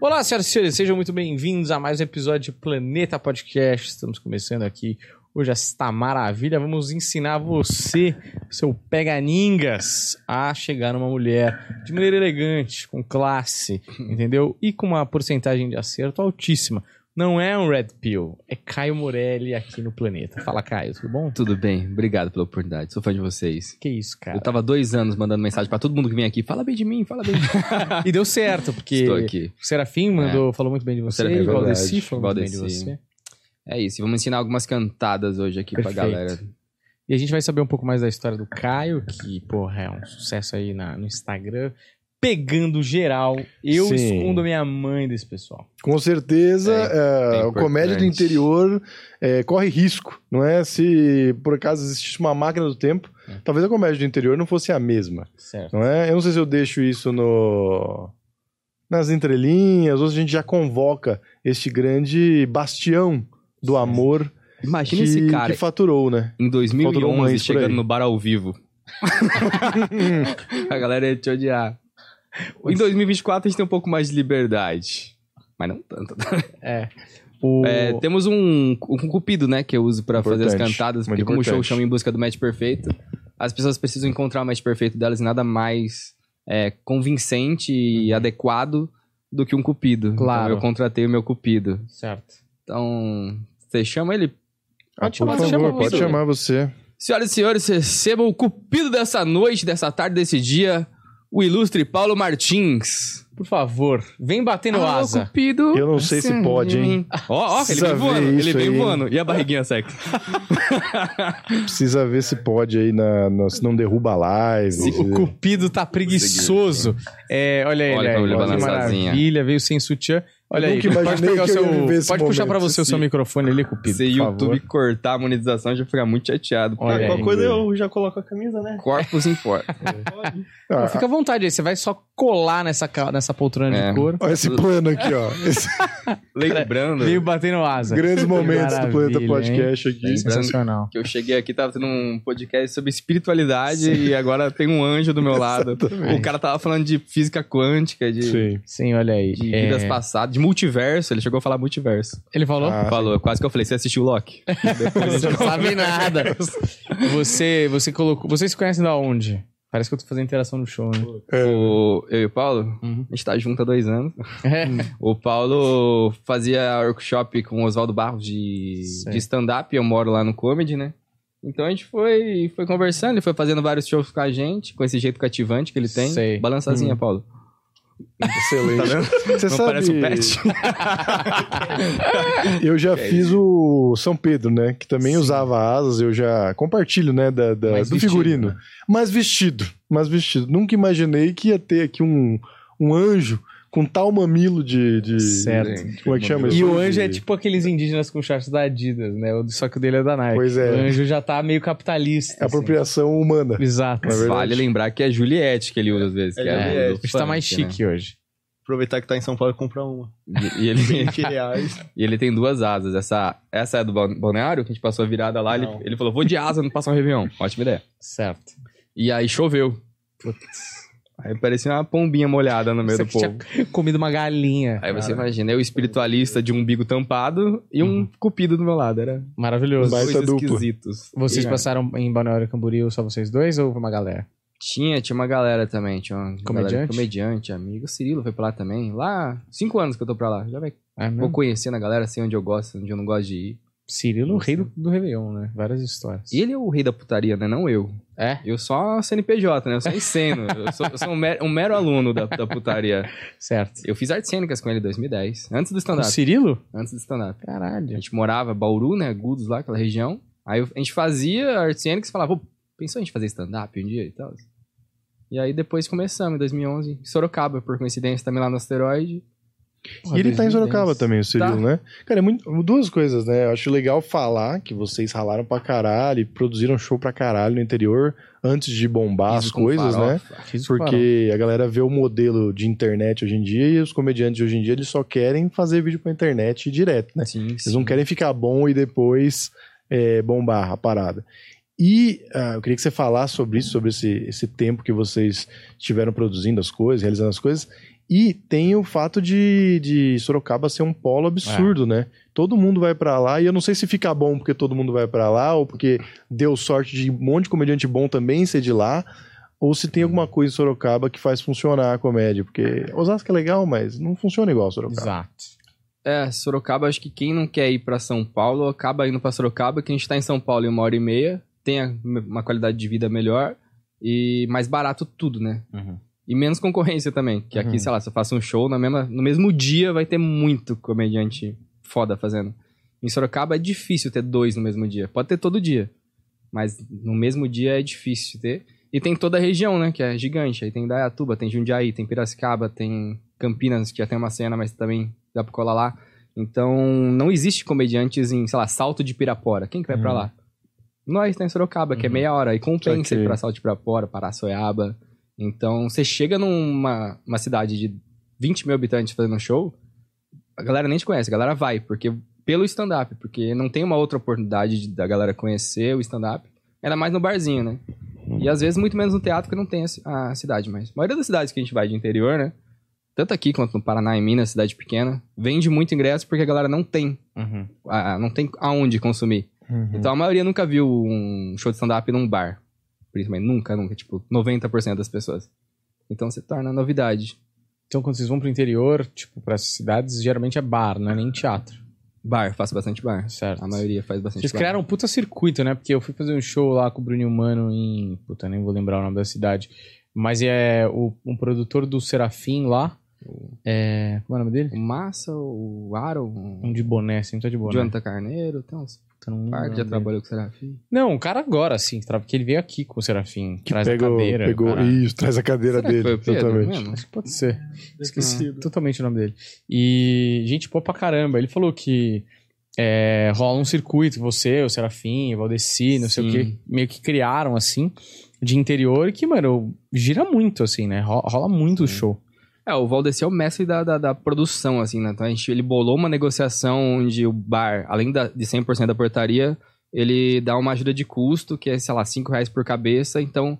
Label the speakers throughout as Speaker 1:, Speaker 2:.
Speaker 1: Olá, senhoras e senhores, sejam muito bem-vindos a mais um episódio de Planeta Podcast. Estamos começando aqui hoje esta maravilha. Vamos ensinar você, seu peganingas, a chegar numa mulher de maneira elegante, com classe, entendeu? E com uma porcentagem de acerto altíssima. Não é um Red Pill, é Caio Morelli aqui no Planeta. Fala, Caio, tudo bom?
Speaker 2: Tudo bem, obrigado pela oportunidade. Sou fã de vocês.
Speaker 1: Que isso, cara.
Speaker 2: Eu tava dois anos mandando mensagem pra todo mundo que vem aqui. Fala bem de mim, fala bem de mim.
Speaker 1: E deu certo, porque
Speaker 2: Estou aqui.
Speaker 1: o Serafim mandou, falou muito bem de você,
Speaker 2: Serafim,
Speaker 1: o Valdeci falou muito bem de você.
Speaker 2: É isso, vamos ensinar algumas cantadas hoje aqui
Speaker 1: Perfeito.
Speaker 2: pra galera.
Speaker 1: E a gente vai saber um pouco mais da história do Caio, que, porra, é um sucesso aí na, no Instagram. Pegando geral. Eu
Speaker 3: Sim.
Speaker 1: escondo a minha mãe desse pessoal.
Speaker 3: Com certeza,
Speaker 2: É,
Speaker 3: é,
Speaker 2: é
Speaker 3: o comédia do interior é, corre risco, não é? Se por acaso existisse uma máquina do tempo,
Speaker 1: É.
Speaker 3: talvez a comédia do interior não fosse a mesma,
Speaker 1: Certo.
Speaker 3: não é? Eu não sei se eu deixo isso no nas entrelinhas, ou se a gente já convoca este grande bastião do
Speaker 1: Sim.
Speaker 3: amor
Speaker 2: Imagina
Speaker 3: que,
Speaker 2: esse cara
Speaker 3: que faturou, né?
Speaker 2: em
Speaker 3: Faltou
Speaker 2: 2011
Speaker 3: mães por
Speaker 2: chegando no bar ao vivo. a galera ia te odiar. Em 2024 a gente tem um pouco mais de liberdade. Mas não tanto.
Speaker 1: É. O...
Speaker 2: É, temos um, um cupido, né, que eu uso pra fazer as cantadas, porque como o show chama em busca do match perfeito, as pessoas precisam encontrar o match perfeito delas e nada mais é, convincente e adequado do que um cupido.
Speaker 1: Claro.
Speaker 2: Então eu contratei o meu cupido.
Speaker 1: Certo.
Speaker 2: Então, você chama ele?
Speaker 1: Pode
Speaker 3: Por
Speaker 1: chamar,
Speaker 3: favor,
Speaker 1: chama
Speaker 3: pode
Speaker 1: você.
Speaker 3: chamar você.
Speaker 2: Senhoras e senhores, recebam o cupido dessa noite, dessa tarde, desse dia, o ilustre Paulo Martins.
Speaker 1: Por favor, vem bater no
Speaker 2: Alô,
Speaker 1: asa.
Speaker 2: cupido.
Speaker 3: Eu não sei se pode, hein?
Speaker 2: Ó, ó, ele
Speaker 3: Precisa
Speaker 2: vem voando, ele vem
Speaker 3: aí.
Speaker 2: voando. E a barriguinha seca?
Speaker 3: Precisa ver se pode aí, na, na- se não derruba a live.
Speaker 1: O
Speaker 3: se-
Speaker 1: Cupido tá preguiçoso. É, olha ele
Speaker 2: Olha
Speaker 1: aí.
Speaker 2: ele
Speaker 1: que
Speaker 2: balançazinha.
Speaker 1: maravilha, veio sem sutiã. Olha aí, pode pegar o seu. Pode puxar pra
Speaker 3: momento.
Speaker 1: você o seu
Speaker 2: Se-
Speaker 1: microfone ali, Cupido.
Speaker 2: Se
Speaker 1: por
Speaker 2: YouTube
Speaker 1: favor.
Speaker 2: cortar a monetização, eu já ficar muito chateado.
Speaker 1: Olha aí.
Speaker 4: Qualquer coisa eu já coloco a camisa, né?
Speaker 2: Corpos importa.
Speaker 3: Ah,
Speaker 1: Fica à vontade aí, você vai só colar nessa, nessa poltrona
Speaker 2: É.
Speaker 1: de couro.
Speaker 3: Olha esse plano aqui, ó. Esse-
Speaker 2: Lembrando
Speaker 1: Veio bater no asa.
Speaker 3: grandes momentos do Planeta Podcast aqui.
Speaker 2: hein?
Speaker 1: Sensacional.
Speaker 2: que eu cheguei aqui, tava tendo um podcast sobre espiritualidade e agora tem um anjo do meu lado.
Speaker 3: Exatamente.
Speaker 2: O cara tava falando de física quântica, de,
Speaker 3: Sim.
Speaker 1: Sim, olha aí.
Speaker 2: de
Speaker 1: É,
Speaker 2: vidas passadas, de multiverso. Ele chegou a falar multiverso.
Speaker 1: Ele falou?
Speaker 3: Ah,
Speaker 2: Falou, quase que eu falei, você assistiu o Loki?
Speaker 1: Você não sabe nada. Você, você colocou. Vocês se conhecem da onde? Parece que eu tô fazendo interação no show, né?
Speaker 2: O, eu e o Paulo,
Speaker 1: Uhum.
Speaker 2: a gente tá junto há dois anos.
Speaker 1: É.
Speaker 2: O Paulo fazia workshop com o Oswaldo Barros de,
Speaker 1: Sei.
Speaker 2: de stand-up, eu moro lá no Comedy, né? Então a gente foi, foi conversando, ele foi fazendo vários shows com a gente, com esse jeito cativante que ele tem.
Speaker 1: Sei.
Speaker 2: Balançazinha,
Speaker 1: Hum.
Speaker 2: Paulo.
Speaker 3: Excelente.
Speaker 2: Tá?
Speaker 3: Você
Speaker 2: Não
Speaker 3: sabe,
Speaker 2: parece o Pet?
Speaker 3: eu
Speaker 1: É
Speaker 3: já fiz o São Pedro, né? Que também
Speaker 1: Sim.
Speaker 3: usava asas, eu já compartilho, né? Da, da- do
Speaker 1: vestido,
Speaker 3: figurino.
Speaker 1: né?
Speaker 3: Mas vestido, mas vestido. Nunca imaginei que ia ter aqui um, um anjo com tal mamilo de. de
Speaker 1: Certo.
Speaker 3: Como é que chama isso?
Speaker 1: E o anjo
Speaker 3: De-
Speaker 1: é tipo aqueles indígenas com shorts da Adidas, né? Só que o dele é da Nike.
Speaker 3: Pois é.
Speaker 1: O anjo já tá meio capitalista.
Speaker 3: É apropriação humana.
Speaker 1: assim. Exato.
Speaker 3: É.
Speaker 2: Vale lembrar que é Juliette que ele usa às vezes.
Speaker 4: É
Speaker 2: que é,
Speaker 1: A gente tá mais
Speaker 2: né?
Speaker 1: chique hoje.
Speaker 4: Aproveitar que tá em São Paulo e comprar uma.
Speaker 2: E, e ele,
Speaker 4: 20 reais.
Speaker 2: e ele tem duas asas. Essa, essa é do Bal- balneário, que a gente passou a virada lá. Ele,
Speaker 4: Não.
Speaker 2: ele falou, vou de asa no passar um Réveillon. Ótima ideia.
Speaker 1: Certo.
Speaker 2: E aí choveu. Aí parecia uma pombinha molhada no meio
Speaker 1: Você
Speaker 2: do povo.
Speaker 1: tinha comido uma galinha.
Speaker 2: Aí você
Speaker 1: cara.
Speaker 2: imagina, eu espiritualista de um umbigo tampado e um cupido do meu lado. Era
Speaker 1: Maravilhoso.
Speaker 3: Baita
Speaker 2: dois
Speaker 3: dupla.
Speaker 2: esquisitos.
Speaker 1: Vocês
Speaker 2: E,
Speaker 1: passaram em Balneário Camboriú só vocês dois ou uma galera?
Speaker 2: Tinha, tinha uma galera também. Tinha uma
Speaker 1: Comediante?
Speaker 2: galera- comediante, amigo. O Cirilo foi pra lá também. Lá, cinco anos que eu tô pra lá. Já vai.
Speaker 1: É
Speaker 2: Vou conhecendo a galera, sei onde eu gosto, onde eu não gosto de ir.
Speaker 1: Cirilo, o rei do, do Réveillon, né? Várias histórias.
Speaker 2: E ele é o rei da putaria, né? Não eu.
Speaker 1: É?
Speaker 2: Eu só CNPJ, né? Eu só ensino. eu sou, eu sou um, mero, um mero aluno da, da putaria.
Speaker 1: Certo.
Speaker 2: Eu fiz artes cênicas com ele em 2010. Antes do stand-up.
Speaker 1: Cirilo?
Speaker 2: Antes do stand-up. A
Speaker 1: Caralho.
Speaker 2: gente morava, Bauru, né? Gudos lá, aquela região. Aí a gente fazia artes cênicas e falava, pô, pensou a gente fazer stand-up um dia e tal? E aí depois começamos, em 2011, em Sorocaba, por coincidência, também lá no asteroide.
Speaker 3: E ele tá em Sorocaba também, o Cirilo,
Speaker 2: Tá.
Speaker 3: né? Cara, é muito, duas coisas, né? Eu acho legal falar que vocês ralaram pra caralho e produziram show pra caralho no interior antes de bombar as
Speaker 2: Piso com
Speaker 3: coisas, né?
Speaker 2: farofa.
Speaker 1: Fiz o farol.
Speaker 3: Porque a galera vê o modelo de internet hoje em dia e os comediantes hoje em dia eles só querem fazer vídeo pra internet direto, né?
Speaker 2: Sim,
Speaker 3: Eles não querem ficar bom e depois é, bombar a parada. E ah, eu queria que você falasse sobre isso, sobre esse, esse tempo que vocês estiveram produzindo as coisas, realizando as coisas, E tem o fato de, de Sorocaba ser um polo absurdo, né? Todo mundo vai pra lá e eu não sei se fica bom porque todo mundo vai pra lá ou porque deu sorte de um monte de comediante bom também ser de lá, ou se tem alguma coisa em Sorocaba que faz funcionar a comédia, porque Osasco é legal, mas não funciona igual Sorocaba.
Speaker 1: Exato.
Speaker 2: É, Sorocaba, acho que quem não quer ir pra São Paulo acaba indo pra Sorocaba, que a gente tá em São Paulo em uma hora e meia, tem uma qualidade de vida melhor e mais barato tudo, né?
Speaker 1: Uhum.
Speaker 2: E menos concorrência também. Que aqui,
Speaker 3: Uhum.
Speaker 2: sei lá, se eu faço um show, na mesma, no mesmo dia vai ter muito comediante foda fazendo. Em Sorocaba é difícil ter dois no mesmo dia. Pode ter todo dia. Mas no mesmo dia é difícil ter. E tem toda a região, né? Que é gigante. Aí tem Dayatuba, tem Jundiaí, tem Piracicaba, tem Campinas, que já tem uma cena, mas também dá pra colar lá. Então, não existe comediantes em, sei lá, Salto de Pirapora. Quem que vai pra
Speaker 3: Uhum.
Speaker 2: lá? Nós tá em Sorocaba, que é
Speaker 1: Uhum.
Speaker 2: meia hora. E compensa
Speaker 3: Saquei.
Speaker 2: ir pra Salto de Pirapora, Paraçoiaba. Então, você chega numa uma cidade de 20 mil habitantes fazendo um show, a galera nem te conhece, a galera vai, porque pelo stand-up, porque não tem uma outra oportunidade de- da galera conhecer o stand-up, ainda mais no barzinho, né? E às vezes muito menos no teatro que não tem a, a cidade, mas a maioria das cidades que a gente vai de interior, né? Tanto aqui quanto no Paraná, em Minas, cidade pequena, vende muito ingresso porque a galera não tem,
Speaker 1: Uhum.
Speaker 2: a- não tem aonde consumir.
Speaker 3: Uhum.
Speaker 2: Então a maioria nunca viu um show de stand-up num bar. Principalmente, nunca, nunca. Tipo, 90% das pessoas. Então se torna novidade.
Speaker 1: Então, quando vocês vão pro interior, tipo, essas cidades, geralmente é bar, não é nem teatro.
Speaker 2: Bar, faço bastante bar.
Speaker 1: Certo.
Speaker 2: A maioria faz bastante
Speaker 1: Vocês
Speaker 2: bar.
Speaker 1: criaram um puta circuito, né? Porque eu fui fazer um show lá com o Bruno Mano em. Puta, nem vou lembrar o nome da cidade. Mas é o, um produtor do Serafim lá. É. Como é o nome dele?
Speaker 2: O Massa, o Aaron,
Speaker 1: Um de boné, assim, tá de boné.
Speaker 2: Jonathan Carneiro, tem uns
Speaker 1: Puta, não lembro
Speaker 2: par
Speaker 1: o
Speaker 2: que
Speaker 1: nome
Speaker 2: já trabalhou com o Serafim.
Speaker 1: Não, um cara agora, assim, porque ele veio aqui com o Serafim.
Speaker 3: Que
Speaker 1: traz
Speaker 3: pegou,
Speaker 1: a cadeira.
Speaker 3: pegou
Speaker 1: cara.
Speaker 3: isso, traz a cadeira
Speaker 2: Será
Speaker 3: dele,
Speaker 2: o
Speaker 3: totalmente.
Speaker 2: mesmo?
Speaker 1: Acho que pode ser. Esqueci
Speaker 4: Esquecido.
Speaker 1: totalmente o nome dele. E gente boa pra caramba. Ele falou que é, rola um circuito, você, o Serafim, o Valdeci, não sei o
Speaker 2: Sim.
Speaker 1: que, meio que criaram, assim, de interior, que, mano, gira muito, assim, né? Ro- Rola muito o show.
Speaker 2: É, o Valdeci é o mestre da, da, da produção, assim, né? Então a gente, ele bolou uma negociação onde o bar, além da, de 100% da portaria, ele dá uma ajuda de custo, que é, sei lá, 5 reais por cabeça. Então,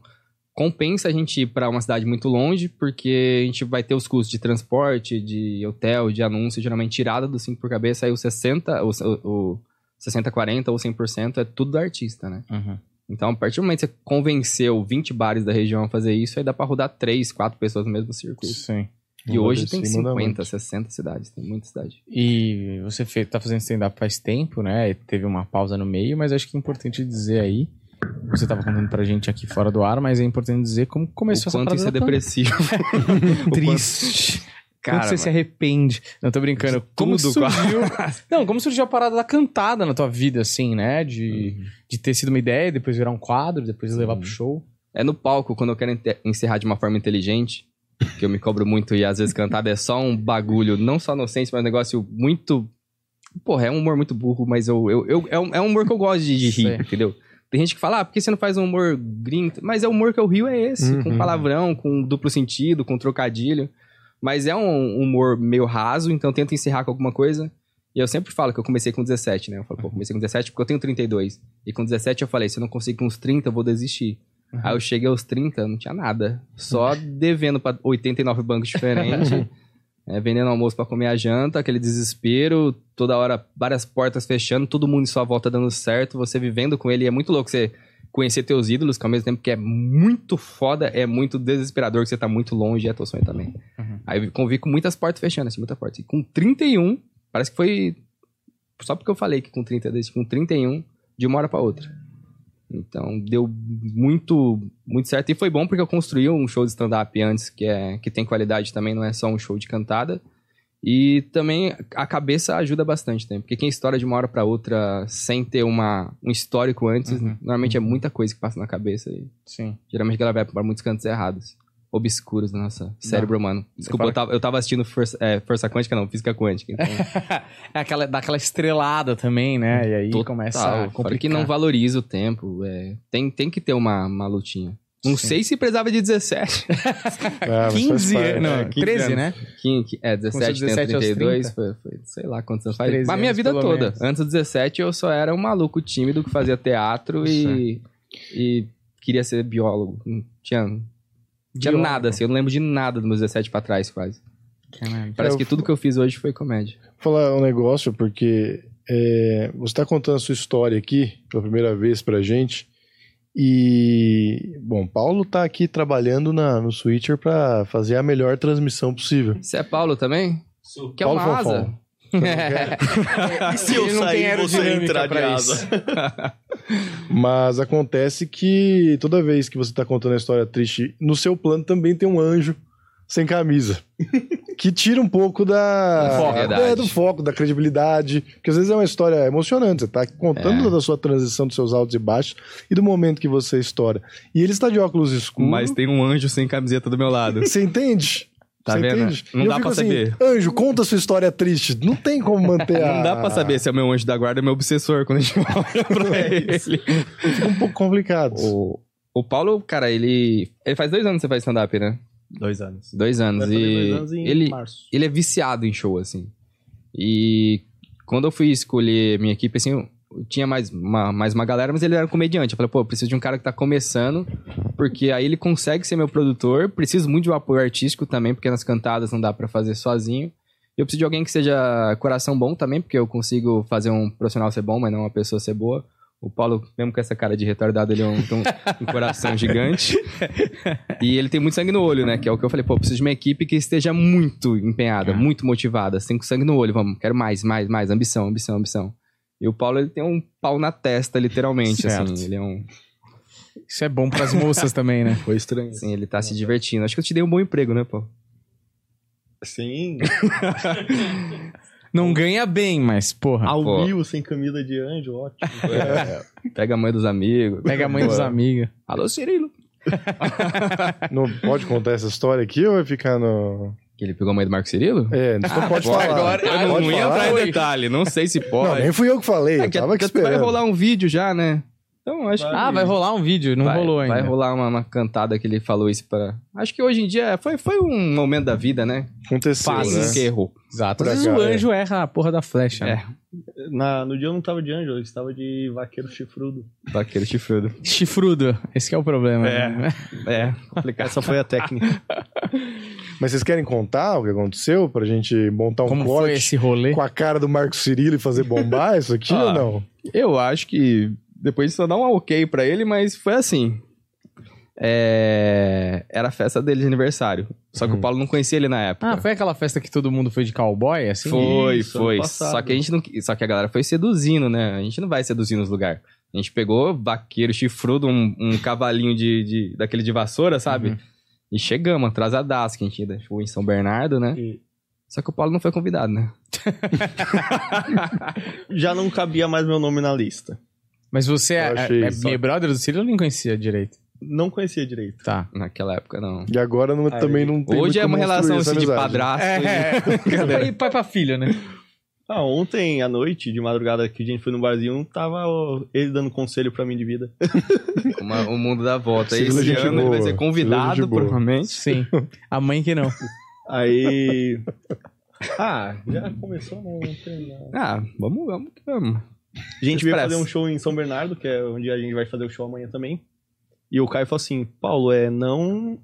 Speaker 2: compensa a gente ir pra uma cidade muito longe, porque a gente vai ter os custos de transporte, de hotel, de anúncio, geralmente tirada do 5 por cabeça, aí o 60, o, o 60, 40 ou 100% é tudo do artista, né? Então, a partir do momento que você convenceu 20 bares da região a fazer isso, aí dá pra rodar 3, 4 pessoas no mesmo circuito.
Speaker 1: Sim.
Speaker 2: E hoje tem
Speaker 3: manda
Speaker 2: 50,
Speaker 3: muito.
Speaker 2: 60 cidades, tem muita cidade.
Speaker 1: E você fez, tá fazendo stand-up faz tempo, né? Teve uma pausa no meio, mas acho que é importante dizer aí. Você tava contando pra gente aqui fora do ar, mas é importante dizer como começou
Speaker 2: o
Speaker 1: essa
Speaker 2: quanto isso é depressivo.
Speaker 1: Triste.
Speaker 2: Cara,
Speaker 1: como você se
Speaker 2: mano.
Speaker 1: arrepende? Não, tô brincando. Como
Speaker 2: Tudo,
Speaker 1: surgiu... Não, como surgiu a parada da cantada na tua vida, assim, né? De, de ter sido uma ideia, depois virar um quadro, depois levar pro show.
Speaker 2: É no palco, quando eu quero encerrar de uma forma inteligente, que eu me cobro muito e às vezes cantada é só um bagulho, não só inocente, mas um negócio muito. Porra, é um humor muito burro, mas eu, eu, eu- é, um, é um humor que eu gosto de, de rir, entendeu? Tem gente que fala, ah, por que você não faz um humor gringo? Mas é o humor que eu rio é esse,
Speaker 3: Uhum.
Speaker 2: com palavrão, com duplo sentido, com trocadilho. Mas é um humor meio raso, então tento encerrar com alguma coisa. E eu sempre falo que eu comecei com 17, né? Eu falo, pô, comecei com 17 porque eu tenho 32. E com 17 eu falei, se eu não conseguir com uns 30, eu vou desistir. Aí eu cheguei aos 30, não tinha nada. Só devendo pra 89 bancos diferentes. é, vendendo almoço pra comer a janta, aquele desespero, toda hora várias portas fechando, todo mundo em sua volta dando certo, você vivendo com ele. É muito louco você conhecer teus ídolos, que ao mesmo tempo que é muito foda, é muito desesperador, que você tá muito longe e é teu sonho também.
Speaker 1: Uhum.
Speaker 2: Aí eu convivi com muitas portas fechando, assim, muita porta. E com 31, parece que foi. Só porque eu falei que com 30 desde com 31, de uma hora pra outra. Então deu muito, muito certo. E foi bom porque eu construí um show de stand-up antes, que, é, que tem qualidade também, não é só um show de cantada. E também a cabeça ajuda bastante também, porque quem estoura de uma hora pra outra sem ter uma, um histórico antes,
Speaker 1: Uhum.
Speaker 2: normalmente é muita coisa que passa na cabeça e
Speaker 1: Sim.
Speaker 2: geralmente ela vai pra muitos cantos errados. Obscuros do nosso cérebro humano. Desculpa, eu tava, eu tava assistindo Força, é, Força Quântica, não, Física Quântica. Então,
Speaker 1: É aquela, dá aquela estrelada também, né? E aí
Speaker 2: Total,
Speaker 1: começa a complicar.
Speaker 2: que não valoriza o tempo. é, tem, tem que ter uma, uma lutinha. Não
Speaker 1: Sim.
Speaker 2: sei se precisava de 17.
Speaker 3: Ah, mas faz
Speaker 1: 15
Speaker 3: parte.
Speaker 1: anos, não,
Speaker 2: É, 15
Speaker 1: 13,
Speaker 2: anos.
Speaker 1: né?
Speaker 2: Que- que- é, 17,
Speaker 1: Começou 17
Speaker 2: tem
Speaker 1: aos
Speaker 2: 32,
Speaker 1: 30?
Speaker 2: foi, foi, sei lá quantos anos faz.
Speaker 1: 13
Speaker 2: Mas a minha vida toda.
Speaker 1: menos.
Speaker 2: Antes dos 17, eu só era um maluco tímido que fazia teatro e, e queria ser biólogo. Não tinha, não tinha
Speaker 1: Biólogo.
Speaker 2: nada, assim. Eu não lembro de nada dos meus 17 pra trás, quase.
Speaker 1: Caralho.
Speaker 2: Parece
Speaker 3: Eu-
Speaker 2: que tudo que eu fiz hoje foi comédia.
Speaker 3: Vou falar um negócio, porque é, você está contando a sua história aqui pela primeira vez pra gente. E, bom, Paulo tá aqui trabalhando na, no Switcher pra fazer a melhor transmissão possível.
Speaker 2: Você é Paulo também? Que é
Speaker 3: Paulo
Speaker 2: uma
Speaker 3: Fonfon.
Speaker 2: asa.
Speaker 4: E se eu sair você entrar de asa?
Speaker 3: Mas acontece que toda vez que você tá contando a história triste, no seu plano também tem um anjo sem camisa. Que tira um pouco da,
Speaker 2: Do foco.
Speaker 3: É, do foco, da credibilidade. Porque às vezes é uma história emocionante. Você tá contando
Speaker 2: É.
Speaker 3: toda a sua transição dos seus altos e baixos e do momento que você estoura. E ele está de óculos escuros.
Speaker 2: Mas tem um anjo sem camiseta do meu lado.
Speaker 3: Você entende?
Speaker 2: Tá
Speaker 3: Você
Speaker 2: vendo?
Speaker 3: entende?
Speaker 2: Não dá pra
Speaker 3: assim,
Speaker 2: saber.
Speaker 3: Anjo, conta a sua história triste. Não tem como manter a.
Speaker 2: Não dá pra saber se é meu anjo da guarda ou meu obsessor quando a gente olha pra ele.
Speaker 3: Fica um pouco complicado.
Speaker 2: O, o Paulo, cara, ele. Ele faz dois anos que você faz stand-up, né?
Speaker 4: Dois anos.
Speaker 2: Dois anos. E
Speaker 4: dois anos em
Speaker 2: ele,
Speaker 4: março.
Speaker 2: ele é viciado em show, assim. E quando eu fui escolher minha equipe, assim, eu tinha mais uma, mais uma galera, mas ele era um comediante. Eu falei, pô, eu preciso de um cara que tá começando, porque aí ele consegue ser meu produtor. Preciso muito de um apoio artístico também, porque nas cantadas não dá pra fazer sozinho. E eu preciso de alguém que seja coração bom também, porque eu consigo fazer um profissional ser bom, mas não uma pessoa ser boa. O Paulo, mesmo com essa cara de retardado, ele é um, um, um coração gigante. E ele tem muito sangue no olho, né? Que é o que eu falei, pô, preciso de uma equipe que esteja muito empenhada,
Speaker 1: É.
Speaker 2: muito motivada, sem com sangue no olho, vamos, quero mais, mais, mais, ambição, ambição, ambição. E o Paulo, ele tem um pau na testa, literalmente,
Speaker 1: Certo.
Speaker 2: assim. Ele é um.
Speaker 1: Isso é bom pras moças também, né?
Speaker 4: Foi estranho.
Speaker 2: Assim, ele tá se divertindo. Acho que eu te dei um bom emprego, né, Paulo?
Speaker 4: Sim.
Speaker 1: Não ganha bem, mas, porra.
Speaker 4: Ao
Speaker 2: pô.
Speaker 4: vivo, sem camisa de anjo, ótimo.
Speaker 2: Pega a mãe dos amigos.
Speaker 1: Pega a mãe dos amigos.
Speaker 2: Alô, Cirilo.
Speaker 3: Não pode contar essa história aqui ou vai ficar no.
Speaker 2: Que ele pegou a mãe do Marco Cirilo?
Speaker 3: É, não pode
Speaker 2: Pode,
Speaker 3: falar.
Speaker 2: agora, eu não, não ia
Speaker 3: falar?
Speaker 2: entrar em detalhe, não sei se
Speaker 3: Não,
Speaker 2: pode.
Speaker 3: nem fui eu que falei,
Speaker 2: É
Speaker 3: eu
Speaker 2: que
Speaker 3: tava aqui
Speaker 2: vai
Speaker 3: esperando.
Speaker 2: rolar um vídeo já, né? Então, acho que...
Speaker 1: Ah, vai rolar um vídeo, não
Speaker 2: vai,
Speaker 1: rolou ainda.
Speaker 2: Vai rolar uma, uma cantada que ele falou isso para. Acho que hoje em dia foi, foi um momento da vida, né?
Speaker 3: Aconteceu,
Speaker 1: Fases
Speaker 3: né?
Speaker 2: que errou.
Speaker 1: Exato.
Speaker 3: Pra
Speaker 1: Às vezes o
Speaker 3: é.
Speaker 1: anjo erra a porra da flecha.
Speaker 2: É.
Speaker 1: né?
Speaker 4: Na, no dia eu não tava de anjo, eu estava de vaqueiro chifrudo.
Speaker 2: Vaqueiro chifrudo.
Speaker 1: Chifrudo. Esse que é o problema.
Speaker 2: É.
Speaker 1: né?
Speaker 2: É, complicado.
Speaker 4: Essa foi a técnica.
Speaker 3: Mas vocês querem contar o que aconteceu pra gente montar um
Speaker 1: Como
Speaker 3: corte
Speaker 1: esse rolê?
Speaker 3: com a cara do Marco Cirilo e fazer bombar isso aqui
Speaker 2: Ah.
Speaker 3: ou não?
Speaker 2: Eu acho que depois só dá um ok pra ele, mas foi assim. É, Era a festa dele de aniversário. Só que
Speaker 3: Uhum.
Speaker 2: o Paulo não conhecia ele na época.
Speaker 1: Ah, foi aquela festa que todo mundo foi de cowboy, assim?
Speaker 2: Foi,
Speaker 4: Isso,
Speaker 2: foi. Só que a gente não. Só que a galera foi seduzindo, né? A gente não vai seduzir nos lugares. A gente pegou vaqueiro, chifrudo, um, um cavalinho de, de- daquele de vassoura, sabe?
Speaker 1: Uhum.
Speaker 2: E chegamos, atrasadaço, que a gente deixou em São Bernardo, né?
Speaker 4: E
Speaker 2: Só que o Paulo não foi convidado, né?
Speaker 4: já não cabia mais meu nome na lista.
Speaker 1: Mas você é, é, é
Speaker 3: só-
Speaker 1: Brother do Círio eu nem conhecia direito.
Speaker 4: Não conhecia direito.
Speaker 1: Tá.
Speaker 2: Naquela época, não.
Speaker 3: E agora não-
Speaker 4: Aí,
Speaker 3: também não tem
Speaker 2: Hoje
Speaker 3: muito
Speaker 2: é uma relação assim de padrasto. e-
Speaker 1: Pai, pai pra filho, né?
Speaker 4: Ah, ontem à noite, de madrugada, que a gente foi no barzinho, tava ó, ele dando conselho pra mim de vida.
Speaker 2: Uma- o mundo dá volta. Esse
Speaker 3: gente
Speaker 2: ano ele vai
Speaker 3: boa.
Speaker 2: ser convidado,
Speaker 3: boa.
Speaker 2: provavelmente.
Speaker 1: Sim. A mãe que não.
Speaker 4: Aí. Ah, já começou, não, não tem nada.
Speaker 2: Ah, vamos, vamos que vamos.
Speaker 4: A gente veio fazer um show em São Bernardo, que é onde a gente vai fazer o show amanhã também. E o Caio falou assim: Paulo, é não.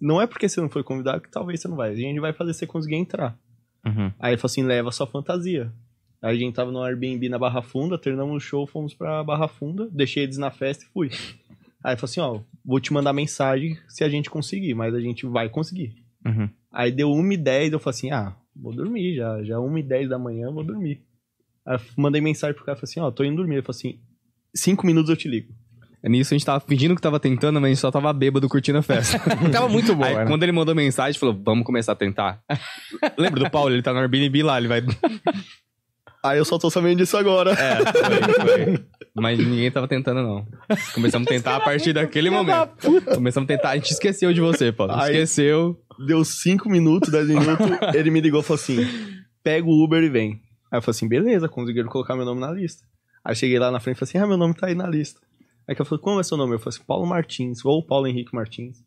Speaker 4: Não é porque você não foi convidado que talvez você não vai. A gente vai fazer você conseguir entrar.
Speaker 1: Uhum.
Speaker 4: Aí ele falou assim: leva sua fantasia. Aí a gente tava no Airbnb na Barra Funda, terminamos o show, fomos pra Barra Funda, deixei eles na festa e fui. Aí ele falou assim: ó, vou te mandar mensagem se a gente conseguir, mas a gente vai conseguir.
Speaker 1: Uhum.
Speaker 4: Aí deu 1h10, eu falei assim, ah, vou dormir já, já 1h10 da manhã, vou dormir. Aí eu mandei mensagem pro cara, falei assim, ó, tô indo dormir. Ele falou assim, 5 minutos eu te ligo.
Speaker 2: Nisso a gente tava fingindo que tava tentando, mas a gente só tava bêbado curtindo a festa.
Speaker 1: Tava muito boa,
Speaker 2: Aí
Speaker 1: né?
Speaker 2: quando ele mandou mensagem, falou, vamos começar a tentar. Lembra do Paulo? Ele tá no Airbnb lá, ele vai...
Speaker 4: Aí eu só tô sabendo disso agora.
Speaker 2: É, foi, foi. Mas ninguém tava tentando, não. Começamos a tentar a partir daquele momento. Começamos a tentar, a gente esqueceu de você, Paulo.
Speaker 4: Aí-
Speaker 2: Esqueceu.
Speaker 4: Deu 5 minutos, 10 minutos, ele me ligou e falou assim, pega o Uber e vem. Aí eu falei assim, beleza, conseguiram colocar meu nome na lista. Aí cheguei lá na frente e falei assim, ah, meu nome tá aí na lista. Aí que eu falei, como é seu nome? Eu falei assim, Paulo Martins, ou Paulo Henrique Martins.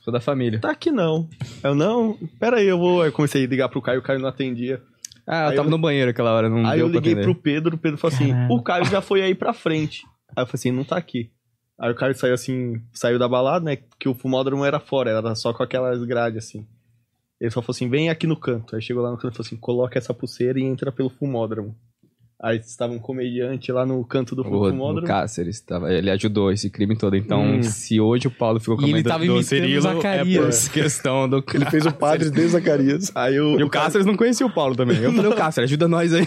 Speaker 2: Sou da família.
Speaker 4: Tá aqui não. Eu, não, pera aí, eu vou... Aí eu comecei a ligar pro Caio, o Caio não atendia.
Speaker 2: Ah, eu
Speaker 4: Aí
Speaker 2: tava
Speaker 4: eu-
Speaker 2: no banheiro aquela hora, não
Speaker 4: Aí
Speaker 2: deu
Speaker 4: eu liguei pro Pedro, o Pedro falou assim:
Speaker 1: Caralho.
Speaker 4: o Caio já foi aí pra frente. Aí eu falei assim: não tá aqui. Aí o Caio saiu assim, saiu da balada, né? Que o fumódromo era fora, era só com aquelas grades assim. Ele só falou assim, vem aqui no canto. Aí chegou lá no canto e falou assim, coloca essa pulseira e entra pelo fumódromo. Aí estava um comediante lá no canto do
Speaker 2: O, o
Speaker 4: fumódromo.
Speaker 2: Cáceres, tava, ele ajudou esse crime todo. Então,
Speaker 3: Hum.
Speaker 2: se hoje o Paulo ficou com a mãe
Speaker 1: ele
Speaker 2: do,
Speaker 1: tava
Speaker 2: do Cirilo,
Speaker 1: o Zacarias.
Speaker 2: é por questão do...
Speaker 3: Ele fez o padre de Zacarias.
Speaker 4: Aí o,
Speaker 2: E o Cáceres não conhecia o Paulo também. Eu falei, o Cáceres, ajuda nós aí.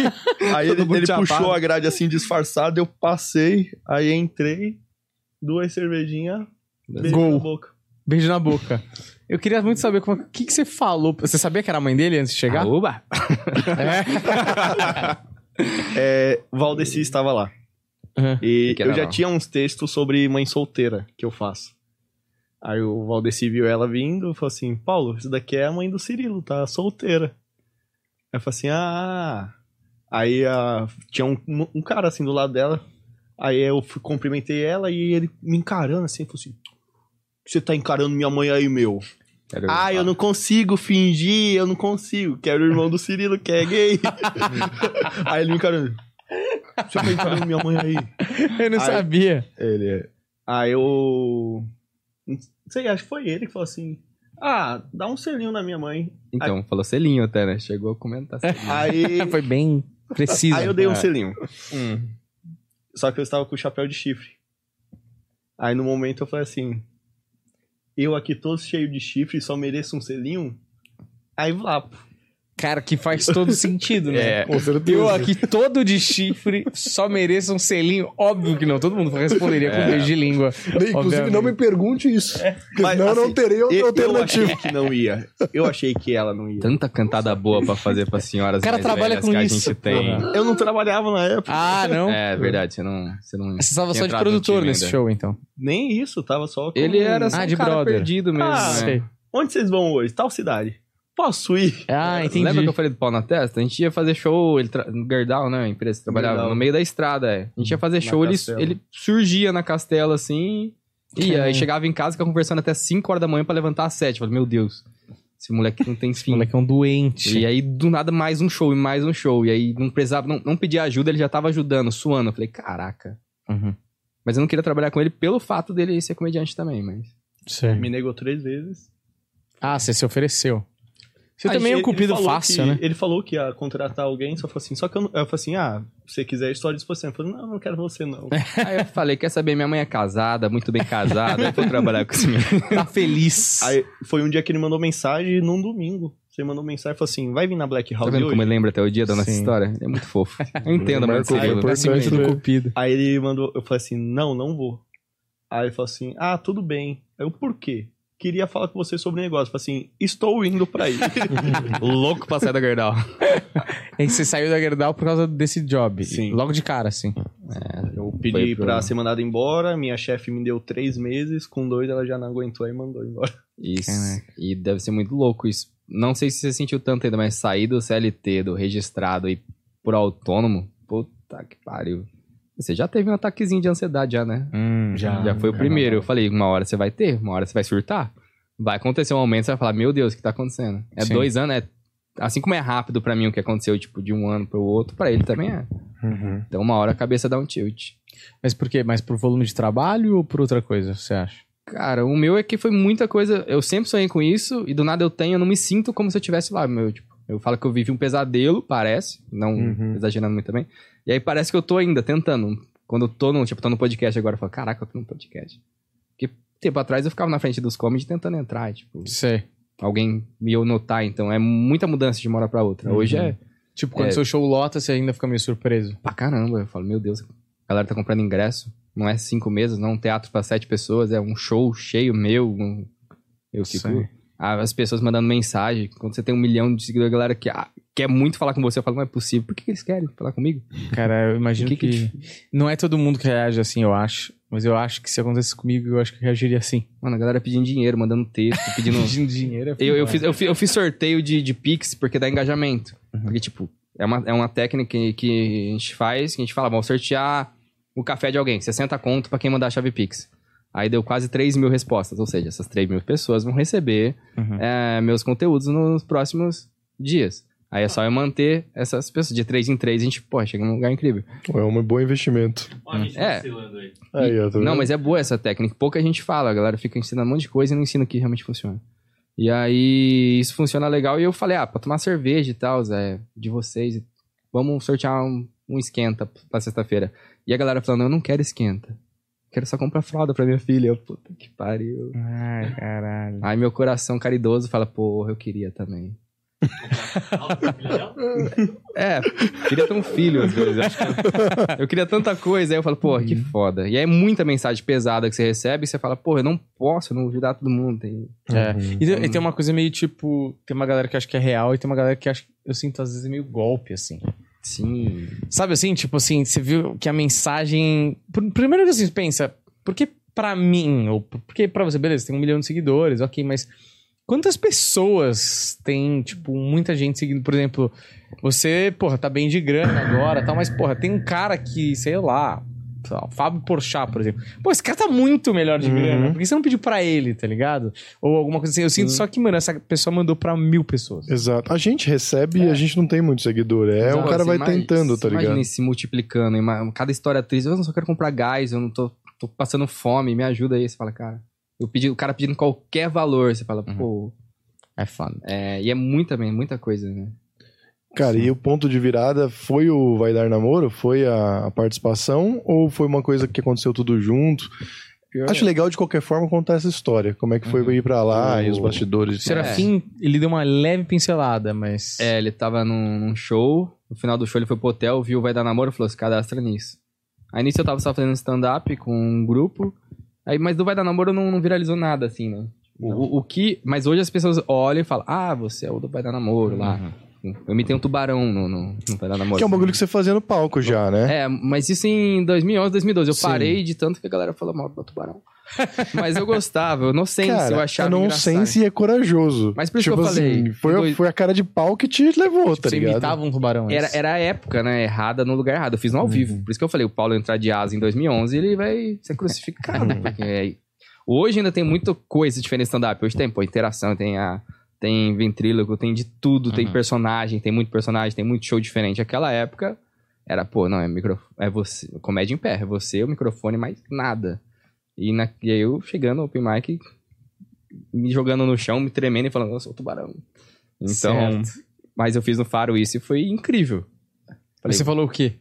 Speaker 4: Aí ele, ele puxou a grade assim disfarçado, eu passei, aí entrei, duas cervejinhas, beijo
Speaker 1: Gol.
Speaker 4: na boca.
Speaker 1: Beijo na boca. Eu queria muito saber como, o que, que você falou. Você sabia que era a mãe dele antes de chegar?
Speaker 2: Oba!
Speaker 1: É.
Speaker 4: É, Valdeci estava lá.
Speaker 1: Uhum.
Speaker 4: E eu já
Speaker 2: lá.
Speaker 4: tinha uns textos sobre mãe solteira que eu faço. Aí o Valdeci viu ela vindo e falou assim: Paulo, isso daqui é a mãe do Cirilo, tá solteira. Aí eu falei assim: ah. Aí ah, tinha um, um cara assim do lado dela. Aí eu fui, cumprimentei ela e ele me encarando assim, falou assim: Você tá encarando minha mãe aí, meu?
Speaker 2: Era-
Speaker 4: Ah, eu não consigo fingir, eu não consigo. Quero o irmão do Cirilo, que é gay. aí ele me encarando. Você tá encarando minha mãe aí?
Speaker 1: Eu não
Speaker 4: Ai.
Speaker 1: sabia.
Speaker 4: Ele é. Aí eu. Não sei, acho que foi ele que falou assim: Ah, dá um selinho na minha mãe.
Speaker 2: Então, falou selinho até, né? Chegou a comentar selinho.
Speaker 4: Aí.
Speaker 1: Foi bem preciso.
Speaker 4: aí eu dei um
Speaker 1: É.
Speaker 4: selinho.
Speaker 2: Hum.
Speaker 4: Só que eu estava com o chapéu de chifre. Aí no momento eu falei assim: Eu aqui todo cheio de chifre só mereço um selinho? Aí lá.
Speaker 1: Cara, que faz todo sentido, né?
Speaker 2: É.
Speaker 3: Com certeza.
Speaker 1: Eu aqui todo de chifre só mereço um selinho? Óbvio que não. Todo mundo responderia com um beijo de língua.
Speaker 3: Nem- Inclusive, não me pergunte isso.
Speaker 4: Mas,
Speaker 3: não, não
Speaker 4: assim,
Speaker 3: terei outra
Speaker 4: Eu, eu
Speaker 3: alternativa.
Speaker 4: achei que não ia. Eu achei que ela não ia.
Speaker 2: Tanta cantada boa pra fazer pras senhoras
Speaker 1: O cara
Speaker 2: mais
Speaker 1: trabalha
Speaker 2: velhas
Speaker 1: com
Speaker 2: que
Speaker 1: isso,
Speaker 2: a gente tem.
Speaker 1: porra.
Speaker 4: Eu não trabalhava na época.
Speaker 1: Ah, não?
Speaker 2: É verdade, você não. Você, não
Speaker 1: Você estava
Speaker 2: tinha
Speaker 1: só de produtor nesse
Speaker 2: ainda.
Speaker 1: show, então.
Speaker 4: Nem isso, tava só com...
Speaker 2: Ele era só
Speaker 1: Ah,
Speaker 2: um
Speaker 1: de
Speaker 2: cara
Speaker 1: brother.
Speaker 2: perdido mesmo.
Speaker 4: Ah,
Speaker 2: né?
Speaker 1: Sei.
Speaker 4: Onde vocês vão hoje? Tal cidade. Posso ir?
Speaker 1: Ah, entendi.
Speaker 2: Lembra que eu falei do pau na testa? A gente ia fazer show, ele tra... no Gerdau, né? A empresa que trabalhava
Speaker 4: Gerdau.
Speaker 2: no meio da estrada, é. A gente ia fazer
Speaker 4: Na
Speaker 2: show, ele, ele surgia na castela assim. E
Speaker 1: É.
Speaker 2: aí chegava em casa, ficava conversando até 5 horas da manhã pra levantar às 7. Falei, meu Deus, esse moleque não tem
Speaker 1: Esse
Speaker 2: fim.
Speaker 1: moleque é um doente.
Speaker 2: E aí, do nada, mais um show e mais um show. E aí, não precisava, não, não pedia ajuda, ele já tava ajudando, suando. Eu falei, caraca.
Speaker 1: Uhum.
Speaker 2: Mas eu não queria trabalhar com ele pelo fato dele ser comediante também, mas.
Speaker 1: Sei.
Speaker 4: Me negou três vezes.
Speaker 1: Ah, você se ofereceu. Você
Speaker 4: Aí
Speaker 1: também é um cupido fácil,
Speaker 4: que-
Speaker 1: né?
Speaker 4: Ele falou que ia contratar alguém, só falou assim, só que eu, não- eu falei assim, ah, se você quiser, estou à disposição. Eu falei, não, não quero você não.
Speaker 2: Aí eu falei, quer saber, minha mãe é casada, muito bem casada, eu vou trabalhar com esse menino.
Speaker 1: Tá feliz.
Speaker 4: Aí foi um dia que ele mandou mensagem num domingo. Você mandou mensagem e falou assim, vai vir na Black
Speaker 2: Tá
Speaker 4: House
Speaker 2: vendo
Speaker 4: hoje?
Speaker 2: como ele lembra até o dia da nossa
Speaker 1: Sim.
Speaker 2: história? Ele é muito fofo. Eu entendo, mas
Speaker 3: importante,
Speaker 1: muito do cupido.
Speaker 4: Aí ele mandou, eu falei assim, não, não vou. Aí ele falou assim, ah, tudo bem. Aí eu, por quê? Queria falar com você sobre o negócio. Eu falei assim, estou indo pra aí.
Speaker 2: Louco pra sair da Gerdau.
Speaker 1: E você saiu da Gerdau por causa desse job.
Speaker 4: Sim.
Speaker 1: Logo de cara, assim.
Speaker 4: Eu
Speaker 2: Foi
Speaker 4: pedi
Speaker 2: pro-
Speaker 4: pra ser mandado embora, minha chefe me deu três meses, com dois ela já não aguentou e mandou embora.
Speaker 2: Isso.
Speaker 1: Caraca.
Speaker 2: E deve ser muito louco isso. Não sei se você sentiu tanto ainda, mas sair do CLT, do registrado e por autônomo, puta que pariu. Você já teve um ataquezinho de ansiedade já, né?
Speaker 1: Hum, já.
Speaker 2: já foi o primeiro. Eu falei, uma hora você vai ter, uma hora você vai surtar. Vai acontecer um momento, você vai falar, meu Deus, o que tá acontecendo? É
Speaker 1: Sim.
Speaker 2: dois anos, é... Assim como é rápido pra mim o que aconteceu, tipo, de um ano pro outro, pra ele também é.
Speaker 3: Uhum.
Speaker 2: Então uma hora a cabeça dá um tilt.
Speaker 1: Mas por quê? Mais por volume de trabalho ou por outra coisa, você acha?
Speaker 2: Cara, o meu é que foi muita coisa. Eu sempre sonhei com isso e do nada eu tenho, eu não me sinto como se eu estivesse lá. Meu, tipo, eu falo que eu vivi um pesadelo, parece, não
Speaker 3: Uhum.
Speaker 2: exagerando muito também. E aí parece que eu tô ainda tentando. Quando eu tô no, tipo, tô no podcast agora, eu falo, caraca, eu tô no podcast. Porque tempo atrás eu ficava na frente dos comedy tentando entrar, tipo,
Speaker 1: Sei.
Speaker 2: alguém me eu notar, então é muita mudança de uma hora pra outra. Hoje é
Speaker 1: Tipo, quando
Speaker 2: É.
Speaker 1: seu show lota, você ainda fica meio surpreso.
Speaker 2: pra caramba. Eu falo, meu Deus, a galera tá comprando ingresso. Não é cinco meses, não é um teatro pra sete pessoas, é um show cheio meu. um- Eu fico.
Speaker 1: Sei.
Speaker 2: As pessoas mandando mensagem. Quando você tem um milhão de seguidores, a galera que ah, quer muito falar com você, eu falo, não é possível. Por que, que eles querem falar comigo?
Speaker 1: Cara, eu imagino que,
Speaker 2: que que
Speaker 1: Não é todo mundo que reage assim, eu acho. Mas eu acho que se acontecesse comigo, eu acho que reagiria assim.
Speaker 2: Mano, a galera pedindo dinheiro, mandando texto, pedindo.
Speaker 1: Pedindo dinheiro é
Speaker 2: eu, eu, fiz, eu, fiz, eu fiz sorteio de, de Pix porque dá engajamento. Porque, tipo, é uma, é uma técnica que, que a gente faz, que a gente fala, vamos sortear o café de alguém, 60 conto pra quem mandar a chave Pix. Aí deu quase 3 mil respostas, ou seja, essas 3 mil pessoas vão receber
Speaker 1: Uhum.
Speaker 2: é, meus conteúdos nos próximos dias. Aí é só eu manter essas pessoas. De 3 em 3, a gente, pô, chega num lugar incrível.
Speaker 3: É um bom investimento.
Speaker 5: A gente
Speaker 2: É.
Speaker 5: vacilando aí.
Speaker 3: Aí, ó, tá
Speaker 2: Não, mas é boa essa técnica. Pouca gente fala, a galera fica ensinando um monte de coisa e não ensina o que realmente funciona. E aí, isso funciona legal. E eu falei, ah, pra tomar cerveja e tal, Zé, de vocês, vamos sortear um, um esquenta pra sexta-feira. E a galera falando, eu não quero esquenta. Quero só comprar fralda pra minha filha. Eu, puta que pariu.
Speaker 1: Ai, caralho.
Speaker 2: Aí meu coração caridoso fala, porra, eu queria também. É, queria ter um filho às vezes. Acho que eu, eu queria tanta coisa. Aí eu falo, porra, que foda. E aí é muita mensagem pesada que você recebe e você fala, porra, eu não posso, eu não vou ajudar todo mundo. Tem...
Speaker 1: É. E, tem, e tem uma coisa meio tipo. Tem uma galera que acha que é real e tem uma galera que acha, eu sinto às vezes meio golpe, assim.
Speaker 2: Sim.
Speaker 1: Sabe assim? Tipo assim, você viu que a mensagem. Pr- Primeiro que assim, você pensa, por que pra mim? Ou por que pra você? Beleza, tem um milhão de seguidores, ok, mas quantas pessoas tem, tipo, muita gente seguindo? Por exemplo, você, porra, tá bem de grana agora tal, mas, porra, tem um cara que, sei lá. Sei lá, Fábio Porchat, por exemplo. Pô, esse cara tá muito melhor de
Speaker 3: Uhum.
Speaker 1: grana. Por que você não pediu pra ele, tá ligado? Ou alguma coisa assim. Eu sinto só que, mano, essa pessoa mandou pra mil pessoas.
Speaker 3: Exato. A gente recebe e a gente não tem muito seguidor. É,
Speaker 2: Exato,
Speaker 3: o cara
Speaker 2: você
Speaker 3: vai
Speaker 2: imagina-
Speaker 3: tentando, tá ligado?
Speaker 2: Imagina se multiplicando. Cada história triste. Eu só quero comprar gás, eu não tô, tô passando fome, me ajuda aí. Você fala, cara. Eu pedi, o cara pedindo qualquer valor. Você fala, pô.
Speaker 1: É foda.
Speaker 2: É, e é muita, muita coisa, né?
Speaker 3: Cara, e o ponto de virada foi o Vai Dar Namoro? Foi a, a participação? Ou foi uma coisa que aconteceu tudo junto? Acho legal de qualquer forma contar essa história. Como é que foi
Speaker 2: Uhum.
Speaker 3: ir pra lá
Speaker 2: O-
Speaker 3: e os bastidores.
Speaker 1: O Serafim, ele deu uma leve pincelada, mas.
Speaker 2: É, ele tava num, num show. No final do show ele foi pro hotel, viu Vai Dar Namoro e falou: se cadastra nisso. Aí nisso eu tava só fazendo stand-up com um grupo. Aí, mas do Vai Dar Namoro não, não viralizou nada, assim, né? O, o que. Mas hoje as pessoas olham e falam: Ah, você é o do Vai Dar Namoro lá. Eu imitei um tubarão no, no, no Namoro.
Speaker 3: Que é um bagulho que você fazia no palco já, né?
Speaker 2: É, mas isso em 2011, 2012. Eu
Speaker 3: Sim.
Speaker 2: parei de tanto que a galera falou mal do tubarão. mas eu gostava, eu inocente,
Speaker 3: Cara,
Speaker 2: eu achava
Speaker 3: é
Speaker 2: engraçado.
Speaker 3: nonsense e é corajoso.
Speaker 2: Mas por isso
Speaker 3: tipo
Speaker 2: que eu falei,
Speaker 3: assim, foi,
Speaker 2: dois-
Speaker 3: foi a cara de pau que te levou,
Speaker 1: Tipo,
Speaker 3: tá
Speaker 1: você
Speaker 3: ligado?
Speaker 1: imitava um tubarão.
Speaker 2: Era,
Speaker 1: esse.
Speaker 2: era a época, né? Errada no lugar errado. Eu fiz no ao vivo. Por isso que eu falei, o Paulo entrar de asa em 2011, ele vai ser crucificado. porque é- Hoje ainda tem muita coisa diferente stand-up. Hoje tem, pô, interação, tem a... Tem ventríloco, tem de tudo, tem
Speaker 1: Uhum.
Speaker 2: personagem, tem muito personagem, tem muito show diferente. Aquela época era, pô, não, é, micro... é você, comédia em pé, é você, o microfone, mais nada. E, na... e aí eu chegando no open mic, me jogando no chão, me tremendo e falando, eu sou tubarão. Então,
Speaker 1: Certo.
Speaker 2: mas eu fiz no Faro isso e foi incrível. Falei,
Speaker 1: Você falou o quê?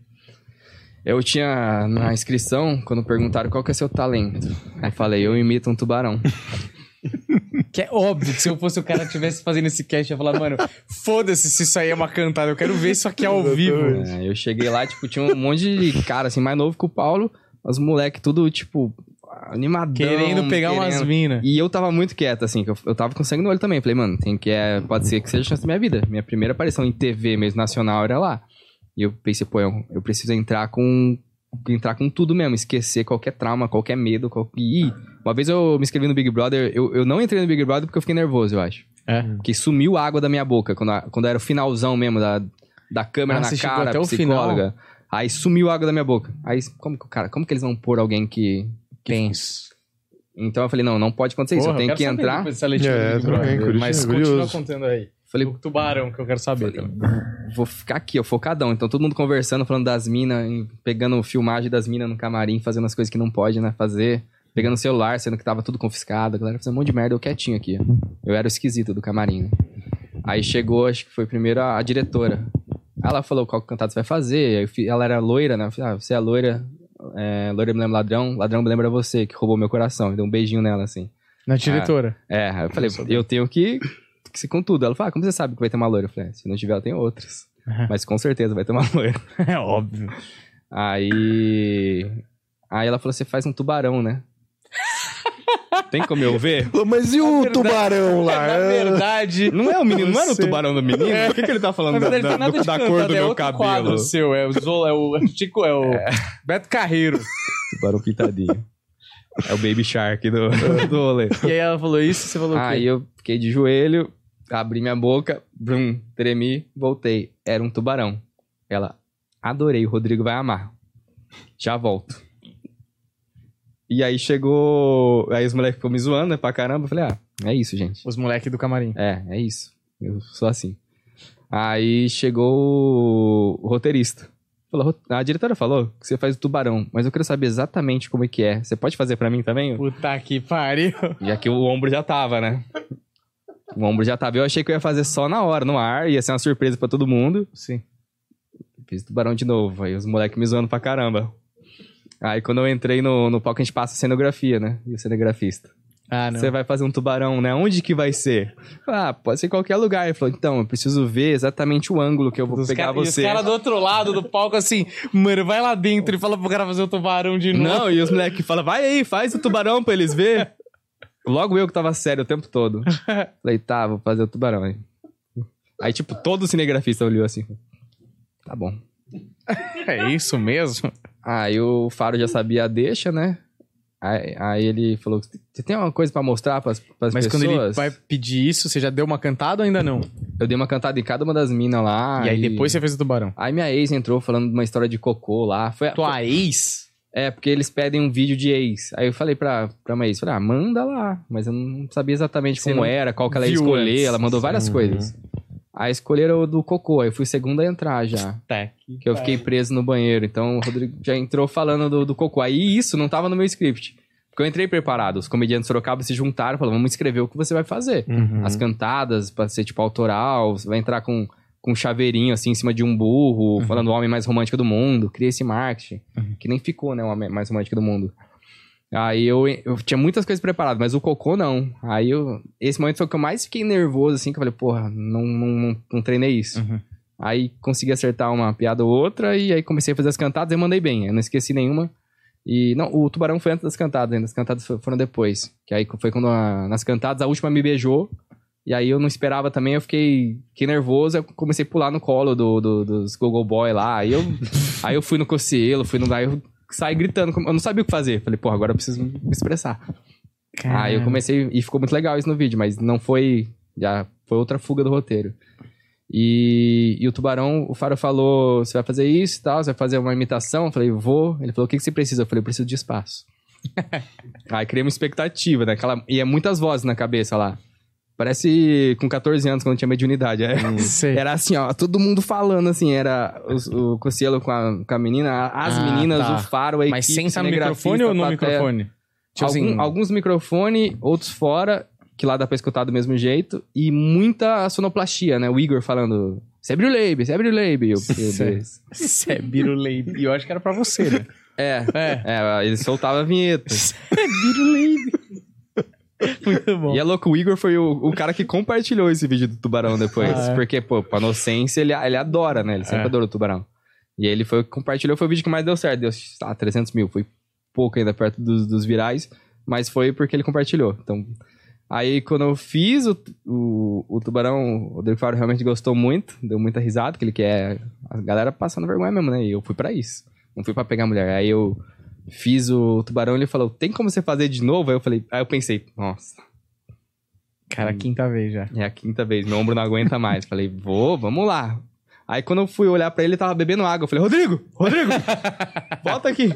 Speaker 2: eu tinha na inscrição, quando perguntaram qual que é seu talento, aí falei, eu imito um tubarão.
Speaker 1: Que é óbvio que se eu fosse o cara que estivesse fazendo esse cast, eu ia falar, mano, foda-se se isso aí é uma cantada, eu quero ver isso aqui ao vivo.
Speaker 2: É, eu cheguei lá, tipo, tinha um monte de cara, assim, mais novo que o Paulo, os moleque tudo, tipo, animadão.
Speaker 1: Querendo pegar umas
Speaker 2: querendo-
Speaker 1: minas.
Speaker 2: E eu tava muito quieto, assim, que eu, eu tava com sangue no olho também. Falei, mano, tem que é, pode ser que seja a chance da minha vida. Minha primeira aparição em TV mesmo, nacional, era lá. E eu pensei, pô, eu, eu preciso entrar com entrar com tudo mesmo, esquecer qualquer trauma, qualquer medo. Qual... E uma vez eu me inscrevi no Big Brother, eu, eu não entrei no Big Brother porque eu fiquei nervoso, eu acho.
Speaker 1: É.
Speaker 2: Porque sumiu água da minha boca, quando, a- quando era o finalzão mesmo da, da câmera
Speaker 1: Ah,
Speaker 2: na cara,
Speaker 1: até o
Speaker 2: psicóloga. Aí sumiu água da minha boca. Aí, como que cara, como que eles vão pôr alguém que.
Speaker 1: Tenso.
Speaker 2: Então eu falei, não, não pode acontecer isso. Eu
Speaker 1: Porra,
Speaker 2: tenho
Speaker 1: quero
Speaker 2: que
Speaker 1: saber
Speaker 2: entrar.
Speaker 3: É,
Speaker 1: Big
Speaker 3: também,
Speaker 1: Mas
Speaker 3: curioso.
Speaker 1: continua contando aí.
Speaker 2: Falei,
Speaker 1: O tubarão que eu quero saber também.
Speaker 2: vou ficar aqui, ó, focadão. Então todo mundo conversando, falando das minas, pegando filmagem das minas no camarim, fazendo as coisas que não pode, né, fazer. Pegando o celular, sendo que tava tudo confiscado. A galera fazendo um monte de merda, eu quietinho aqui. Eu era o esquisito do camarim, né? Aí chegou, acho que foi primeiro a, a diretora. Ela falou qual cantado você vai fazer. Ela era loira, né? Eu falei, ah, você é loira. É, loira me lembra ladrão, ladrão me lembra você, que roubou meu coração. Deu um beijinho nela, assim.
Speaker 1: Na diretora.
Speaker 2: É, aí eu falei, eu tenho que, que ser com tudo. Ela falou, ah, como você sabe que vai ter uma loira? Eu falei, "É, se não tiver, eu tenho outras. Mas com certeza vai ter uma loira.
Speaker 1: É óbvio.
Speaker 2: Aí. Aí ela falou: você faz um tubarão, né? Tem como eu ver?
Speaker 3: Mas e o
Speaker 1: verdade-
Speaker 3: tubarão lá?
Speaker 1: Na verdade.
Speaker 2: Não é o menino, não era o
Speaker 3: Você-
Speaker 2: tubarão do menino? Por que, que ele tá falando da, da- do- da cor do
Speaker 1: é
Speaker 2: meu cabelo?
Speaker 1: seu, é o Zola, é o Chico, é o Beto Carreiro.
Speaker 2: Tubarão pintadinho. É o Baby Shark do, do rolê.
Speaker 1: E aí ela falou isso, você falou o
Speaker 2: Aí eu fiquei de joelho, abri minha boca, brum, tremi, voltei. Era um tubarão. Ela, adorei, o Rodrigo vai amar. Já volto. E aí chegou. Aí os moleques ficou me zoando, né, pra caramba. Eu falei, ah, é isso, gente.
Speaker 1: Os moleques do camarim.
Speaker 2: É, é isso. Eu sou assim. Aí chegou o roteirista. Falou, "Ro- a diretora falou que você faz o tubarão, mas eu quero saber exatamente como é que é. Você pode fazer pra mim também?
Speaker 1: Puta que pariu.
Speaker 2: Já que o ombro já tava, né? O ombro já tava. Eu achei que eu ia fazer só na hora, no ar, ia ser uma surpresa pra todo mundo.
Speaker 1: Sim.
Speaker 2: Fiz tubarão de novo. Aí os moleques me zoando pra caramba. Aí quando eu entrei no, no palco, a gente passa a cenografia, né? E o cinegrafista.
Speaker 1: Ah, não.
Speaker 2: Você vai fazer um tubarão, né? Onde que vai ser? Ah, pode ser em qualquer lugar. Ele falou, então, eu preciso ver exatamente o ângulo que eu vou
Speaker 1: Os
Speaker 2: pegar
Speaker 1: cara- e
Speaker 2: você.
Speaker 1: os caras do outro lado do palco assim, mano, vai lá dentro e fala pro cara fazer o tubarão de novo.
Speaker 2: Não, e os moleques falam, vai aí, faz o tubarão pra eles ver. Logo eu que tava sério o tempo todo. Falei, tá, vou fazer o tubarão aí. Aí, tipo, todo cinegrafista olhou assim. Tá bom.
Speaker 1: É isso mesmo?
Speaker 2: Aí o Faro já sabia a deixa, né? Aí, aí ele falou, você tem uma coisa pra mostrar pras
Speaker 1: Mas
Speaker 2: pessoas?
Speaker 1: quando ele vai pedir isso, você já deu uma cantada ou ainda não?
Speaker 2: Eu dei uma cantada em cada uma das minas lá.
Speaker 1: e aí depois você fez o tubarão.
Speaker 2: Aí minha ex entrou falando de uma história de cocô lá. Foi,
Speaker 1: Tua ex?
Speaker 2: É, porque eles pedem um vídeo de ex. Aí eu falei pra, pra uma ex, falei, ah, manda lá. Mas eu não sabia exatamente como era, qual que ela ia escolher.
Speaker 1: antes.
Speaker 2: Ela mandou várias
Speaker 3: Uhum.
Speaker 2: coisas. Aí escolheram o do cocô. Aí eu fui segunda a entrar já.
Speaker 1: Tá.
Speaker 2: Que eu fiquei preso no banheiro. Então o Rodrigo já entrou falando do, do cocô. Aí isso não tava no meu script. Porque eu entrei preparado. Os comediantes de Sorocaba se juntaram e falaram, vamos escrever o que você vai fazer.
Speaker 3: Uhum.
Speaker 2: As cantadas, pra ser tipo autoral, você vai entrar com, com um chaveirinho assim em cima de um burro, falando o homem mais romântico do mundo, cria esse marketing, que nem ficou, né, o homem mais romântico do mundo. Aí eu, eu tinha muitas coisas preparadas, mas o cocô não. Aí eu. Esse momento foi o que eu mais fiquei nervoso, assim, que eu falei, porra, não, não, não, treinei isso.
Speaker 1: Uhum.
Speaker 2: Aí consegui acertar uma piada ou outra, e aí comecei a fazer as cantadas e eu mandei bem. Eu não esqueci nenhuma. E não, o tubarão foi antes das cantadas ainda, as cantadas fo- foram depois. Que aí foi quando a- nas cantadas a última me beijou. E aí eu não esperava também, eu fiquei, fiquei nervoso, eu comecei a pular no colo do, do- dos Google Boy lá. Aí eu, aí eu fui no Cocielo, fui no. Aí eu saí gritando, eu não sabia o que fazer. Falei, porra, agora eu preciso me expressar. Aí eu comecei, e ficou muito legal isso no vídeo, mas não foi. Já foi outra fuga do roteiro. E, e o tubarão, o Faro falou: você vai fazer isso e tal, você vai fazer uma imitação? Eu falei, vou. Ele falou: o que, que você precisa? Eu falei, eu preciso de espaço. Aí criei uma expectativa, né? Aquela, e é muitas vozes na cabeça lá. Parece com 14 anos, quando tinha mediunidade. É.
Speaker 1: Sei.
Speaker 2: Era assim, ó, todo mundo falando assim, era os- o Cossielo com a, com a menina, as
Speaker 1: Ah,
Speaker 2: meninas,
Speaker 1: tá.
Speaker 2: o Faro, a
Speaker 1: Mas
Speaker 2: equipe,
Speaker 1: sem estar no microfone ou no
Speaker 2: plateia.
Speaker 1: microfone? Tipo
Speaker 2: Algum-
Speaker 1: assim,
Speaker 2: Alguns microfone, outros fora, que lá dá pra escutar do mesmo jeito, e muita sonoplastia, né? O Igor falando, o o.
Speaker 1: Isso é Biruleibe. E eu acho que era pra você, né?
Speaker 2: É,
Speaker 1: É.
Speaker 2: é, ele soltava a vinheta.
Speaker 1: Isso é. Muito bom.
Speaker 2: E é louco, o Igor foi o, o cara que compartilhou esse vídeo do tubarão depois.
Speaker 1: Ah, é?
Speaker 2: Porque, pô, pra inocência, ele, ele adora, né? Ele sempre
Speaker 1: É.
Speaker 2: adora o tubarão. E aí ele foi compartilhou, foi o vídeo que mais deu certo. Deu, ah, 300 mil. Foi pouco ainda perto dos, dos virais, mas foi porque ele compartilhou. Então, aí quando eu fiz o, o, o tubarão, o Rodrigo Faro realmente gostou muito, deu muita risada, que ele quer a galera passando vergonha mesmo, né? E eu fui pra isso. Não fui pra pegar mulher. Aí eu fiz o tubarão, ele falou, tem como você fazer de novo? Aí eu falei, aí eu pensei, nossa.
Speaker 1: Cara, quinta vez já.
Speaker 2: É a quinta vez, meu ombro não aguenta mais. Falei, vou, vamos lá. Aí quando eu fui olhar pra ele, ele tava bebendo água. Eu falei, Rodrigo, Rodrigo, volta aqui.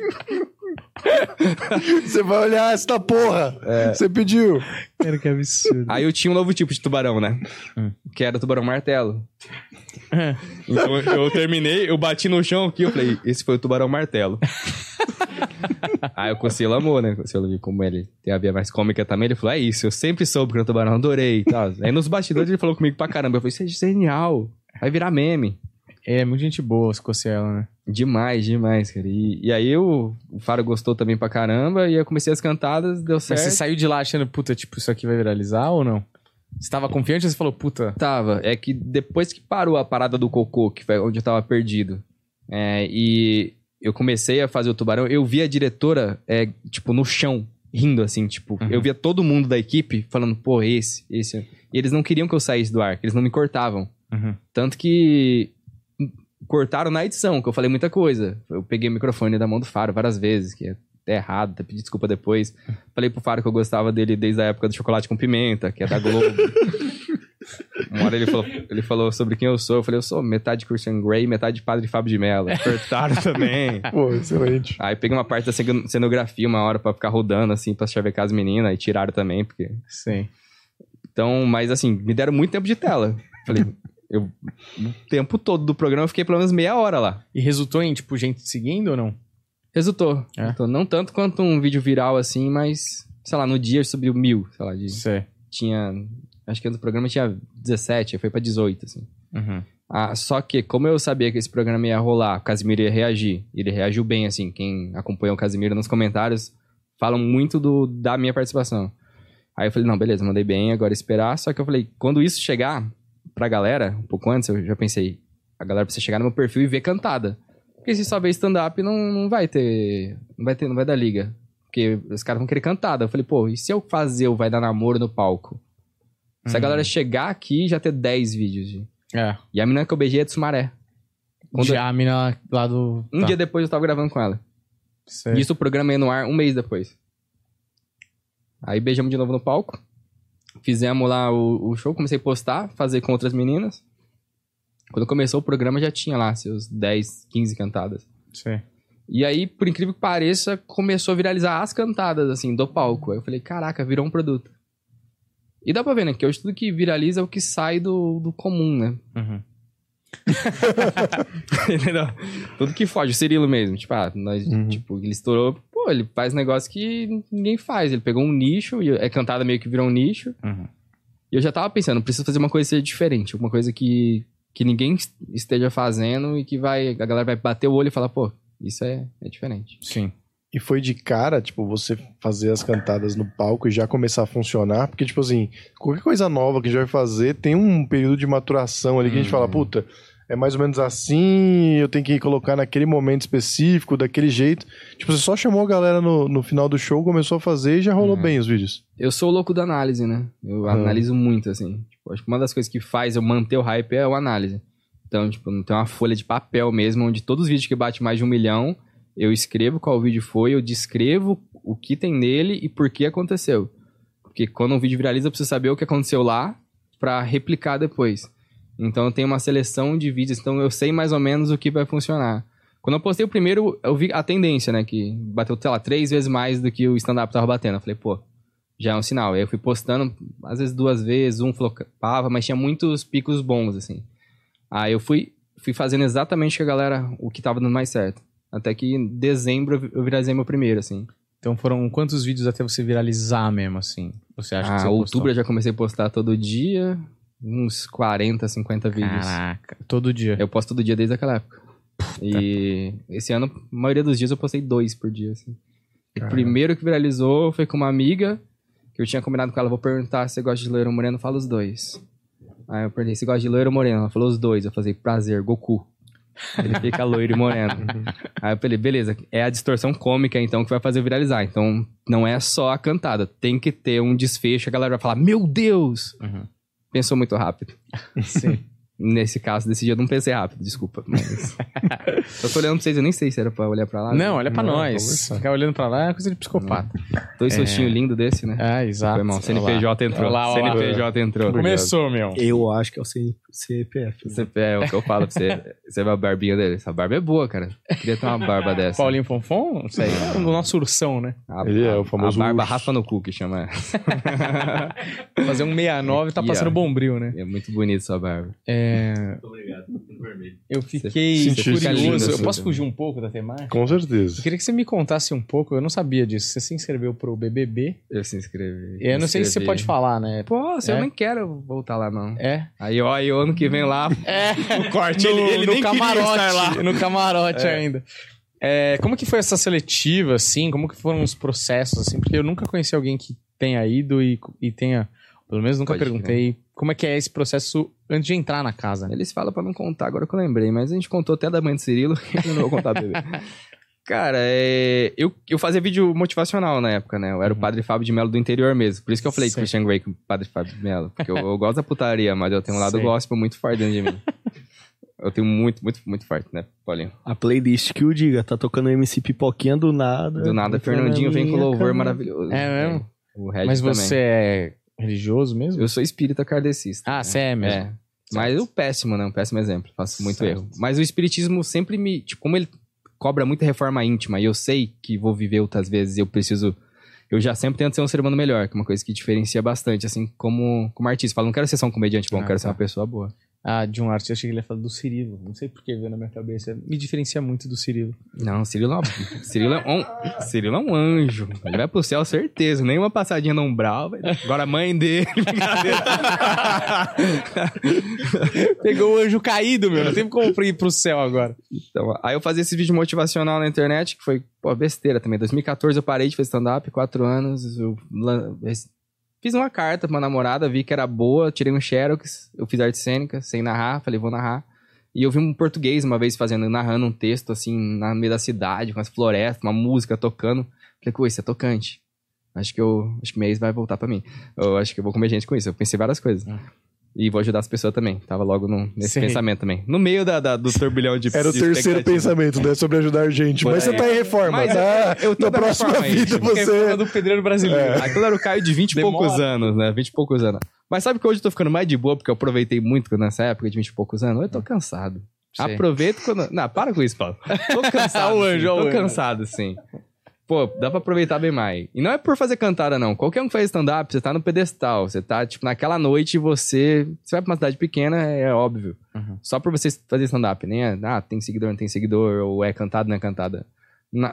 Speaker 3: Você vai olhar esta porra. Você pediu.
Speaker 1: Cara, que absurdo.
Speaker 2: Aí eu tinha um novo tipo de tubarão, né?
Speaker 1: Hum.
Speaker 2: Que era o tubarão martelo. Então eu terminei, eu bati no chão aqui, eu falei, esse foi o tubarão martelo. Aí o Cossielo amou, né? O Cossielo viu como ele tem a via mais cômica também. Ele falou, é isso, eu sempre soube que era um tubarão, adorei e tal. Aí nos bastidores ele falou comigo pra caramba. Eu falei, isso é genial, vai virar meme.
Speaker 1: É, muito gente boa, os Cossielo, né?
Speaker 2: Demais, demais, cara. E, e aí o, o Faro gostou também pra caramba, e eu comecei as cantadas, deu
Speaker 1: Mas
Speaker 2: certo.
Speaker 1: você saiu de lá achando, puta, tipo, isso aqui vai viralizar ou não? Você tava confiante ou você falou, puta...
Speaker 2: Tava. É que depois que parou a parada do cocô, que foi onde eu tava perdido, é, e eu comecei a fazer o tubarão, eu vi a diretora, é, tipo, no chão, rindo, assim, tipo,
Speaker 1: Uhum.
Speaker 2: eu via todo mundo da equipe falando, pô, esse, esse. E eles não queriam que eu saísse do ar, eles não me cortavam.
Speaker 1: Uhum.
Speaker 2: Tanto que cortaram na edição, que eu falei muita coisa. Eu peguei o microfone da mão do Faro várias vezes, que é até errado, até pedi desculpa depois. Falei pro Faro que eu gostava dele desde a época do chocolate com pimenta, que é da Globo. Uma hora ele falou, ele falou sobre quem eu sou. Eu falei, eu sou metade Christian Grey, metade Padre Fábio de Mello. Cortaram também.
Speaker 3: Pô, excelente.
Speaker 2: Aí peguei uma parte da cen- cenografia uma hora pra ficar rodando, assim, pra chavecar as meninas, e tiraram também, porque
Speaker 1: Sim.
Speaker 2: então, mas assim, me deram muito tempo de tela. Falei, eu, o tempo todo do programa eu fiquei pelo menos meia hora lá.
Speaker 1: E resultou em, tipo, gente seguindo ou não?
Speaker 2: Resultou.
Speaker 1: É?
Speaker 2: Resultou. Não tanto quanto um vídeo viral assim, mas, sei lá, no dia subiu mil, sei lá, de,
Speaker 1: Sei.
Speaker 2: tinha Acho que antes do programa tinha 17, aí foi pra 18, assim.
Speaker 1: Uhum.
Speaker 2: Ah, só que, como eu sabia que esse programa ia rolar, o Casimiro ia reagir. Ele reagiu bem, assim. Quem acompanha o Casimiro nos comentários falam muito do, da minha participação. Aí eu falei, não, beleza, mandei bem, agora esperar. Só que eu falei, quando isso chegar pra galera, um pouco antes, eu já pensei, a galera precisa chegar no meu perfil e ver cantada. Porque se só ver stand-up, não, não vai ter. Não vai ter, não vai dar liga. Porque os caras vão querer cantada. Eu falei, pô, e se eu fazer o Vai Dar Namoro no palco? Se a
Speaker 1: Uhum.
Speaker 2: galera chegar aqui, já ter 10 vídeos. de-
Speaker 1: É.
Speaker 2: E a menina que eu beijei é de Sumaré. Quando-
Speaker 1: Já a mina lá do.
Speaker 2: Um
Speaker 1: tá.
Speaker 2: dia depois eu tava gravando com ela.
Speaker 1: Sei.
Speaker 2: Isso o programa ia no ar um mês depois. Aí beijamos de novo no palco. Fizemos lá o, o show, comecei a postar, fazer com outras meninas. Quando começou o programa já tinha lá seus 10, 15 cantadas.
Speaker 1: Sei.
Speaker 2: E aí, por incrível que pareça, começou a viralizar as cantadas, assim, do palco. Aí eu falei, caraca, virou um produto. E dá pra ver, né? Que hoje tudo que viraliza é o que sai do, do comum, né?
Speaker 1: Uhum.
Speaker 2: Entendeu? Tudo que foge, o Cirilo mesmo. Tipo, ah, nós,
Speaker 3: Uhum.
Speaker 2: tipo, ele estourou. Pô, ele faz negócio que ninguém faz. Ele pegou um nicho, e é cantada meio que virou um nicho.
Speaker 1: Uhum.
Speaker 2: E eu já tava pensando, preciso fazer uma coisa que seja diferente. Alguma coisa que, que ninguém esteja fazendo e que vai, a galera vai bater o olho e falar, pô, isso é, é diferente.
Speaker 1: Sim.
Speaker 3: E foi de cara, tipo, você fazer as cantadas no palco e já começar a funcionar, porque, tipo assim, qualquer coisa nova que a gente vai fazer tem um período de maturação ali que a gente fala, puta, é mais ou menos assim, eu tenho que colocar naquele momento específico, daquele jeito. Tipo, você só chamou a galera no, no final do show, começou a fazer e já rolou
Speaker 2: Uhum.
Speaker 3: bem os vídeos.
Speaker 2: Eu sou o louco da análise, né? Eu
Speaker 3: Aham.
Speaker 2: analiso muito, assim. Tipo, acho que uma das coisas que faz eu manter o hype é a análise. Então, tipo, não tem uma folha de papel mesmo, onde todos os vídeos que bate mais de um milhão, eu escrevo qual vídeo foi, eu descrevo o que tem nele e por que aconteceu. Porque quando um vídeo viraliza, eu preciso saber o que aconteceu lá pra replicar depois. Então, eu tenho uma seleção de vídeos, então eu sei mais ou menos o que vai funcionar. Quando eu postei o primeiro, eu vi a tendência, né? Que bateu, sei lá, três vezes mais do que o stand-up tava batendo. Eu falei, pô, já é um sinal. Aí eu fui postando, às vezes duas vezes, um flopava, mas tinha muitos picos bons, assim. Aí eu fui, fui fazendo exatamente com a galera o que tava dando mais certo. Até que em dezembro eu vi- eu viralizei meu primeiro, assim.
Speaker 1: Então foram quantos vídeos até você viralizar mesmo, assim? Você acha que
Speaker 2: Ah,
Speaker 1: você
Speaker 2: outubro eu já comecei a postar todo dia, uns 40, 50 vídeos.
Speaker 1: Caraca, todo dia.
Speaker 2: Eu posto todo dia desde aquela época. E esse ano, a maioria dos dias eu postei dois por dia, assim. O primeiro que viralizou foi com uma amiga, que eu tinha combinado com ela, vou perguntar se você gosta de loiro moreno, fala os dois. Aí eu perguntei, se gosta de loiro moreno? Ela falou os dois. Eu falei, prazer, Goku. Ele fica loiro e moreno. Aí eu falei, beleza, é a distorção cômica então que vai fazer viralizar. Então não é só a cantada, tem que ter um desfecho, a galera vai falar, meu Deus!
Speaker 1: Uhum.
Speaker 2: Pensou muito rápido.
Speaker 1: Sim.
Speaker 2: Nesse caso, desse dia eu não pensei rápido, desculpa. Mas... eu tô olhando pra vocês, eu nem sei se era pra olhar pra lá.
Speaker 1: Não, olha pra
Speaker 3: Não,
Speaker 1: nós. Ficar olhando pra lá é coisa de psicopata.
Speaker 2: Dois rostinhos lindos desse, né?
Speaker 1: É, exato.
Speaker 2: Foi mal, CNPJ entrou.
Speaker 1: Olha lá, olha lá.
Speaker 2: CNPJ entrou.
Speaker 1: Começou, meu.
Speaker 4: Eu acho que é o CPF.
Speaker 2: Você, é o que eu falo pra você. Você vê a barbinha dele. Essa barba é boa, cara. Eu queria ter uma barba dessa.
Speaker 1: Paulinho Fonfon? Isso aí é o nosso ursão, né?
Speaker 2: A,
Speaker 3: Ele é o famoso
Speaker 2: A barba
Speaker 3: urso.
Speaker 2: raspa no cu, que chama.
Speaker 1: Fazer um 69 tá
Speaker 2: Aqui,
Speaker 1: passando
Speaker 2: ó.
Speaker 1: bombril, né?
Speaker 2: É muito bonito sua barba.
Speaker 1: É...
Speaker 4: Obrigado, vermelho.
Speaker 1: Eu fiquei curioso. eu posso fugir um pouco da temática?
Speaker 3: Com
Speaker 1: Eu
Speaker 3: certeza.
Speaker 1: queria que você me contasse um pouco, eu não sabia disso. Você se inscreveu pro BBB.
Speaker 2: Eu se inscrevi.
Speaker 1: Eu não sei se você pode falar, né?
Speaker 2: Pô,
Speaker 1: É?
Speaker 2: eu nem quero voltar lá, não.
Speaker 1: É.
Speaker 2: Aí, ó, aí o ano que vem lá,
Speaker 1: É,
Speaker 2: o corte,
Speaker 1: no,
Speaker 2: ele, ele
Speaker 1: no camarote,
Speaker 2: estar lá.
Speaker 1: no camarote ainda. É, como que foi essa seletiva, assim? Como que foram os processos, assim? Porque eu nunca conheci alguém que tenha ido e, e tenha... Pelo menos nunca
Speaker 2: Pode
Speaker 1: perguntei como é que é esse processo antes de entrar na casa.
Speaker 2: Eles falam pra não contar, agora que eu lembrei, mas a gente contou até da mãe do Cirilo, eu não vou contar dele. Cara, é... eu, eu fazia vídeo motivacional na época, né? Eu era o padre Fábio de Melo do interior mesmo. Por isso que eu falei
Speaker 1: Sei.
Speaker 2: Christian Grey com o padre Fábio de Melo. Porque eu, eu gosto da putaria, mas eu tenho um lado
Speaker 1: Sei.
Speaker 2: gospel muito forte dentro de mim. Eu tenho muito, muito, muito forte, né, Paulinho?
Speaker 4: A playlist que o diga, tá tocando MC Pipoquinha do nada.
Speaker 2: Do nada, Fernandinho vem com louvor maravilhoso.
Speaker 1: É mesmo?
Speaker 2: O Red
Speaker 1: Mas
Speaker 2: também.
Speaker 1: você é religioso mesmo?
Speaker 2: Eu sou espírita kardecista.
Speaker 1: Ah,
Speaker 2: né?
Speaker 1: você é mesmo.
Speaker 2: É. Mas o péssimo, né? Um péssimo exemplo. Faço muito
Speaker 1: Certo.
Speaker 2: erro. Mas o espiritismo sempre me. Tipo, como ele cobra muita reforma íntima e eu sei que vou viver outras vezes e eu preciso. Eu já sempre tento ser um ser humano melhor, que é uma coisa que diferencia bastante, assim, como, como artista. Falo, não quero ser só um comediante bom,
Speaker 1: Ah,
Speaker 2: quero ser
Speaker 1: tá.
Speaker 2: uma pessoa boa.
Speaker 1: Ah, de um artista, eu achei que ele ia falar do Cirilo. Não sei por que veio na minha cabeça. Me diferencia muito do Cirilo.
Speaker 2: Não, Cirilo é, uma... Cirilo, é um... Cirilo é um anjo. Ele vai pro céu, certeza. Nenhuma passadinha no umbral. velho. Agora a mãe dele.
Speaker 1: Pegou o anjo caído, meu. Não tem como ir pro céu agora.
Speaker 2: Então, aí eu fazia esse vídeo motivacional na internet, que foi, pô, besteira também. 2014 eu parei de fazer stand-up, quatro anos. Eu fiz uma carta pra uma namorada, vi que era boa, tirei um xerox, eu fiz arte cênica, sem narrar, falei, vou narrar. E eu vi um português uma vez fazendo, narrando um texto, assim, no meio da cidade, com as florestas, uma música tocando. Falei, pô, isso é tocante. Acho que eu, acho que minha ex vai voltar pra mim. Eu acho que eu vou comer gente com isso. Eu pensei várias coisas.
Speaker 1: Hum.
Speaker 2: E vou ajudar as pessoas também. Tava logo no- nesse
Speaker 1: Sei.
Speaker 2: pensamento também. No meio da, da- do turbilhão de
Speaker 3: Era o terceiro pensamento, né? Sobre ajudar gente. Mas
Speaker 2: aí.
Speaker 3: você tá em reforma,
Speaker 2: Mas
Speaker 3: tá?
Speaker 2: eu- eu tô
Speaker 3: Na próxima
Speaker 2: reforma aí.
Speaker 3: vida
Speaker 1: Reforma
Speaker 3: você.
Speaker 1: do pedreiro brasileiro.
Speaker 2: Aquilo era o Caio de 20 e
Speaker 1: Demora.
Speaker 2: poucos anos, né? 20 e poucos anos. Mas sabe que hoje eu tô ficando mais de boa, porque eu aproveitei muito nessa época de 20 e poucos anos? Eu tô cansado.
Speaker 1: Sei.
Speaker 2: Aproveito quando. Não, para com isso, Paulo. Tô cansado.
Speaker 1: O anjo,
Speaker 2: sim. Tô
Speaker 1: anjo.
Speaker 2: cansado, sim. Pô, dá pra aproveitar bem mais. E não é por fazer cantada, não. Qualquer um que faz stand-up, você tá no pedestal. Você tá, tipo, naquela noite você. Você vai pra uma cidade pequena, é óbvio.
Speaker 1: Uhum.
Speaker 2: Só por você fazer stand-up. Nem é, ah, tem seguidor, não tem seguidor, ou é cantado, não é cantada.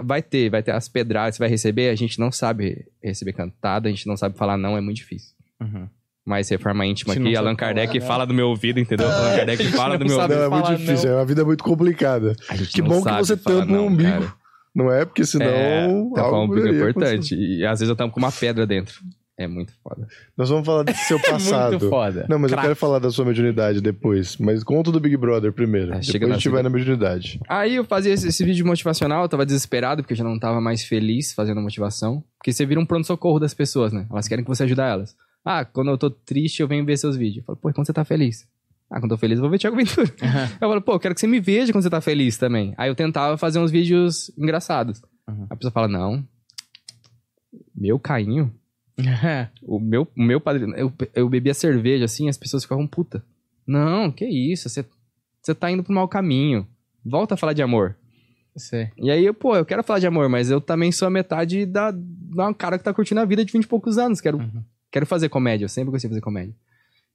Speaker 2: Vai ter, vai ter as pedradas, você vai receber. A gente não sabe receber cantada, a gente não sabe falar não, é muito difícil.
Speaker 1: Uhum.
Speaker 2: Mas reforma íntima
Speaker 1: não
Speaker 2: aqui, Allan Kardec
Speaker 1: falar, né?
Speaker 2: fala do meu ouvido, entendeu? Allan Kardec fala do
Speaker 1: não
Speaker 2: meu ouvido.
Speaker 3: Não, é muito difícil. É uma vida muito complicada. Que
Speaker 2: não
Speaker 3: bom que você tampa o
Speaker 2: não,
Speaker 3: umbigo.
Speaker 2: cara.
Speaker 3: Não é? Porque senão.
Speaker 2: É, tampar o
Speaker 3: algo
Speaker 2: umbigo é
Speaker 3: poderia
Speaker 2: importante. E às vezes eu tampo com uma pedra dentro. É muito foda.
Speaker 3: Nós vamos falar desse seu passado.
Speaker 1: Muito foda.
Speaker 3: Não, mas eu
Speaker 1: Craque.
Speaker 3: quero falar da sua mediunidade depois. Mas conta do Big Brother primeiro.
Speaker 2: Ah,
Speaker 3: depois a gente vai na mediunidade.
Speaker 2: Aí eu fazia esse, esse vídeo motivacional, eu tava desesperado, porque eu já não tava mais feliz fazendo motivação. Porque você vira um pronto-socorro das pessoas, né? Elas querem que você ajude elas. Ah, quando eu tô triste, eu venho ver seus vídeos. Eu falo, pô, quando você tá feliz? Ah, quando eu tô feliz, eu vou ver Thiago Ventura. Eu falo, pô, eu quero que você me veja quando você tá feliz também. Aí eu tentava fazer uns vídeos engraçados.
Speaker 1: Uhum.
Speaker 2: A pessoa fala, não. Meu cainho? O meu, o meu padrinho. Eu, eu bebia cerveja assim, as pessoas ficavam puta. Não, que isso, você, você tá indo pro mau caminho. Volta a falar de amor.
Speaker 1: Sei.
Speaker 2: E aí, pô, eu quero falar de amor, mas eu também sou a metade da, da cara que tá curtindo a vida de 20 e poucos anos. Quero,
Speaker 1: Uhum.
Speaker 2: quero fazer comédia, eu sempre gostei de fazer comédia.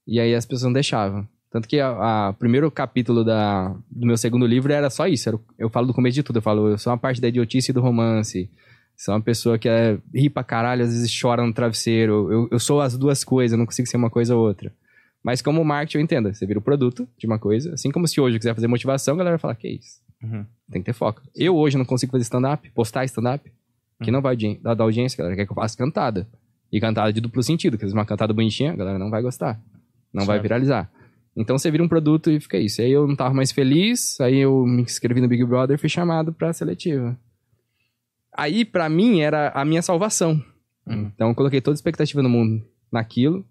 Speaker 2: E aí as pessoas não deixavam. Tanto que o primeiro capítulo da, do meu segundo livro era só isso. era eu falo do começo de tudo. Eu falo, eu sou uma parte da idiotice e do romance. Sou uma pessoa que é, ri pra caralho, às vezes chora no travesseiro. Eu, eu sou as duas coisas, eu não consigo ser uma coisa ou outra. Mas como marketing, eu entendo. Você vira o produto de uma coisa. Assim como se hoje eu quiser fazer motivação, a galera vai falar, que isso?
Speaker 1: Uhum.
Speaker 2: Tem que ter foco. Eu hoje não consigo fazer stand-up, postar stand-up, que não vai audi- dar audiência, a galera quer que eu faça cantada. E cantada de duplo sentido, que às vezes uma cantada bonitinha, a galera não vai gostar. Não vai
Speaker 1: Certo.
Speaker 2: viralizar. Então você vira um produto e fica isso. Aí eu não tava mais feliz, aí eu me inscrevi no Big Brother e fui chamado pra seletiva. Aí, pra mim, era a minha salvação.
Speaker 1: Uhum.
Speaker 2: Então eu coloquei toda a expectativa no mundo naquilo.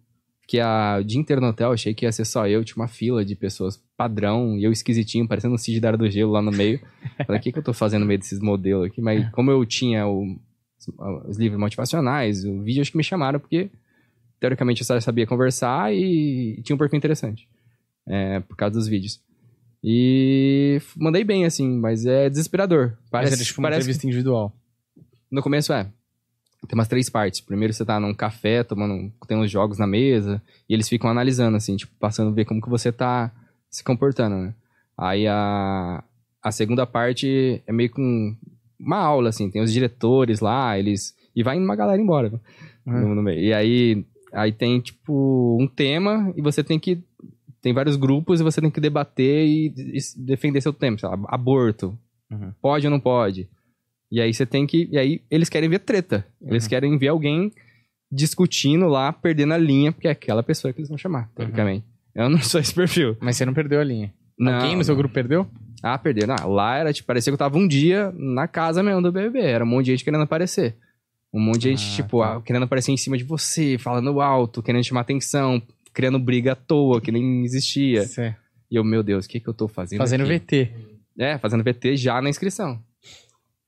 Speaker 2: Que a, o dia inteiro no hotel, achei que ia ser só eu, tinha uma fila de pessoas padrão, e eu esquisitinho, parecendo um Cid da Era do Gelo lá no meio. Falei, o que, que eu tô fazendo no meio desses modelos aqui? Mas como eu tinha o- os livros motivacionais, o vídeo, acho que me chamaram, porque teoricamente eu só sabia conversar e tinha um perfil interessante. É, por causa dos vídeos. E mandei bem, assim, mas é desesperador.
Speaker 1: Parece,
Speaker 2: Parece,
Speaker 1: era tipo uma
Speaker 2: parece
Speaker 1: entrevista individual.
Speaker 2: no começo é. Tem umas três partes. Primeiro você tá num café, tomando. Tem uns jogos na mesa. E eles ficam analisando, assim, tipo, passando a ver como que você tá se comportando, né? Aí a, a segunda parte é meio com uma aula, assim. Tem os diretores lá, eles. E vai uma galera embora.
Speaker 1: Uhum.
Speaker 2: No- no meio. E aí, aí tem, tipo, um tema e você tem que. Tem vários grupos e você tem que debater e, e defender seu tema. Sei lá, aborto.
Speaker 1: Uhum.
Speaker 2: Pode ou não pode? E aí você tem que. E aí eles querem ver treta. Eles
Speaker 1: Uhum.
Speaker 2: querem ver alguém discutindo lá, perdendo a linha, porque é aquela pessoa que eles vão chamar, teoricamente. Eu não sou esse perfil.
Speaker 1: Mas você não perdeu a linha.
Speaker 2: Não,
Speaker 1: Alguém no seu
Speaker 2: não.
Speaker 1: grupo perdeu?
Speaker 2: Ah, perderam. Ah, lá era, tipo, parecia que eu tava um dia na casa mesmo do BBB. Era um monte de gente querendo aparecer. Um monte de gente,
Speaker 1: Ah,
Speaker 2: tipo,
Speaker 1: tá.
Speaker 2: ah, querendo aparecer em cima de você, falando alto, querendo chamar atenção, criando briga à toa, que nem existia.
Speaker 1: Sei.
Speaker 2: E eu, meu Deus, o que que eu tô fazendo
Speaker 1: Fazendo
Speaker 2: aqui?
Speaker 1: VT.
Speaker 2: É, fazendo VT já na inscrição.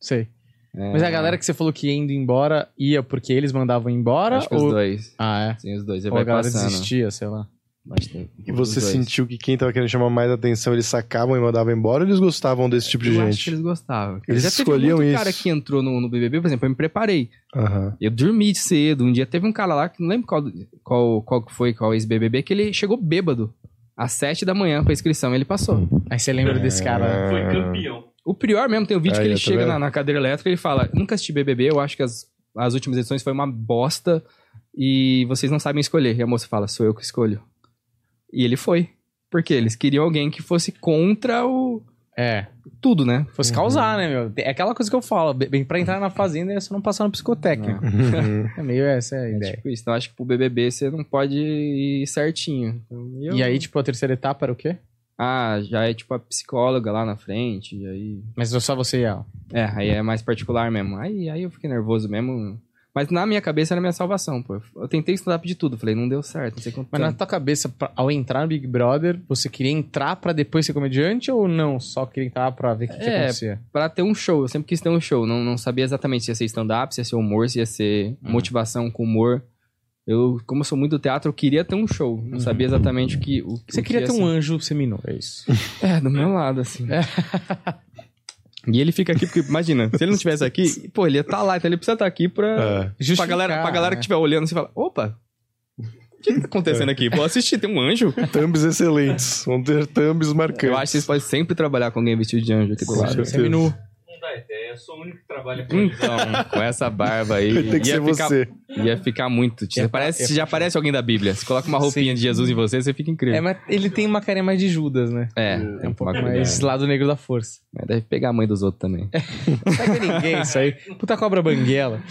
Speaker 1: Sei.
Speaker 2: É,
Speaker 1: Mas a galera que você falou que ia indo embora, ia porque eles mandavam embora?
Speaker 2: Acho que
Speaker 1: ou...
Speaker 2: os dois.
Speaker 1: Ah, é?
Speaker 2: Sim, os dois. Ele
Speaker 1: Ou a
Speaker 2: vai
Speaker 1: galera
Speaker 2: passando.
Speaker 1: desistia, sei lá.
Speaker 2: Mas tem-
Speaker 3: E você sentiu que quem tava querendo chamar mais atenção, eles sacavam e mandavam embora ou eles gostavam desse tipo de
Speaker 2: Eu acho
Speaker 3: gente?
Speaker 2: que eles gostavam.
Speaker 3: Eles
Speaker 2: Já teve
Speaker 3: escolhiam
Speaker 2: muito
Speaker 3: isso.
Speaker 2: cara que entrou no, no BBB, por exemplo, eu me preparei.
Speaker 3: Aham.
Speaker 2: Eu dormi cedo. Um dia teve um cara lá, que não lembro qual, qual, qual que foi, qual ex-BBB, que ele chegou bêbado. às 7 da manhã pra inscrição. Ele passou.
Speaker 1: Aí você lembra desse cara.
Speaker 5: Foi campeão.
Speaker 2: O Prior mesmo tem um vídeo
Speaker 3: Aí,
Speaker 2: que ele chega na, na cadeira elétrica e ele fala: Nunca assisti BBB, eu acho que as, as últimas edições foi uma bosta e vocês não sabem escolher. E a moça fala: Sou eu que escolho. E ele foi. Porque eles queriam alguém que fosse contra o.
Speaker 1: É.
Speaker 2: Tudo, né?
Speaker 1: Fosse causar, né, meu? É aquela coisa que eu falo. Bem, pra entrar na fazenda é só não passar no psicotécnico.
Speaker 3: Uhum.
Speaker 1: É meio essa a
Speaker 2: É
Speaker 1: ideia.
Speaker 2: tipo isso. Então acho que pro BBB você não pode ir certinho. Então, eu-
Speaker 1: E aí, tipo, a terceira etapa era o quê?
Speaker 2: Ah, já é tipo a psicóloga lá na frente. E aí.
Speaker 1: Mas só você e ela.
Speaker 2: É, aí é mais particular mesmo. Aí, aí eu fiquei nervoso mesmo. Mas na minha cabeça era a minha salvação, pô. Eu tentei stand-up de tudo. Falei, não deu certo, não sei quanto
Speaker 1: Mas na
Speaker 2: tempo.
Speaker 1: tua cabeça, ao entrar no Big Brother, você queria entrar pra depois ser comediante ou não? Só queria entrar pra ver o que, que
Speaker 2: É,
Speaker 1: acontecia?
Speaker 2: Pra ter um show, eu sempre quis ter um show. Não, não sabia exatamente se ia ser stand-up, se ia ser humor, se ia ser
Speaker 1: Uhum.
Speaker 2: motivação com humor. Eu, como eu sou muito do teatro, eu queria ter um show. Não sabia exatamente o que. O,
Speaker 1: Você
Speaker 2: o que
Speaker 1: queria
Speaker 2: ia
Speaker 1: ter um anjo seminu, é isso.
Speaker 2: É, do meu lado, assim. E ele fica aqui, porque imagina, se ele não tivesse aqui, pô, ele ia estar lá, então ele precisa estar aqui pra,
Speaker 3: É.
Speaker 2: pra, galera, pra galera
Speaker 1: né?
Speaker 2: que estiver olhando, você fala, opa, o que, que tá acontecendo aqui? Pô, assistir, tem um anjo?
Speaker 3: Thumbs excelentes. Vão ter thumbs marcantes.
Speaker 2: Eu acho que vocês podem sempre trabalhar com alguém vestido de anjo aqui do
Speaker 3: Com
Speaker 2: lado.
Speaker 1: Seminu.
Speaker 5: Dá ideia, eu sou o único que trabalha com isso.
Speaker 2: Então, com essa barba aí,
Speaker 3: Tem que
Speaker 2: ia,
Speaker 3: ser
Speaker 2: ficar,
Speaker 3: você.
Speaker 2: ia ficar muito. Você parece, você já parece alguém da Bíblia. Você coloca uma roupinha de Jesus em você, você fica incrível.
Speaker 1: É, mas ele tem uma carinha mais de Judas, né?
Speaker 2: É,
Speaker 1: É um pouco mais
Speaker 2: coisa-
Speaker 1: lado negro da força.
Speaker 2: É, Deve pegar a mãe dos outros também.
Speaker 1: Não pega ninguém isso aí. Puta cobra banguela.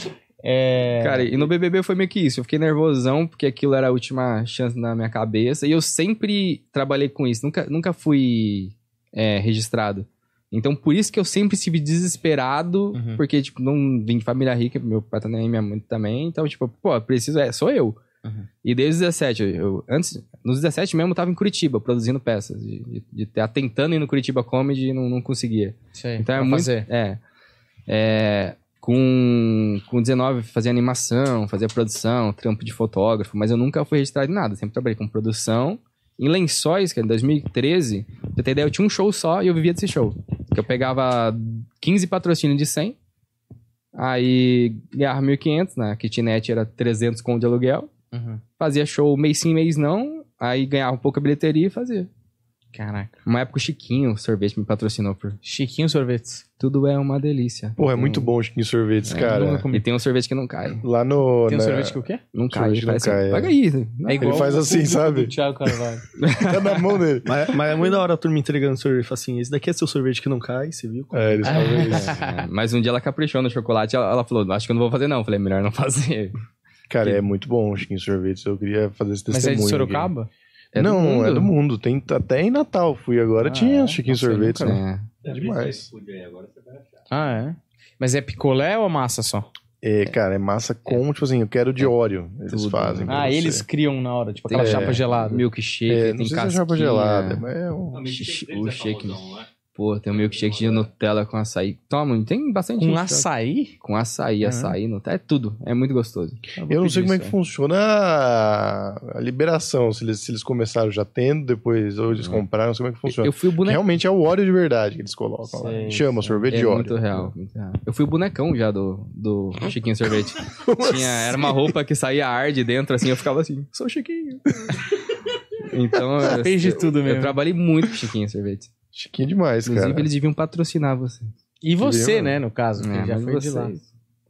Speaker 1: É...
Speaker 2: Cara, e no BBB foi meio que isso. Eu fiquei nervosão, porque aquilo era a última chance na minha cabeça. E eu sempre trabalhei com isso. Nunca, nunca fui é, registrado. Então, por isso que eu sempre estive desesperado.
Speaker 1: Uhum.
Speaker 2: Porque, tipo, não vim de família rica. Meu pai também, minha mãe também. Então, tipo, pô, preciso... É, sou eu.
Speaker 1: Uhum.
Speaker 2: E desde os 17, eu, antes, nos 17 mesmo, eu tava em Curitiba, produzindo peças. De, de, de tentando ir no Curitiba Comedy e não, não conseguia. Então é muito.
Speaker 1: fazer.
Speaker 2: É. É, com, com 19, fazia animação, fazia produção, trampo de fotógrafo, mas eu nunca fui registrado em nada. Sempre trabalhei com produção. Em Lençóis, que é em 2013, pra você ter ideia, eu tinha um show só e eu vivia desse show. Que eu pegava 15 patrocínios de 100, aí ganhava 1.500, na kitnet era 300 com de aluguel.
Speaker 1: Uhum.
Speaker 2: Fazia show mês sim, mês não, aí ganhava um pouco a bilheteria e fazia.
Speaker 1: Caraca.
Speaker 2: Uma época o Chiquinho, o sorvete, me patrocinou por
Speaker 1: Chiquinho Sorvetes.
Speaker 2: Tudo é uma delícia.
Speaker 3: Porra, é
Speaker 2: Tem-
Speaker 3: muito bom o Chiquinho Sorvetes,
Speaker 1: É,
Speaker 3: cara.
Speaker 2: E tem um sorvete que não cai.
Speaker 3: Lá no.
Speaker 1: Tem um
Speaker 3: na-
Speaker 1: sorvete que o quê?
Speaker 2: Não cai.
Speaker 3: Sorvete não cai, é.
Speaker 2: Paga aí.
Speaker 1: É igual
Speaker 3: Ele faz assim, sabe?
Speaker 1: Thiago Carvalho.
Speaker 3: Tá na mão dele.
Speaker 4: Mas, mas é muito da hora a turma entregando sorvete. Fala assim, esse daqui é seu sorvete que não cai, você viu?
Speaker 3: É, eles falam isso.
Speaker 2: É, mas um dia ela caprichou no chocolate. Ela, ela falou: Acho que eu não vou fazer, não. Eu falei: Melhor não fazer.
Speaker 3: Cara, é muito bom o Chiquinho Sorvetes. Eu queria fazer esse
Speaker 1: Mas é
Speaker 3: testemunho.
Speaker 1: de
Speaker 3: aqui.
Speaker 2: É do
Speaker 3: não,
Speaker 2: mundo.
Speaker 3: é do mundo. Tem até em Natal. Fui agora,
Speaker 1: Ah,
Speaker 3: tinha
Speaker 1: é?
Speaker 3: Chiquinho
Speaker 1: Nossa, eu
Speaker 3: Sorvetes.
Speaker 1: nunca
Speaker 3: né?
Speaker 2: É.
Speaker 3: demais.
Speaker 5: Agora você vai achar.
Speaker 1: Ah, é? Mas é picolé ou massa só?
Speaker 3: É, cara, é massa com, tipo assim, eu quero de óleo. Eles
Speaker 2: Tudo.
Speaker 3: fazem. pra
Speaker 1: Ah,
Speaker 3: você.
Speaker 1: eles criam na hora, tipo aquela
Speaker 2: Tem-
Speaker 1: chapa
Speaker 3: é,
Speaker 1: gelada.
Speaker 2: Milkshake,
Speaker 3: É,
Speaker 2: tem
Speaker 3: não sei se é chapa gelada, mas é um...
Speaker 5: Não, deles
Speaker 2: o
Speaker 5: é
Speaker 2: shake.
Speaker 5: né?
Speaker 2: Pô, tem um milkshake de Nutella com açaí. Toma, tem bastante
Speaker 1: Com
Speaker 2: gente
Speaker 1: açaí?
Speaker 2: Com açaí, açaí, Nutella. É tudo. É muito gostoso. vou
Speaker 3: Eu não sei como é que funciona a, liberação. Se eles, se eles começaram já tendo, depois ou eles compraram, não sei como é que funciona.
Speaker 2: Eu fui o bonecão.
Speaker 3: Realmente é o óleo de verdade que eles colocam lá.
Speaker 1: Sei,
Speaker 3: Chama
Speaker 1: sei.
Speaker 3: sorvete
Speaker 2: É
Speaker 3: de óleo.
Speaker 2: muito real, muito real. Eu fui o bonecão já do, do Chiquinho Sorvete. Tinha, era uma roupa que saía ar de dentro, assim, eu ficava assim, sou o Chiquinho. então, eu,
Speaker 1: Fez de tudo
Speaker 2: eu,
Speaker 1: mesmo.
Speaker 2: eu trabalhei muito com Chiquinho Sorvete.
Speaker 3: Chiquinho demais,
Speaker 2: Inclusive,
Speaker 3: cara.
Speaker 2: eles deviam patrocinar você.
Speaker 1: E você,
Speaker 3: Viu?
Speaker 1: né, no caso, que
Speaker 2: É,
Speaker 1: já
Speaker 2: mas
Speaker 1: foi de lá.
Speaker 2: vocês,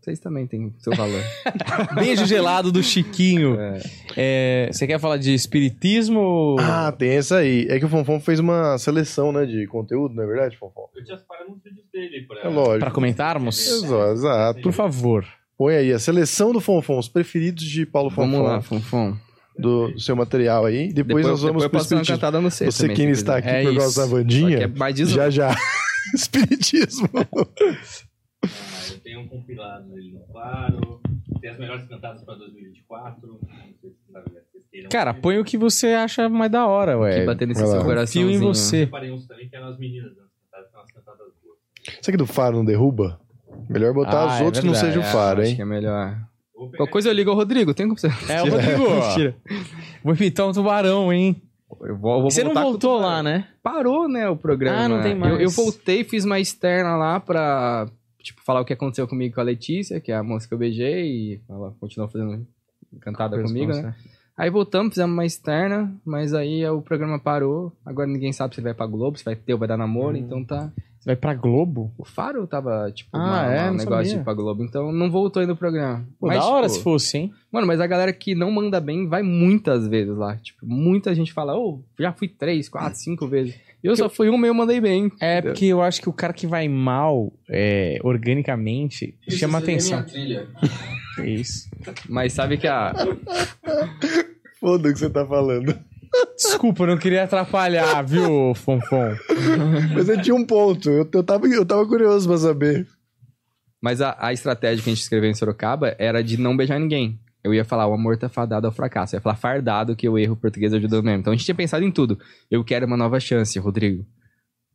Speaker 2: vocês também têm seu valor.
Speaker 1: Beijo gelado do Chiquinho.
Speaker 2: É.
Speaker 1: É, você quer falar de espiritismo? ou-
Speaker 3: Ah, tem essa aí. É que o Fonfon fez uma seleção, né, de conteúdo, não é verdade, Fonfon?
Speaker 5: Eu tinha separado uns vídeos dele pra...
Speaker 3: É lógico.
Speaker 1: Pra comentarmos?
Speaker 3: Exato, exato.
Speaker 1: Por favor.
Speaker 3: Põe aí a seleção do Fonfon, os preferidos de Paulo Fonfon.
Speaker 2: Vamos lá, Fonfon.
Speaker 3: Do, do seu material aí. Depois, nós vamos
Speaker 2: depois eu
Speaker 3: pro espiritismo.
Speaker 2: no C
Speaker 3: Você que
Speaker 2: se
Speaker 3: está aqui
Speaker 1: É
Speaker 3: por causa da
Speaker 2: que
Speaker 3: Vandinha,
Speaker 2: é
Speaker 3: já já. Espiritismo.
Speaker 5: Ah, eu tenho um compilado dele no Claro. Tem as melhores cantadas pra 2024. Não sei se sabe, né? vocês queiram.
Speaker 1: Cara, põe o que você acha mais da hora,
Speaker 2: Que
Speaker 1: ué.
Speaker 2: bater nesse seu coraçãozinho.
Speaker 1: Confio em
Speaker 5: Eu
Speaker 1: você.
Speaker 5: separei uns também que eram as meninas das cantadas, são as cantadas boas.
Speaker 3: Será que do Faro não derruba? Melhor botar
Speaker 1: Ah,
Speaker 3: os
Speaker 1: é
Speaker 3: outros que não
Speaker 1: verdade.
Speaker 3: seja o
Speaker 2: É,
Speaker 3: Faro,
Speaker 2: acho
Speaker 3: hein?
Speaker 2: que é melhor. Qualquer coisa eu ligo ao Rodrigo, tem como você.
Speaker 1: É, o Rodrigo.
Speaker 2: Mentira.
Speaker 1: Vou imitar um tubarão, hein?
Speaker 2: Eu vou, eu vou
Speaker 1: Você não voltou lá, né?
Speaker 2: Parou, né, o programa.
Speaker 1: Ah, não tem mais.
Speaker 2: Eu, eu voltei, fiz uma externa lá pra, tipo, falar o que aconteceu comigo com a Letícia, que é a moça que eu beijei, e ela continuou fazendo cantada comigo, né? Aí voltamos, fizemos uma externa, mas aí o programa parou. Agora ninguém sabe se vai pra Globo, se vai ter ou vai dar namoro, então tá.
Speaker 1: Vai pra Globo?
Speaker 2: O Faro tava, tipo,
Speaker 1: Ah,
Speaker 2: uma-
Speaker 1: é?
Speaker 2: um negócio
Speaker 1: sabia.
Speaker 2: de ir pra Globo, então não voltou ainda o programa.
Speaker 1: Pô,
Speaker 2: mas,
Speaker 1: da hora
Speaker 2: tipo,
Speaker 1: se fosse, hein?
Speaker 2: Mano, mas a galera que não manda bem vai muitas vezes lá. Tipo, muita gente fala, ô, já fui três, quatro, cinco vezes. Eu só fui uma e eu mandei bem.
Speaker 1: É, porque eu acho que o cara que vai mal, é, organicamente, chama atenção. É isso.
Speaker 2: Mas sabe que a.
Speaker 3: Foda o que você tá falando.
Speaker 1: Desculpa, eu não queria atrapalhar, viu, Fonfon?
Speaker 3: Mas eu tinha um ponto. Eu, eu, tava, eu tava curioso pra saber.
Speaker 2: Mas a, a estratégia que a gente escreveu em Sorocaba era de não beijar ninguém. Eu ia falar, o amor tá fadado ao fracasso. Eu ia falar fardado, que o erro português ajudou mesmo. Então a gente tinha pensado em tudo. Eu quero uma nova chance, Rodrigo.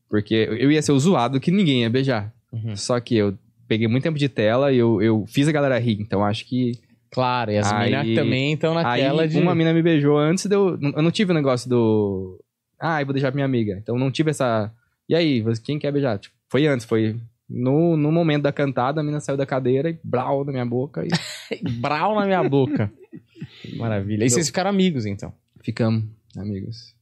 Speaker 2: Porque eu ia ser o zoado que ninguém ia beijar.
Speaker 1: Uhum.
Speaker 2: Só que eu peguei muito tempo de tela e eu, eu fiz a galera rir. Então acho que.
Speaker 1: Claro, e as
Speaker 2: Aí-
Speaker 1: minas também estão naquela
Speaker 2: aí
Speaker 1: de...
Speaker 2: uma mina me beijou antes de eu. Eu não tive o negócio do. Ah, eu vou deixar pra minha amiga. Então não tive essa. E aí, quem quer beijar? Tipo, foi antes, foi. No, no momento da cantada, a mina saiu da cadeira e blau na minha boca e
Speaker 1: Brau na minha boca. Maravilha. E vocês ficaram amigos, então.
Speaker 2: ficamos amigos.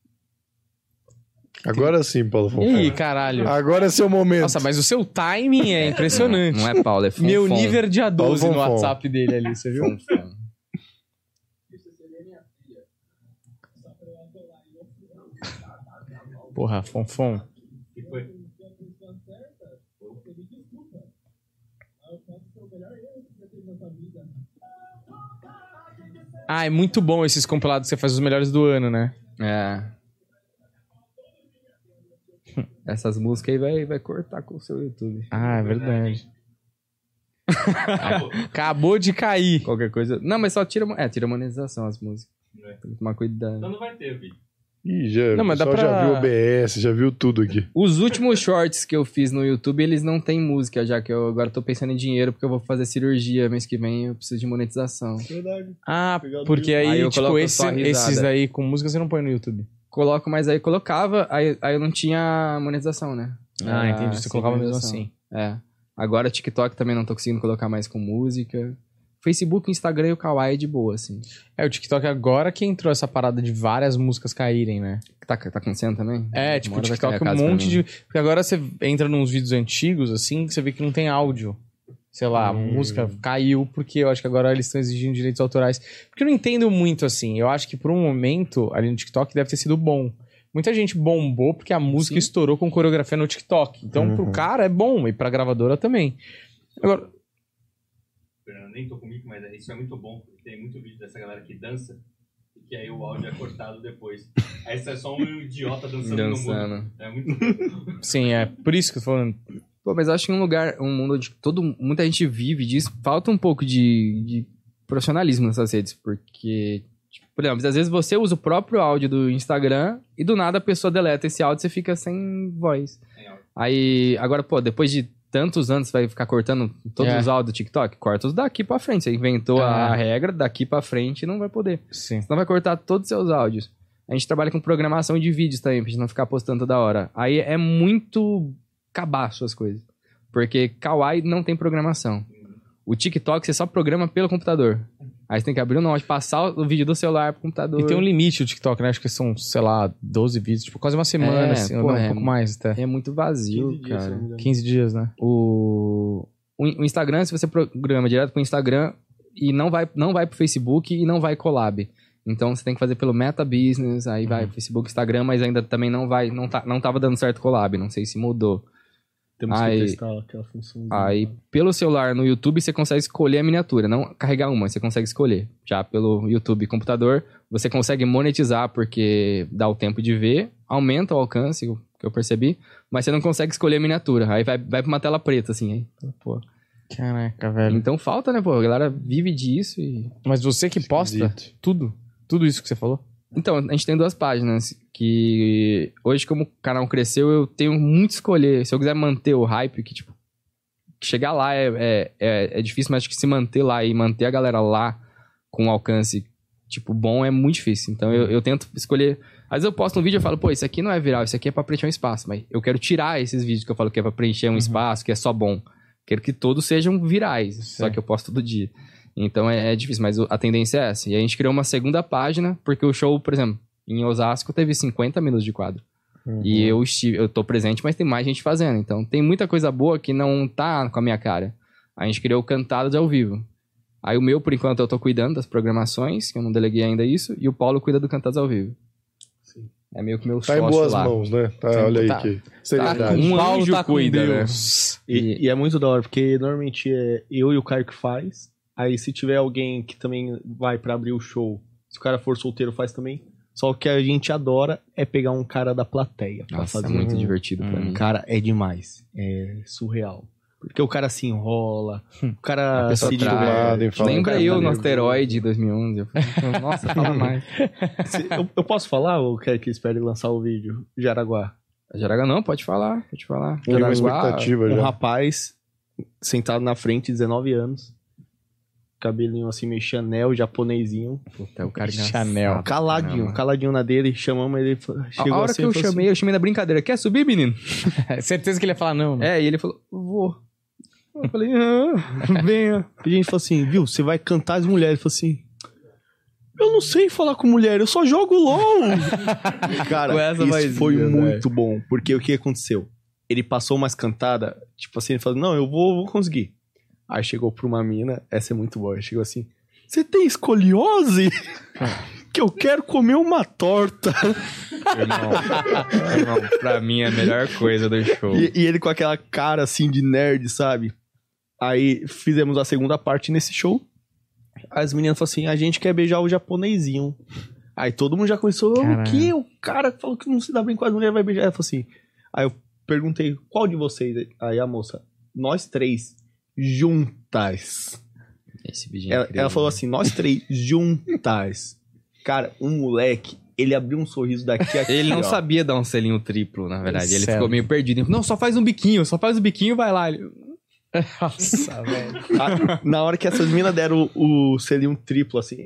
Speaker 3: Agora sim, Paulo Fonfon.
Speaker 1: aí, caralho?
Speaker 3: Agora é seu momento.
Speaker 1: Nossa, mas o seu timing é impressionante.
Speaker 2: Não é Paulo, é Fonfon.
Speaker 1: Meu nível dia 12 no
Speaker 3: Fonfon.
Speaker 1: WhatsApp dele ali, você viu?
Speaker 2: Fonfon.
Speaker 1: Porra, Fonfon.
Speaker 5: Que foi?
Speaker 1: Ah, é muito bom esses compilados que você faz os melhores do ano, né?
Speaker 2: É. Essas músicas aí vai, vai cortar com o seu YouTube.
Speaker 1: Ah, é verdade.
Speaker 5: Acabou.
Speaker 1: Acabou de cair.
Speaker 2: Qualquer coisa. Não, mas só tira. É, tira monetização as músicas.
Speaker 5: É.
Speaker 2: Tem que tomar cuidado.
Speaker 5: Então não vai ter vídeo.
Speaker 3: Ih, já,
Speaker 1: Não, mas dá pra-
Speaker 3: já viu o OBS, já viu tudo aqui.
Speaker 2: Os últimos shorts que eu fiz no YouTube, eles não têm música, já que eu agora tô pensando em dinheiro, porque eu vou fazer cirurgia mês que vem eu preciso de monetização.
Speaker 4: Verdade.
Speaker 1: Ah, porque aí,
Speaker 2: Aí eu
Speaker 1: tipo,
Speaker 2: coloco
Speaker 1: esse-
Speaker 2: a
Speaker 1: esses aí com música você não põe no YouTube.
Speaker 2: Coloco, mas aí colocava, aí, aí eu não tinha monetização, né?
Speaker 1: Ah,
Speaker 2: Era
Speaker 1: entendi. Você colocava mesmo assim.
Speaker 2: É. Agora TikTok também não tô conseguindo colocar mais com música. Facebook, Instagram e o Kawaii é de boa, assim.
Speaker 1: É, o TikTok agora que entrou essa parada de várias músicas caírem, né?
Speaker 2: Tá, tá acontecendo também?
Speaker 1: É, tipo, o TikTok
Speaker 2: a
Speaker 1: um monte de. Porque agora você entra nos vídeos antigos, assim, que você vê que não tem áudio. Sei lá, a
Speaker 3: Hum.
Speaker 1: música caiu, porque eu acho que agora eles estão exigindo direitos autorais. Porque eu não entendo muito assim. Eu acho que por um momento, ali no TikTok, deve ter sido bom. Muita gente bombou porque a música
Speaker 2: Sim.
Speaker 1: estourou com coreografia no TikTok. Então, pro
Speaker 3: Uhum.
Speaker 1: cara é bom, e pra gravadora também. Agora,
Speaker 5: Fernando, nem tô comigo, mas isso é muito bom, porque tem muito vídeo dessa galera que dança, e que aí o áudio é cortado depois. Aí você é só um idiota dançando, no mundo.
Speaker 2: Dançando.
Speaker 5: É muito
Speaker 1: sim, é por isso que eu tô falando.
Speaker 2: Pô, mas eu acho que um lugar, um mundo onde todo, muita gente vive disso, falta um pouco de, de profissionalismo nessas redes, porque, tipo, por exemplo, às vezes você usa o próprio áudio do Instagram e do nada a pessoa deleta esse áudio e você fica sem voz. Aí, agora, pô, depois de tantos anos, você vai ficar cortando todos
Speaker 1: É.
Speaker 2: os áudios do TikTok? Corta os daqui pra frente. Você inventou
Speaker 1: É.
Speaker 2: a regra, daqui pra frente não vai poder.
Speaker 1: Sim.
Speaker 2: Senão vai cortar todos os seus áudios. A gente trabalha com programação de vídeos também, pra gente não ficar postando toda hora. Aí é muito cabaço as coisas. Porque Kawaii não tem programação. O TikTok você só programa pelo computador. Aí você tem que abrir o note, passar o vídeo do celular pro computador.
Speaker 1: E tem um limite o TikTok, né? Acho que são, sei lá, 12 vídeos, tipo, quase uma semana,
Speaker 2: É,
Speaker 1: assim, ou
Speaker 2: pô,
Speaker 1: não, um
Speaker 2: é-
Speaker 1: pouco mais até.
Speaker 2: É muito vazio,
Speaker 4: 15 dias, se
Speaker 2: cara.
Speaker 4: engano.
Speaker 1: 15 dias, né?
Speaker 2: O... o Instagram, se você programa direto pro Instagram e não vai, não vai pro Facebook e não vai collab. Então você tem que fazer pelo Meta Business, aí vai
Speaker 1: Uhum.
Speaker 2: Facebook, Instagram, mas ainda também não vai, não, tá, não tava dando certo collab, não sei se mudou.
Speaker 4: Temos
Speaker 2: Aí-
Speaker 4: que testar aquela função.
Speaker 2: Aí pelo celular no YouTube você consegue escolher a miniatura, não carregar uma, você consegue escolher. Já pelo YouTube e computador, você consegue monetizar porque dá o tempo de ver, aumenta o alcance, que eu percebi, mas você não consegue escolher a miniatura. Aí vai, vai pra uma tela preta, assim, aí, pô.
Speaker 1: Caraca, velho.
Speaker 2: Então falta, né, pô? A galera vive disso e.
Speaker 1: Mas você que posta
Speaker 3: Esquisito.
Speaker 1: tudo, tudo isso que você falou?
Speaker 2: Então, a gente tem duas páginas que hoje, como o canal cresceu, eu tenho muito escolher. Se eu quiser manter o hype, que tipo. Chegar lá é, é, é, é difícil, mas acho que se manter lá e manter a galera lá com um alcance, tipo, bom é muito difícil. Então eu, eu tento escolher. Às vezes eu posto um vídeo e falo, pô, isso aqui não é viral, isso aqui é pra preencher um espaço. Mas eu quero tirar esses vídeos que eu falo que é pra preencher um espaço, que é só bom. Quero que todos sejam virais, só
Speaker 1: Sim.
Speaker 2: que eu posto todo dia. Então é, é difícil, mas a tendência é essa. E a gente criou uma segunda página, porque o show, por exemplo, em Osasco teve 50 minutos de quadro. E eu estive, eu tô presente, mas tem mais gente fazendo. Então tem muita coisa boa que não tá com a minha cara. A gente criou Cantadas ao vivo. Aí o meu, por enquanto, eu tô cuidando das programações, que eu não deleguei ainda isso, e o Paulo cuida do Cantadas ao vivo. É meio que meu
Speaker 3: Tá em boas
Speaker 2: lá.
Speaker 3: mãos, né? Tá,
Speaker 1: Sim,
Speaker 3: olha aí
Speaker 1: tá-
Speaker 3: que
Speaker 2: Tá
Speaker 3: seriedade.
Speaker 2: com- Um
Speaker 1: Paulo
Speaker 2: anjo
Speaker 1: tá
Speaker 2: cuida, né?
Speaker 4: E, e é muito da hora, porque normalmente é eu e o Caio que faz. Aí se tiver alguém que também vai pra abrir o show, se o cara for solteiro, faz também. Só que a gente adora é pegar um cara da plateia pra
Speaker 2: Nossa, é
Speaker 4: fazer.
Speaker 2: muito divertido pra
Speaker 1: Hum.
Speaker 2: mim.
Speaker 4: Cara, é demais. É surreal. Porque o cara se enrola, o
Speaker 2: A
Speaker 4: cara se
Speaker 3: fala,
Speaker 2: Lembra eu no asteroide de 2011? Eu falei, Nossa, fala mais.
Speaker 4: Se- eu, eu posso falar ou quer que espere lançar o vídeo? Jaraguá.
Speaker 2: Jaraga não, pode falar, pode falar.
Speaker 3: Tem uma
Speaker 2: Jaraguá,
Speaker 3: expectativa
Speaker 4: Um
Speaker 3: já.
Speaker 4: rapaz sentado na frente, 19 anos. Cabelinho assim, meio Chanel, japonesinho.
Speaker 2: Puta, é o cara
Speaker 1: Chanel.
Speaker 4: Caladinho,
Speaker 2: caramba.
Speaker 4: caladinho na dele. Chamamos ele.
Speaker 2: A
Speaker 4: Chegou
Speaker 2: hora
Speaker 4: assim,
Speaker 2: que eu chamei, eu chamei na brincadeira. Quer subir, menino?
Speaker 1: Certeza que ele ia falar não, né?
Speaker 2: É, e ele falou, vou. Eu falei, ah, venha.
Speaker 4: E a gente falou assim, viu, você vai cantar as mulheres. Ele falou assim, eu não sei falar com mulher, eu só jogo LOL. Cara, isso
Speaker 2: vozinha,
Speaker 4: foi
Speaker 2: velho.
Speaker 4: muito bom, porque o que aconteceu? Ele passou umas cantadas, tipo assim, ele falou, não, eu vou, vou conseguir. Aí chegou pra uma mina, essa é muito boa, chegou assim, você tem escoliose? que eu quero comer uma torta.
Speaker 2: Irmão, irmão, pra mim é a melhor coisa do show.
Speaker 4: E, e ele com aquela cara assim de nerd, sabe? Aí fizemos a segunda parte nesse show. As meninas falaram assim: a gente quer beijar o japonesinho. Aí todo mundo já começou: o
Speaker 1: Caralho.
Speaker 4: que? O cara falou que não se dá bem com as mulheres vai beijar. Ela falou assim. Aí eu perguntei: qual de vocês? Aí a moça: nós três juntas.
Speaker 2: Esse vídeo é
Speaker 4: Ela, ela falou assim: nós três juntas. Cara, um moleque, ele abriu um sorriso daqui a aqui.
Speaker 2: Ele não
Speaker 4: ó.
Speaker 2: sabia dar um selinho triplo, na verdade. Ele
Speaker 1: Céu.
Speaker 2: ficou meio perdido. Ele não, só faz um biquinho, só faz o biquinho vai lá. Ele,
Speaker 1: Nossa, velho.
Speaker 4: Ah, na hora que essas minas deram o, o selinho triplo, assim,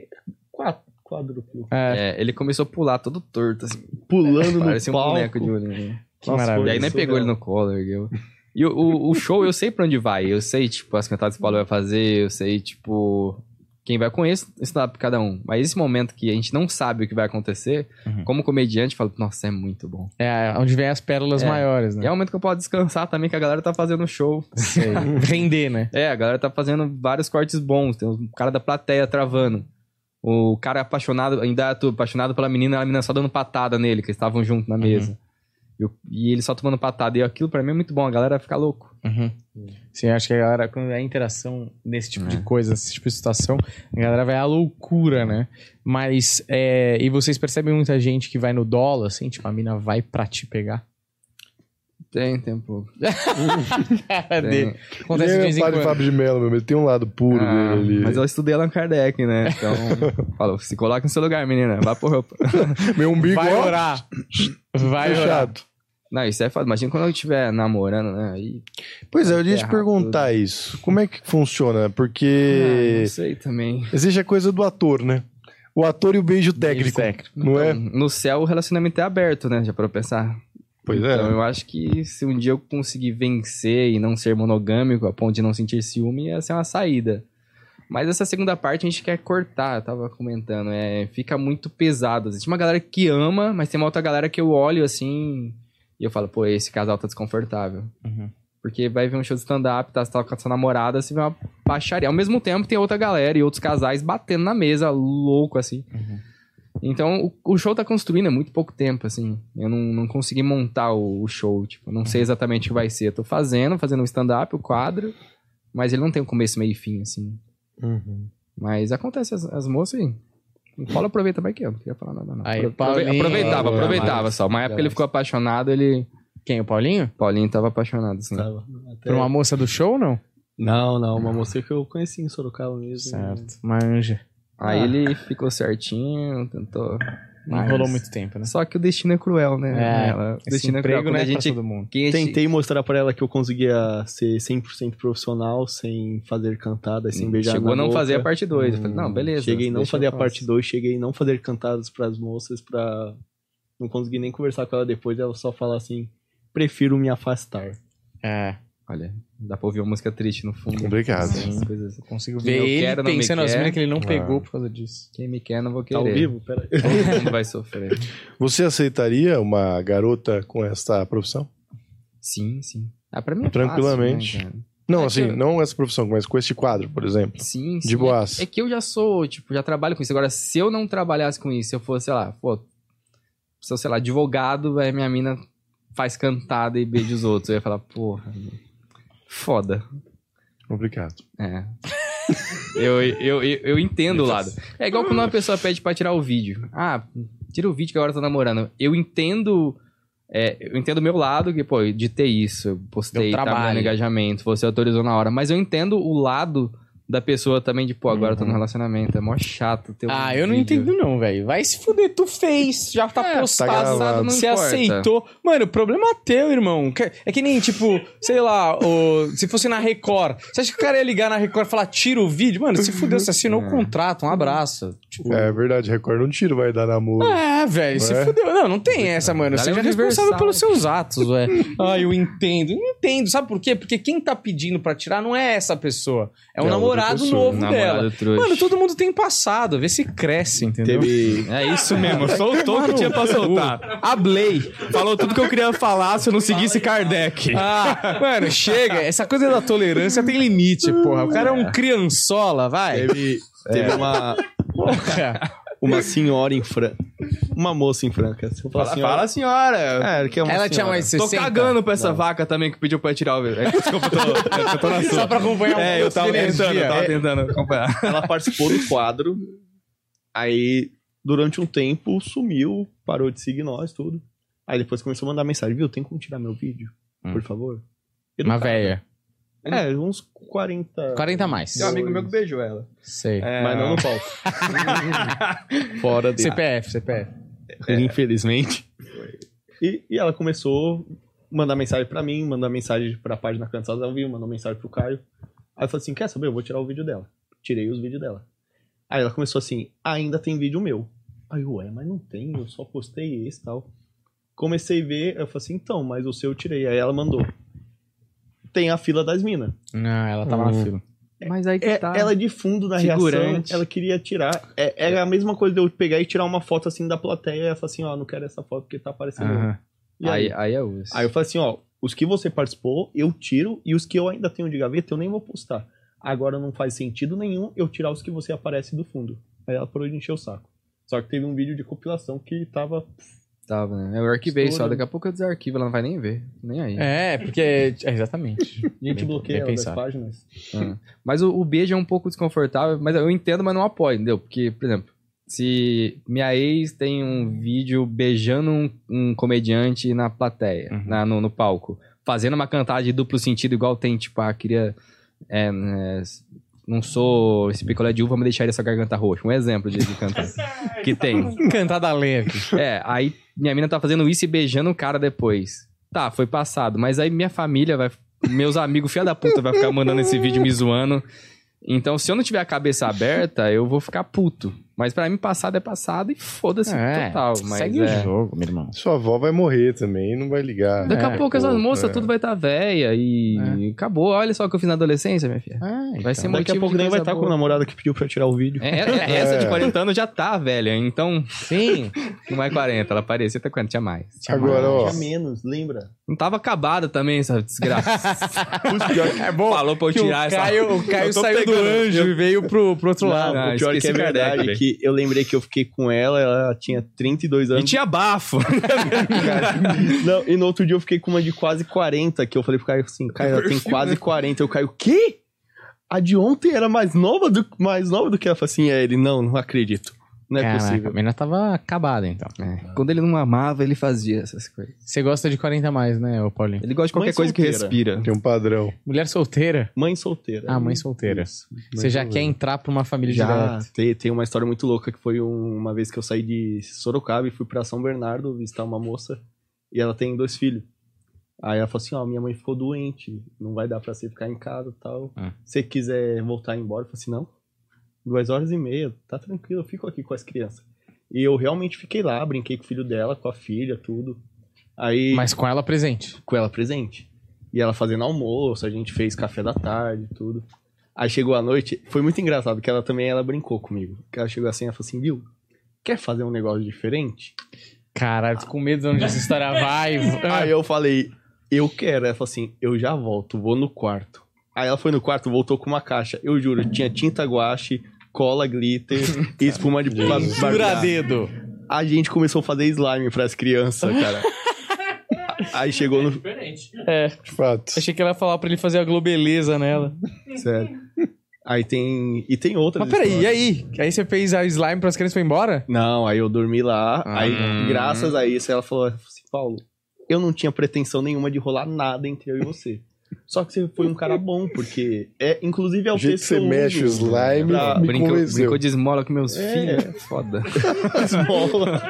Speaker 4: quatro, quadruplo,
Speaker 1: É,
Speaker 2: É, ele começou a pular todo torto, assim.
Speaker 4: pulando no
Speaker 2: Parecia um
Speaker 4: palco.
Speaker 2: boneco de olho. né?
Speaker 1: que maravilha.
Speaker 2: E aí nem pegou ele no colo, ergueu. E o, o, show, eu sei pra onde vai. Eu sei, tipo, as cantadas que o Paulo vai fazer. Eu sei, tipo, quem vai com esse stand-up cada um. Mas esse momento que a gente não sabe o que vai acontecer,
Speaker 1: Uhum.
Speaker 2: como comediante, eu falo, nossa, é muito bom.
Speaker 1: é onde vem as pérolas
Speaker 2: É.
Speaker 1: maiores,
Speaker 2: E
Speaker 1: né?
Speaker 2: é o momento que eu posso descansar também, que a galera tá fazendo show.
Speaker 1: Render, né?
Speaker 2: É, a galera tá fazendo vários cortes bons. Tem o cara da plateia travando. O cara apaixonado, ainda tô apaixonado pela menina, a menina só dando patada nele, que eles estavam juntos na mesa. E, o- e ele só tomando patada. E aquilo pra mim é muito bom, a galera fica louco.
Speaker 1: Uhum. Sim, acho que a galera, quando é interação nesse tipo de
Speaker 2: É.
Speaker 1: coisa, nesse tipo de situação, a galera vai à loucura, né? Mas, é, e vocês percebem muita gente que vai no dólar, assim, tipo, a mina vai pra te pegar?
Speaker 2: Tem, tem um pouco.
Speaker 1: Cara
Speaker 2: Tem.
Speaker 1: dele. Acontece de vez
Speaker 3: é
Speaker 1: em quando.
Speaker 3: Fábio de Mello, meu. Ele tem um lado puro
Speaker 2: Ah,
Speaker 3: dele ali.
Speaker 2: mas eu estudei Allan Kardec, né? Então, falou, se coloca no seu lugar, menina. Vá por roupa.
Speaker 3: Meu umbigo,
Speaker 1: Vai orar. Vai orar.
Speaker 2: Não, isso é foda. Imagina quando eu estiver namorando, né? Aí,
Speaker 3: Pois é, eu ia te perguntar isso. Como é que funciona?
Speaker 2: ah,
Speaker 3: Porque
Speaker 2: não sei também.
Speaker 3: existe a coisa do ator, né? O ator e o beijo técnico. Não é?
Speaker 2: Então, No céu o relacionamento é aberto, né? Já pra eu pensar.
Speaker 3: Pois
Speaker 2: Então
Speaker 3: é.
Speaker 2: eu acho que se um dia eu conseguir vencer e não ser monogâmico a ponto de não sentir ciúme, ia ser uma saída. Mas essa segunda parte a gente quer cortar, eu tava comentando. É, fica muito pesado. Existe uma galera que ama, mas tem uma outra galera que eu olho assim e eu falo, pô, esse casal tá desconfortável.
Speaker 1: Uhum.
Speaker 2: Porque vai ver um show de stand-up, tá, você tá com a sua namorada, você vê uma baixaria. Ao mesmo tempo tem outra galera e outros casais batendo na mesa, louco assim.
Speaker 1: Uhum.
Speaker 2: Então, o, o show tá construindo há muito pouco tempo, assim. Eu não, não consegui montar o, o show, tipo, eu não sei exatamente o que vai ser. Eu tô fazendo, fazendo um stand-up, o quadro, mas ele não tem um começo, meio e fim, assim.
Speaker 3: Uhum.
Speaker 2: Mas acontece, as, as moças aí. O Paulo aproveita mais que eu, não queria falar nada, não.
Speaker 1: Aí, Paulinho,
Speaker 2: aproveitava, aproveitava
Speaker 1: mas-
Speaker 2: só. Uma época ele ficou apaixonado, ele.
Speaker 1: Quem, o Paulinho?
Speaker 2: Paulinho tava apaixonado, assim.
Speaker 4: Tava. Até-
Speaker 1: Por uma moça do show ou não?
Speaker 4: Não, não, uma moça que eu conheci em Sorocaba mesmo.
Speaker 1: Certo. Manja.
Speaker 2: Aí
Speaker 1: Ah.
Speaker 2: ele ficou certinho, tentou.
Speaker 1: Não
Speaker 2: Mas-
Speaker 1: rolou muito tempo, né?
Speaker 2: Só que o destino é cruel, né?
Speaker 1: É,
Speaker 2: Ela- o
Speaker 1: Esse
Speaker 2: destino é cruel.
Speaker 1: emprego,
Speaker 2: Quando
Speaker 1: né,
Speaker 2: a gente.
Speaker 1: pra todo mundo.
Speaker 2: gente-
Speaker 4: Tentei mostrar pra ela que eu conseguia ser 100% profissional, sem fazer cantadas, sem beijar
Speaker 2: Chegou a não
Speaker 4: boca.
Speaker 2: fazer a parte 2. Eu falei,
Speaker 3: Hum,
Speaker 2: não, beleza.
Speaker 4: Cheguei a não fazer a parte
Speaker 2: faço.
Speaker 4: 2, cheguei a não fazer cantadas pras moças pra... Não consegui nem conversar com ela depois, ela só fala assim, prefiro me afastar.
Speaker 1: É.
Speaker 2: Olha, dá pra ouvir uma música triste no fundo.
Speaker 3: Complicado.
Speaker 2: Essas coisas.
Speaker 1: Eu consigo
Speaker 2: Quem
Speaker 1: ver
Speaker 2: eu
Speaker 1: ele
Speaker 2: quero,
Speaker 1: pensando as minas que ele não
Speaker 3: Ah.
Speaker 1: pegou por causa disso.
Speaker 2: Quem me quer, não vou
Speaker 4: Tá
Speaker 2: querer.
Speaker 4: ao vivo? Pera aí.
Speaker 2: Todo mundo vai sofrer.
Speaker 3: Você aceitaria uma garota com esta profissão?
Speaker 2: Sim, sim. Ah, pra mim é
Speaker 3: Tranquilamente.
Speaker 2: Fácil, né?
Speaker 3: Não,
Speaker 2: É
Speaker 3: assim,
Speaker 2: eu-
Speaker 3: não essa profissão, mas com este quadro, por exemplo.
Speaker 2: Sim, sim.
Speaker 3: De boas.
Speaker 2: É, é que eu já sou, tipo, já trabalho com isso. Agora, se eu não trabalhasse com isso, se eu fosse, sei lá, pô, sou, sei lá, advogado, aí minha mina faz cantada e beija os outros. Eu ia falar, porra, foda.
Speaker 3: Complicado.
Speaker 2: É. eu, eu, eu, eu entendo o lado. É igual quando uma pessoa pede pra tirar o vídeo. Ah, tira o vídeo que agora eu tô namorando. Eu entendo. é, eu entendo o meu lado, que, pô, de ter isso. Eu postei,
Speaker 1: trabalho.
Speaker 2: no engajamento, você autorizou na hora. Mas eu entendo o lado da pessoa também, de, pô, agora eu tô no relacionamento. É mó chato ter um
Speaker 1: Ah, eu não
Speaker 2: vídeo.
Speaker 1: entendo não, velho. Vai se fuder, tu fez, já tá
Speaker 2: É,
Speaker 1: postado,
Speaker 3: tá gravado.
Speaker 2: não
Speaker 1: você
Speaker 2: importa.
Speaker 1: aceitou. Mano, o problema é teu, irmão. Que- É que nem, tipo, sei lá, o- se fosse na Record. Você acha que o cara ia ligar na Record e falar, tira o vídeo? Mano, se fudeu, você assinou o contrato, um abraço. Tipo,
Speaker 3: É verdade, Record não tiro, vai dar namoro.
Speaker 1: é, velho, se
Speaker 3: Ué?
Speaker 1: fudeu. Não, não tem essa, mano. Seja
Speaker 2: é
Speaker 1: responsável pelos seus atos, ué. Ah, eu entendo. Não entendo. Sabe por quê? Porque quem tá pedindo pra tirar não é essa pessoa. É o
Speaker 3: É outra
Speaker 1: namorado novo
Speaker 2: Namorado
Speaker 1: dela.
Speaker 2: trouxa.
Speaker 1: Mano, todo mundo tem passado. Vê se cresce, entendeu?
Speaker 4: Teve.
Speaker 2: É isso mesmo, soltou o que tinha pra soltar.
Speaker 1: Ablei.
Speaker 2: Falou tudo que eu queria falar se eu não seguisse Kardec.
Speaker 1: Ah, mano, chega. Essa coisa da tolerância tem limite, porra. O cara é um criançola, vai.
Speaker 4: Teve, teve uma,
Speaker 1: Porra.
Speaker 4: uma senhora em Franca. Uma moça em Franca. Se eu falar
Speaker 2: Fala,
Speaker 4: senhora-
Speaker 2: fala, senhora.
Speaker 4: É, que é uma
Speaker 1: Ela tinha
Speaker 4: senhora.
Speaker 1: mais
Speaker 2: Tô
Speaker 1: 60.
Speaker 2: cagando pra essa vaca também que pediu pra tirar o vídeo. É, Desculpa, eu tô, eu tô na sua.
Speaker 1: Só pra acompanhar um
Speaker 2: É, eu tava tentando, eu tava
Speaker 1: É.
Speaker 2: tentando acompanhar.
Speaker 4: Ela participou do quadro. Aí, durante um tempo, sumiu, parou de seguir nós, tudo. Aí depois começou a mandar mensagem, viu? Tem como tirar meu vídeo?
Speaker 1: Hum.
Speaker 4: Por favor?
Speaker 1: Uma
Speaker 4: Educada. É, uns 40.
Speaker 1: 40 a mais.
Speaker 2: Tem um amigo meu que beijou ela.
Speaker 1: Sei.
Speaker 2: É,
Speaker 4: Mas não no palco. Fora dele.
Speaker 1: CPF, CPF.
Speaker 4: Infelizmente. E, e ela começou a mandar mensagem pra mim, mandar mensagem pra página Cansados ao Vivo, mandou mensagem pro Caio. Aí eu falei assim, quer saber? Eu vou tirar o vídeo dela. Tirei os vídeos dela. Aí ela começou assim, ainda tem vídeo meu. Aí eu, ué, mas não tem, eu só postei esse e tal. Comecei a ver, eu falei assim, então, mas o seu eu tirei. Aí ela mandou. Tem a fila das minas.
Speaker 1: Não, ela tava na fila.
Speaker 2: Mas aí que
Speaker 4: É,
Speaker 2: tá.
Speaker 4: Ela de fundo na
Speaker 2: Figurante.
Speaker 4: reação, ela queria tirar. É, era a mesma coisa de eu pegar e tirar uma foto assim da plateia e ela falou assim, ó, não quero essa foto porque tá aparecendo. E aí?
Speaker 2: Aí, aí é osso.
Speaker 4: Aí eu falei assim, ó, os que você participou, eu tiro, e os que eu ainda tenho de gaveta, eu nem vou postar. Agora não faz sentido nenhum eu tirar os que você aparece do fundo. Aí ela parou de encher o saco. Só que teve um vídeo de compilação que tava.
Speaker 2: Tava, né? Eu arquivei só, daqui a pouco eu desarquivo, ela não vai nem ver. Nem aí.
Speaker 1: É, porque. é, exatamente.
Speaker 4: A gente bloqueia
Speaker 1: pensado.
Speaker 4: páginas.
Speaker 2: Ah. Mas o, o beijo é um pouco desconfortável, mas eu entendo, mas não apoio, entendeu? Porque, por exemplo, se minha ex tem um vídeo beijando um, um comediante na plateia,
Speaker 1: Uhum.
Speaker 2: na- no, no palco, fazendo uma cantada de duplo sentido, igual tem, tipo, ah, queria. é, né, não sou esse picolé de uva, me deixaria essa garganta roxa. Um exemplo de, de cantar. que tem.
Speaker 1: Cantada leve.
Speaker 2: É, aí minha mina tá fazendo isso e beijando o cara depois. Tá, foi passado. Mas aí minha família vai. Meus amigos, filha da puta, vai ficar mandando esse vídeo me zoando. Então, se eu não tiver a cabeça aberta, eu vou ficar puto. Mas pra mim, passado é passado e foda-se
Speaker 1: É,
Speaker 2: total. Mas
Speaker 1: segue
Speaker 2: é.
Speaker 1: o jogo, meu irmão.
Speaker 3: Sua avó vai morrer também, não vai ligar.
Speaker 2: Daqui
Speaker 1: É,
Speaker 2: a pouco essas moças
Speaker 3: é.
Speaker 2: tudo vai estar tá velha e acabou. Olha só o que eu fiz na adolescência, minha filha. Vai ser
Speaker 4: Daqui a pouco nem vai estar com o namorado que pediu pra tirar o vídeo.
Speaker 2: É, é, essa de
Speaker 3: É.
Speaker 2: 40 anos já tá velha, então
Speaker 1: Sim.
Speaker 2: não é 40, ela parecia até 40, tinha mais.
Speaker 3: Agora, ó,
Speaker 4: Tinha menos, lembra?
Speaker 2: Não tava acabada também essa desgraça.
Speaker 1: É bom.
Speaker 2: Falou pra eu
Speaker 1: o
Speaker 2: tirar essa.
Speaker 1: Caio, o Caio
Speaker 2: Eu
Speaker 1: saiu do anjo
Speaker 2: eu-
Speaker 1: e veio pro, pro outro lado.
Speaker 2: Ah,
Speaker 4: o pior que é verdade é. Que eu lembrei que eu fiquei com ela, ela tinha 32
Speaker 2: E
Speaker 4: anos.
Speaker 2: tinha bafo.
Speaker 4: Não, e no outro dia eu fiquei com uma de quase 40, que eu falei pro Caio assim, Caio, ela tem quase 40. Eu Caio, o quê? A de ontem era mais nova do, mais nova do que ela? Eu falei assim, é ele, não, não acredito. Não é
Speaker 1: Caraca, a
Speaker 4: possível.
Speaker 1: menina tava acabada, então.
Speaker 2: Quando ele não amava, ele fazia essas coisas.
Speaker 1: Você gosta de 40 a mais, né, ô Paulinho?
Speaker 2: Ele gosta de qualquer
Speaker 4: Mãe
Speaker 2: coisa que respira.
Speaker 3: tem um padrão.
Speaker 1: Mulher solteira.
Speaker 4: Mãe solteira.
Speaker 1: Ah, mãe solteira.
Speaker 4: Isso.
Speaker 1: Você já quer entrar pra uma família
Speaker 4: Já,
Speaker 1: direta.
Speaker 4: tem, tem uma história muito louca que foi um- uma vez que eu saí de Sorocaba e fui pra São Bernardo visitar uma moça e ela tem dois filhos. Aí ela falou assim, ó, minha mãe ficou doente, não vai dar pra você ficar em casa e tal.
Speaker 1: Ah.
Speaker 4: Se você quiser voltar embora, eu falei assim, não, duas horas e meia, tá tranquilo, eu fico aqui com as crianças. E eu realmente fiquei lá, brinquei com o filho dela, com a filha, tudo. Aí,
Speaker 1: Mas com ela presente.
Speaker 4: com ela presente. E ela fazendo almoço, a gente fez café da tarde, tudo. Aí chegou a noite, foi muito engraçado, que ela também ela brincou comigo. Que ela chegou assim, ela falou assim, viu, quer fazer um negócio diferente?
Speaker 1: Caralho, tô com medo de onde essa história vai.
Speaker 4: Aí eu falei, eu quero. Ela falou assim, eu já volto, vou no quarto. Aí ela foi no quarto, voltou com uma caixa. Eu juro, tinha tinta guache, cola glitter e espuma de barbear.
Speaker 1: dedo.
Speaker 4: A gente começou a fazer slime pras crianças, cara. Aí chegou
Speaker 5: É
Speaker 4: no...
Speaker 5: diferente.
Speaker 1: É,
Speaker 3: De fato.
Speaker 1: achei que ela ia falar pra ele fazer a globeleza nela.
Speaker 4: Sério. Aí tem... E tem outras
Speaker 1: Mas peraí, e aí? Aí você fez a slime pras crianças e foi embora?
Speaker 4: Não, aí eu dormi lá.
Speaker 1: Ah.
Speaker 4: Aí, graças a isso, ela falou assim, Paulo, eu não tinha pretensão nenhuma de rolar nada entre eu e você. Só que você foi um cara bom, porque é, inclusive é o
Speaker 3: O jeito que
Speaker 4: texto
Speaker 3: você
Speaker 4: eu
Speaker 3: mexe o slime
Speaker 4: pra-
Speaker 3: me
Speaker 2: Brincou, brincou de esmola com meus
Speaker 4: É.
Speaker 2: filhos. É foda.
Speaker 4: esmola.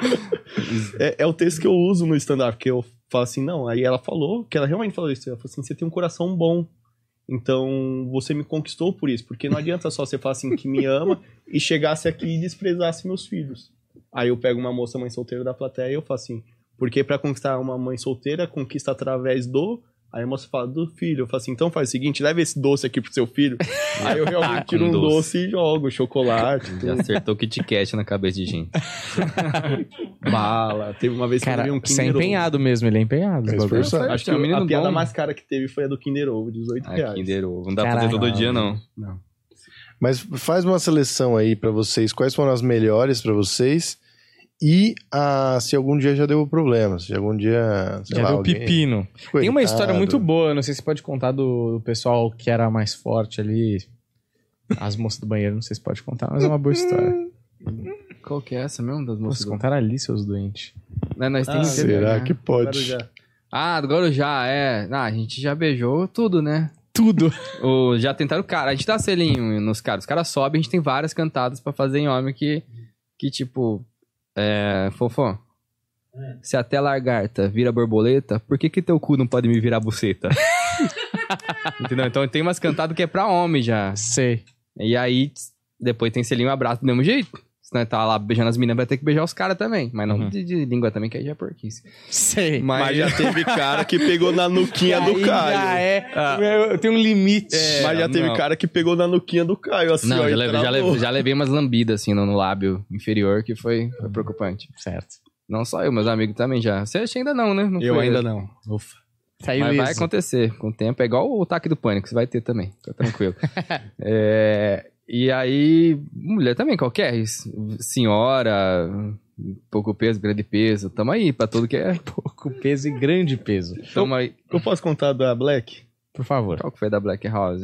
Speaker 4: é, é o texto que eu uso no stand-up, que eu falo assim, não, aí ela falou, que ela realmente falou isso, ela falou assim, você tem um coração bom, então você me conquistou por isso, porque não adianta só você falar assim que me ama e chegasse aqui e desprezasse meus filhos. Aí eu pego uma moça mãe solteira da plateia e eu falo assim, porque pra conquistar uma mãe solteira, conquista através do... Aí a moça fala, do filho. Eu falo assim, então faz o seguinte, leva esse doce aqui pro seu filho. Aí eu realmente
Speaker 2: Tá com
Speaker 4: tiro um
Speaker 2: doce.
Speaker 4: doce e jogo, chocolate,
Speaker 2: Já acertou o Kit Kat na cabeça de gente.
Speaker 4: bala. Teve uma vez que eu levei um
Speaker 1: é
Speaker 4: Kinder Ovo.
Speaker 1: empenhado mesmo, ele é empenhado.
Speaker 3: É.
Speaker 4: Acho que
Speaker 2: É um menino
Speaker 4: a piada
Speaker 2: bom.
Speaker 4: mais cara que teve foi a do Kinder Ovo, 18
Speaker 2: Ah,
Speaker 4: reais.
Speaker 2: Kinder Ovo. Não dá pra
Speaker 1: Caralho.
Speaker 2: fazer todo dia, não.
Speaker 3: Mas faz uma seleção aí pra vocês. Quais foram as melhores pra vocês? E ah, se algum dia já deu problema. Se algum dia. Sei
Speaker 1: Já
Speaker 3: lá,
Speaker 1: deu
Speaker 3: alguém-
Speaker 1: pepino.
Speaker 3: Coitado.
Speaker 1: Tem uma história muito boa, não sei se você pode contar do, do pessoal que era mais forte ali. As moças do banheiro, não sei se pode contar, mas é uma boa história.
Speaker 2: Qual que é essa mesmo das moças?
Speaker 1: Vocês
Speaker 2: do-
Speaker 1: contaram ali, seus doentes.
Speaker 2: Né, nós
Speaker 4: Ah,
Speaker 2: temos que
Speaker 3: Será
Speaker 2: né?
Speaker 3: que
Speaker 4: Agora
Speaker 3: pode?
Speaker 4: já.
Speaker 2: Ah, agora já, é. Ah, a gente já beijou tudo, né?
Speaker 1: Tudo.
Speaker 2: O, já tentaram cara. A gente dá selinho nos caras. Os caras sobem, a gente tem várias cantadas pra fazer em homem que, que tipo. É. Fofó. Se até lagarta vira borboleta, por que que teu cu não pode me virar buceta? Entendeu? Então tem umas cantadas que é pra homem já.
Speaker 1: Sei.
Speaker 2: E aí, depois tem selinho abraço do mesmo jeito. Se nós tá lá beijando as meninas, vai ter que beijar os caras também. Mas não
Speaker 1: Uhum.
Speaker 2: de, de língua também, que aí já é porquice.
Speaker 1: Sei.
Speaker 4: Mas já teve cara que pegou na nuquinha do
Speaker 1: Aí já
Speaker 4: Caio.
Speaker 1: é.
Speaker 2: Ah.
Speaker 1: Meu, Tem um limite.
Speaker 2: É,
Speaker 4: Mas já teve
Speaker 2: não.
Speaker 4: cara que pegou na nuquinha do Caio, assim,
Speaker 2: Não,
Speaker 4: ó,
Speaker 2: já levei, já, já levei umas lambidas, assim, no, no lábio inferior, que foi, foi preocupante.
Speaker 1: Certo.
Speaker 2: Não só eu, meus amigos também já. Você acha ainda não, né? Não
Speaker 4: Eu ainda
Speaker 2: esse.
Speaker 4: não. Ufa.
Speaker 1: Saiu
Speaker 2: Mas vai acontecer com o tempo. É igual o ataque do pânico, você vai ter também. Fica tranquilo. É, e aí, mulher também, qualquer. Senhora, pouco peso, grande peso. Tamo aí pra tudo que é.
Speaker 1: Pouco peso e grande peso.
Speaker 2: Tamo aí.
Speaker 4: Eu posso contar da Black?
Speaker 1: Por favor.
Speaker 2: Qual que foi da Black House?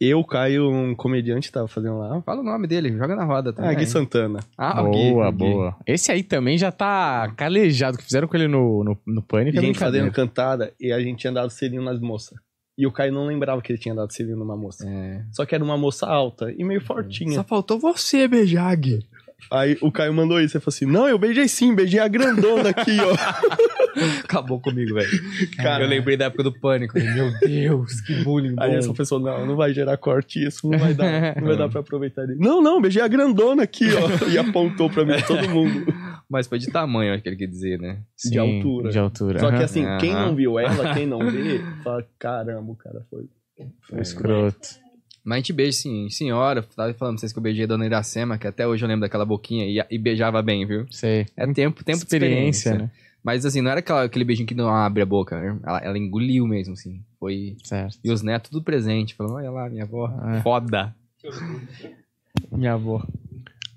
Speaker 4: Eu, Caio, um comediante, tava fazendo lá.
Speaker 2: Fala o nome dele, joga na roda
Speaker 4: Ah,
Speaker 2: também.
Speaker 4: Gui Santana.
Speaker 2: Ah, o Gui,
Speaker 1: boa,
Speaker 2: Gui.
Speaker 1: boa. Esse aí também já tá calejado, que fizeram com ele no, no, no
Speaker 4: E
Speaker 1: Pânico.
Speaker 4: a
Speaker 1: é
Speaker 4: gente fazendo cantada e a gente tinha dado selinho nas moças. E o Caio não lembrava que ele tinha dado selinho numa moça.
Speaker 2: É.
Speaker 4: Só que era uma moça alta e meio fortinha.
Speaker 2: Só faltou você beijar, Gui.
Speaker 4: Aí o Caio mandou isso. Ele falou assim: Não, eu beijei sim, beijei a grandona aqui, ó.
Speaker 2: Acabou comigo, velho.
Speaker 4: Cara.
Speaker 2: Eu lembrei da época do pânico. Meu Deus, que bullying.
Speaker 4: Aí
Speaker 2: bom.
Speaker 4: essa pessoa, não, não vai gerar corte isso, não vai dar, não vai dar pra aproveitar ele. Não, não, beijei a grandona aqui, ó. E apontou pra mim todo mundo.
Speaker 2: Mas foi de tamanho, acho que ele quer dizer, né?
Speaker 1: Sim,
Speaker 4: de altura.
Speaker 1: De altura.
Speaker 4: Só que assim, quem não viu ela, quem não vê, fala, caramba, o cara foi.
Speaker 1: Foi escroto.
Speaker 2: Mas a gente beija, sim. Senhora, tava falando pra vocês que eu beijei a dona Iracema, que até hoje eu lembro daquela boquinha e, e beijava bem, viu?
Speaker 1: Sei.
Speaker 2: É tempo, tempo
Speaker 1: experiência,
Speaker 2: de experiência.
Speaker 1: né?
Speaker 2: Mas assim, não era aquela, aquele beijinho que não abre a boca. Ela, ela engoliu mesmo, assim. Foi.
Speaker 1: Certo.
Speaker 2: E os netos tudo presente. Falando, olha lá, minha avó.
Speaker 1: É.
Speaker 2: Foda.
Speaker 1: Minha avó.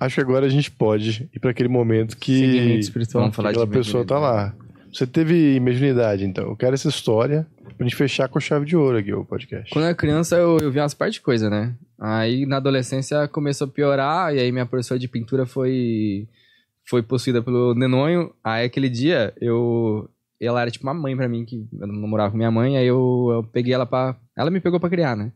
Speaker 3: Acho que agora a gente pode ir pra aquele momento que.
Speaker 2: Vamos falar
Speaker 3: aquela
Speaker 2: de
Speaker 3: pessoa tá lá. Você teve mediunidade, então. Eu quero essa história pra gente fechar com chave de ouro aqui o podcast.
Speaker 2: Quando eu era criança, eu, eu vi umas partes de coisa, né? Aí na adolescência começou a piorar, e aí minha professora de pintura foi foi possuída pelo Nenonho. Aí aquele dia, eu. Ela era tipo uma mãe pra mim, que eu não morava com minha mãe, aí eu, eu peguei ela pra. Ela me pegou pra criar, né?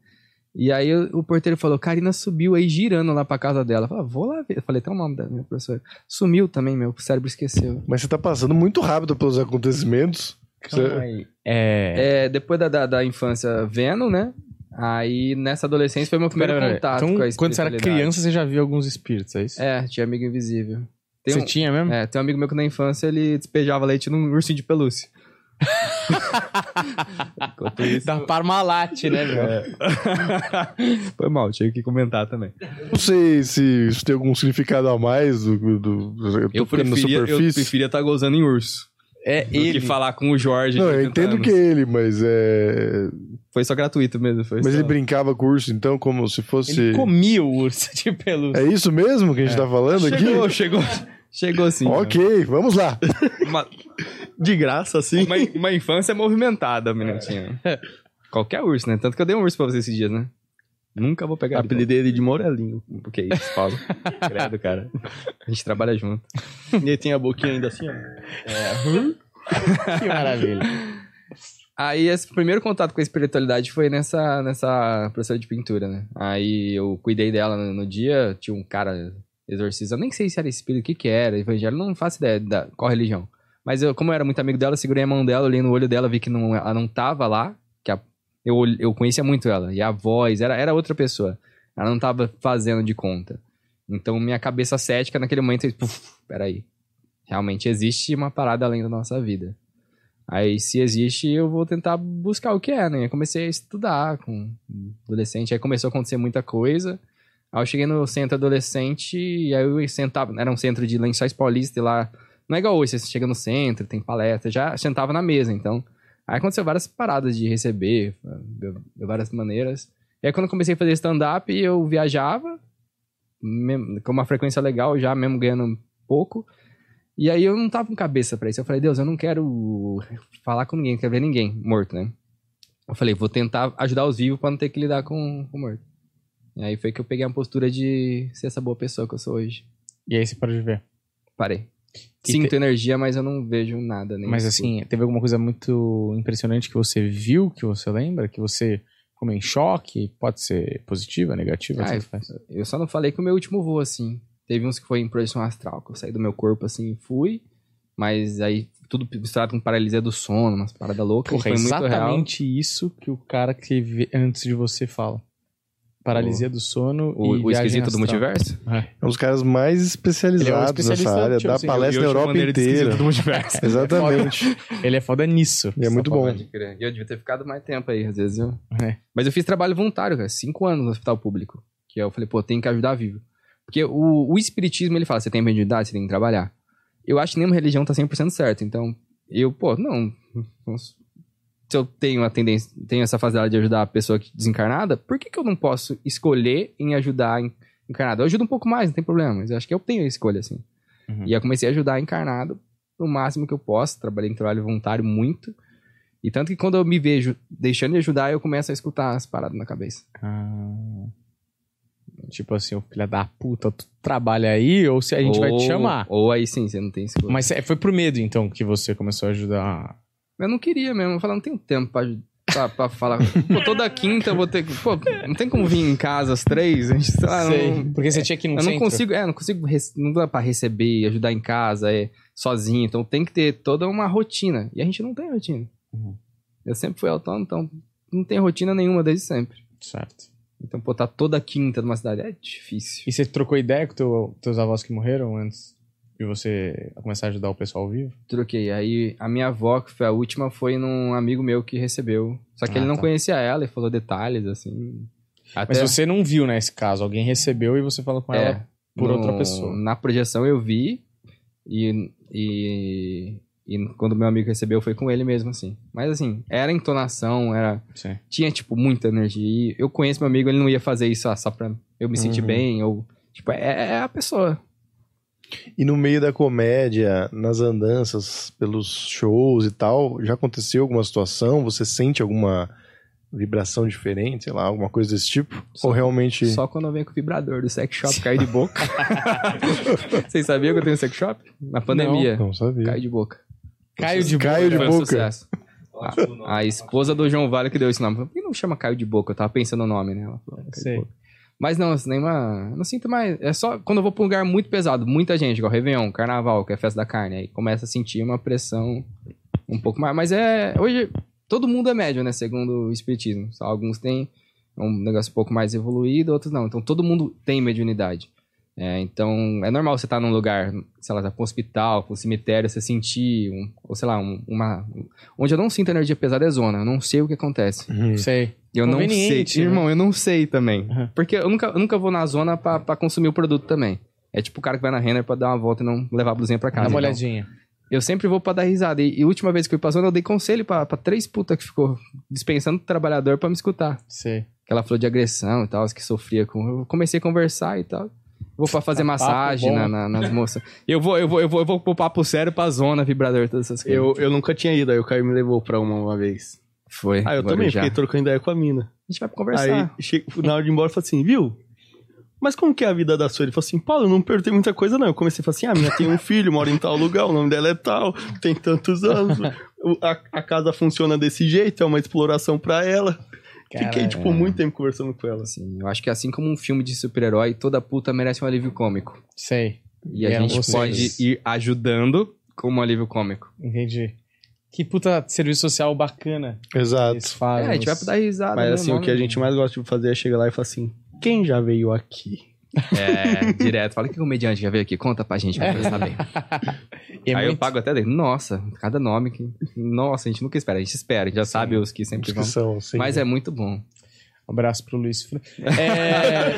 Speaker 2: E aí o, o porteiro falou: Karina subiu aí girando lá pra casa dela. Eu falei, "Ah, vou lá ver. Eu falei, tem o nome da minha professora. Sumiu também, meu cérebro esqueceu.
Speaker 3: Mas você tá passando muito rápido pelos acontecimentos. Você-
Speaker 1: É.
Speaker 2: É, depois da, da, da infância vendo, né? Aí nessa adolescência foi meu primeiro
Speaker 1: Pera, pera,
Speaker 2: contato
Speaker 1: então,
Speaker 2: com a
Speaker 1: quando você era criança, você já viu alguns espíritos, é isso?
Speaker 2: É, tinha amigo invisível. Tem
Speaker 1: você
Speaker 2: um,
Speaker 1: tinha mesmo?
Speaker 2: é, tem um amigo meu que na infância ele despejava leite num ursinho de pelúcia. Enquanto isso...
Speaker 1: Da Parmalat, né, meu?
Speaker 2: Foi mal, tinha que comentar também.
Speaker 3: Não sei se isso tem algum significado a mais do. do, do eu
Speaker 2: Eu preferia, eu preferia estar gozando em urso.
Speaker 1: É
Speaker 2: Do que falar com o Jorge.
Speaker 3: Não, eu
Speaker 2: 80
Speaker 3: entendo
Speaker 2: anos.
Speaker 3: que ele, mas é.
Speaker 2: Foi só gratuito mesmo. Foi
Speaker 3: Mas
Speaker 2: só...
Speaker 3: ele brincava com o urso, então, como se fosse.
Speaker 1: Ele comia o urso de pelúcia.
Speaker 3: É isso mesmo que a gente tá falando
Speaker 2: Chegou,
Speaker 3: aqui?
Speaker 2: chegou. Chegou sim.
Speaker 3: Ok, vamos lá.
Speaker 2: Uma,
Speaker 4: De graça, assim.
Speaker 2: uma, uma infância movimentada, minutinho. Qualquer urso, né? Tanto que eu dei um urso pra você esses dias, né? Nunca vou pegar.
Speaker 4: Apelidei ele de Morelinho.
Speaker 2: Porque é isso, Paulo. Credo, cara. A gente trabalha junto.
Speaker 4: E ele tem a boquinha ainda assim, ó.
Speaker 1: Que maravilha.
Speaker 2: Aí, esse primeiro contato com a espiritualidade foi nessa, nessa professora de pintura, né? Aí eu cuidei dela no, no dia, tinha um cara exorcizando, nem sei se era espírito, o que que era, evangelho, não faço ideia da qual religião. Mas eu, como eu era muito amigo dela, eu segurei a mão dela, olhei no olho dela, vi que não, ela não tava lá, que a- eu, eu conhecia muito ela, e a voz, era, era outra pessoa. Ela não tava fazendo de conta. Então, minha cabeça cética naquele momento, eu, puf, peraí. Realmente existe uma parada além da nossa vida. Aí, se existe, eu vou tentar buscar o que é, né? Eu comecei a estudar com adolescente, aí começou a acontecer muita coisa. Aí eu cheguei no centro adolescente e aí eu sentava, era um centro de lençóis paulista e lá, não é igual hoje, você chega no centro, tem palestra, já sentava na mesa, então. Aí aconteceu várias paradas de receber, de várias maneiras. E aí quando eu comecei a fazer stand-up, eu viajava, com uma frequência legal já, mesmo ganhando pouco. E aí eu não tava com cabeça pra isso. Eu falei, Deus, eu não quero falar com ninguém, não quero ver ninguém morto, né? Eu falei, vou tentar ajudar os vivos pra não ter que lidar com o morto. E aí foi que eu peguei a postura de ser essa boa pessoa que eu sou hoje.
Speaker 1: E aí você parou de ver.
Speaker 2: Parei.
Speaker 1: E
Speaker 2: Sinto
Speaker 1: te-
Speaker 2: energia, mas eu não vejo nada. Nem
Speaker 1: Mas assim, teve alguma coisa muito impressionante que você viu, que você lembra, que você ficou em choque? Pode ser positiva, negativa?
Speaker 2: Ah,
Speaker 1: faz.
Speaker 2: Eu só não falei que o meu último voo, assim. Teve uns que foi em projeção astral, que eu saí do meu corpo, assim, e fui. Mas aí tudo misturado com paralisia do sono, umas paradas loucas.
Speaker 1: Porra, é
Speaker 2: foi muito real.
Speaker 1: exatamente isso que o cara que antes de você fala. Paralisia do sono
Speaker 2: O,
Speaker 1: e
Speaker 2: o esquisito do
Speaker 1: astral.
Speaker 2: multiverse?
Speaker 1: É.
Speaker 3: É um dos caras mais
Speaker 1: Ele é o
Speaker 3: especializados
Speaker 1: especialista,
Speaker 3: nessa área,
Speaker 1: tipo
Speaker 3: dá
Speaker 1: assim,
Speaker 3: palestra na Europa inteira.
Speaker 2: esquisito do multiverso.
Speaker 3: Exatamente.
Speaker 1: Ele é foda nisso.
Speaker 3: E é muito bom.
Speaker 2: Pode crer. E eu devia ter ficado mais tempo aí, às vezes eu...
Speaker 1: É.
Speaker 2: Mas eu fiz trabalho voluntário, cara, cinco anos no hospital público. Que eu falei, pô, tem que ajudar vivo. Porque o, o espiritismo, ele fala, você tem mediunidade, você tem que trabalhar. Eu acho que nenhuma religião tá 100% certa. Então, eu, pô, não... Se eu tenho a tendência, tenho essa facilidade de ajudar a pessoa que- desencarnada, por que, que eu não posso escolher em ajudar en- encarnado? Eu ajudo um pouco mais, não tem problema. Mas eu acho que eu tenho a escolha, assim.
Speaker 1: Uhum.
Speaker 2: E eu comecei a ajudar encarnado no máximo que eu posso. Trabalhei em trabalho voluntário muito. E tanto que quando eu me vejo deixando de ajudar, eu começo a escutar as paradas na cabeça.
Speaker 1: Ah. Tipo assim, o filho da puta, tu trabalha aí ou se a gente vai te
Speaker 2: Ou-
Speaker 1: chamar?
Speaker 2: Ou aí sim, você não tem escolha.
Speaker 1: Mas é- foi pro medo, então, que você começou a ajudar.
Speaker 2: Eu não queria mesmo. Eu falei, não tenho tempo pra, pra, pra falar. Pô, toda quinta eu vou ter que. Pô, não tem como vir em casa às três? A gente, sei lá,
Speaker 1: Sei.
Speaker 2: não,
Speaker 1: Porque você tinha que ir no
Speaker 2: eu não
Speaker 1: centro.
Speaker 2: consigo, é, não consigo, não dá pra receber, ajudar em casa, é, sozinho. Então tem que ter toda uma rotina. E a gente não tem rotina.
Speaker 1: Uhum.
Speaker 2: Eu sempre fui autônomo, então não tem rotina nenhuma desde sempre.
Speaker 1: Certo.
Speaker 2: Então, pô, tá toda quinta numa cidade é difícil.
Speaker 1: E você trocou ideia com teu, teus avós que morreram antes de você começar a ajudar o pessoal ao vivo?
Speaker 2: Troquei. Aí a minha avó, que foi a última, foi num amigo meu que recebeu. Só que
Speaker 1: Ah,
Speaker 2: ele não
Speaker 1: tá.
Speaker 2: conhecia ela e falou detalhes, assim. Até,
Speaker 1: Mas você não viu, né, esse caso. Alguém recebeu e você falou com
Speaker 2: é,
Speaker 1: ela por
Speaker 2: no-
Speaker 1: outra pessoa.
Speaker 2: Na projeção eu vi e, e, e quando meu amigo recebeu foi com ele mesmo, assim. Mas assim, era entonação, era
Speaker 1: Sim.
Speaker 2: tinha, tipo, muita energia. E eu conheço meu amigo, ele não ia fazer isso ah, só pra eu me sentir
Speaker 3: Uhum.
Speaker 2: bem, ou... Tipo, é, é a pessoa.
Speaker 3: E no meio da comédia, nas andanças, pelos shows e tal, já aconteceu alguma situação? Você sente alguma vibração diferente, sei lá, alguma coisa desse tipo?
Speaker 2: Só-
Speaker 3: Ou realmente.
Speaker 2: Só quando eu venho com o vibrador do sex shop cair de boca. Vocês sabiam que eu tenho sex shop? Na pandemia.
Speaker 3: Não sabia.
Speaker 2: Caiu de boca.
Speaker 1: Caio de
Speaker 3: Caio de
Speaker 2: Foi um
Speaker 3: boca.
Speaker 2: sucesso.
Speaker 5: Ótimo nome.
Speaker 2: A esposa do João Vale que deu esse nome. Por que não chama Caio de Boca? Eu tava pensando no nome, né? Ela falou, Caio de
Speaker 1: Sei.
Speaker 2: Boca. Mas não, assim, nenhuma. eu Não sinto mais. É só quando eu vou pra um lugar muito pesado, muita gente, igual Réveillon, Carnaval, que é festa da carne. Aí começa a sentir uma pressão um pouco mais. Mas é. Hoje, todo mundo é médio, né? Segundo o Espiritismo. Só alguns têm um negócio um pouco mais evoluído, outros não. Então todo mundo tem mediunidade. É, então, é normal você estar num lugar, sei lá, com um hospital, com um cemitério, você sentir, um, ou sei lá, um- uma... Onde eu não sinto energia pesada é zona, eu não sei o que acontece.
Speaker 1: Sei.
Speaker 2: Eu não sei.
Speaker 1: Né?
Speaker 2: Irmão, eu não sei também.
Speaker 1: Uhum.
Speaker 2: Porque eu nunca, eu nunca vou na zona pra, pra consumir o produto também. É tipo o cara que vai na Renner pra dar uma volta e não levar a blusinha pra
Speaker 1: Dá
Speaker 2: casa.
Speaker 1: uma
Speaker 2: então.
Speaker 1: olhadinha.
Speaker 2: Eu sempre vou pra dar risada. E, e a última vez que eu fui pra zona, eu dei conselho pra, pra três putas que ficou dispensando o trabalhador pra me escutar.
Speaker 1: Sei.
Speaker 2: Que ela falou de agressão e tal, que sofria com. Eu comecei a conversar e tal. Vou pra fazer
Speaker 1: Tá
Speaker 2: massagem na, na- nas moças. Eu vou, eu vou, eu vou, eu vou pro papo sério pra zona, vibrador, todas essas coisas.
Speaker 4: Eu, eu nunca tinha ido, aí o Caio me levou pra uma uma vez.
Speaker 2: Foi.
Speaker 4: Ah, eu também,
Speaker 2: Guarujá.
Speaker 4: fiquei trocando ideia com a mina.
Speaker 2: A gente vai conversar.
Speaker 4: Aí, che- na hora de ir embora, eu falei assim, viu? Mas como que é a vida da sua? Ele falou assim, Paulo, eu não perguntei muita coisa, não. Eu comecei a falar assim, ah, minha tem um filho, mora em tal lugar, o nome dela é tal, tem tantos anos. A, a casa funciona desse jeito, é uma exploração pra ela. Fiquei,
Speaker 1: Caralho.
Speaker 4: tipo, muito tempo conversando com ela.
Speaker 2: Assim, eu acho que assim como um filme de super-herói, toda puta merece um alívio cômico.
Speaker 1: Sei.
Speaker 2: E a gente
Speaker 1: vocês.
Speaker 2: pode ir ajudando como um alívio cômico.
Speaker 1: Entendi. Que puta serviço social bacana
Speaker 3: Exato.
Speaker 1: eles fazem.
Speaker 2: É, a gente vai dar risada.
Speaker 4: Mas
Speaker 2: né,
Speaker 4: assim, o que a gente mais gosta de fazer é chegar lá e falar assim, quem já veio aqui?
Speaker 2: É, direto. Fala que comediante já veio aqui, conta pra gente pra saber.
Speaker 1: É
Speaker 2: Aí eu
Speaker 1: muito-
Speaker 2: pago até dele. Nossa, cada nome que. Nossa, a gente nunca espera. A gente espera, a gente já sabe os que sempre
Speaker 3: Os que
Speaker 2: vão.
Speaker 3: são, sim.
Speaker 2: Mas é muito bom.
Speaker 1: Um abraço pro Luiz. É,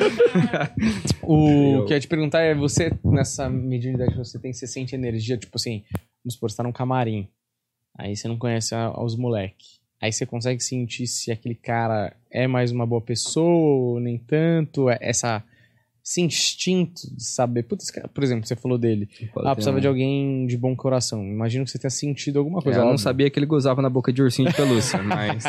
Speaker 1: o que eu ia te perguntar é, você, nessa mediunidade que você tem, você sente energia, tipo assim, vamos supor, você tá num camarim, aí você não conhece a- os moleque. Aí você consegue sentir se aquele cara é mais uma boa pessoa nem tanto, é- essa, esse instinto de saber, putz, cara, por exemplo, você falou dele, ah, precisava de alguém de bom coração. Imagino que você tenha sentido alguma coisa.
Speaker 2: É, eu não sabia que ele gozava na boca de ursinho de pelúcia, mas.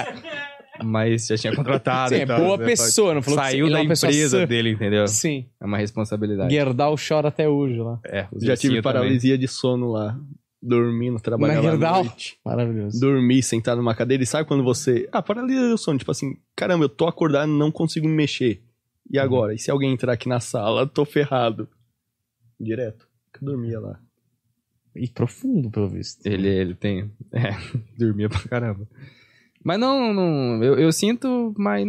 Speaker 2: Mas já tinha contratado.
Speaker 1: Sim, é
Speaker 2: então,
Speaker 1: boa
Speaker 2: né,
Speaker 1: pessoa, não falou que
Speaker 2: Saiu
Speaker 1: ele é
Speaker 2: da empresa
Speaker 1: sã.
Speaker 2: dele, entendeu?
Speaker 1: Sim.
Speaker 2: É uma responsabilidade.
Speaker 1: Gerdau chora até hoje lá.
Speaker 2: É, os
Speaker 4: Já tive
Speaker 2: ursinhos também.
Speaker 4: paralisia de sono lá, dormindo, trabalhava à
Speaker 1: Gerdau?
Speaker 4: noite.
Speaker 1: Maravilhoso.
Speaker 4: Dormir sentado numa cadeira e sabe quando você. Ah, paralisia do sono, tipo assim, caramba, eu tô acordado e não consigo me mexer. E agora? E se alguém entrar aqui na sala, tô ferrado. Direto. Eu dormia lá.
Speaker 1: E profundo, pelo visto.
Speaker 2: Ele, ele tem. É, dormia pra caramba. Mas não, não eu, eu sinto, mas.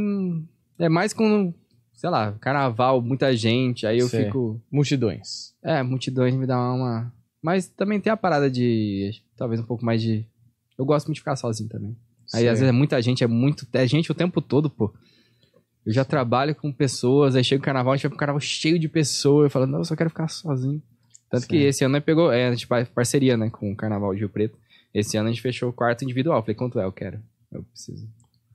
Speaker 2: É mais com, sei lá, carnaval, muita gente, aí eu
Speaker 1: Sei.
Speaker 2: fico.
Speaker 1: Multidões.
Speaker 2: É, multidões me dá uma. Mas também tem a parada de. Talvez um pouco mais de. Eu gosto muito de ficar sozinho também. Aí
Speaker 1: Sei.
Speaker 2: às vezes é muita gente, é muito. É gente o tempo todo, pô. Eu já trabalho com pessoas, aí chega o carnaval, a gente vai pro carnaval cheio de pessoas, eu falo, não, eu só quero ficar sozinho. Tanto que
Speaker 1: Sim.
Speaker 2: esse ano nós pegou, é, a gente faz parceria, né, com o Carnaval de Rio Preto. Esse ano a gente fechou o quarto individual. Eu Falei, quanto é? Eu quero. Eu preciso.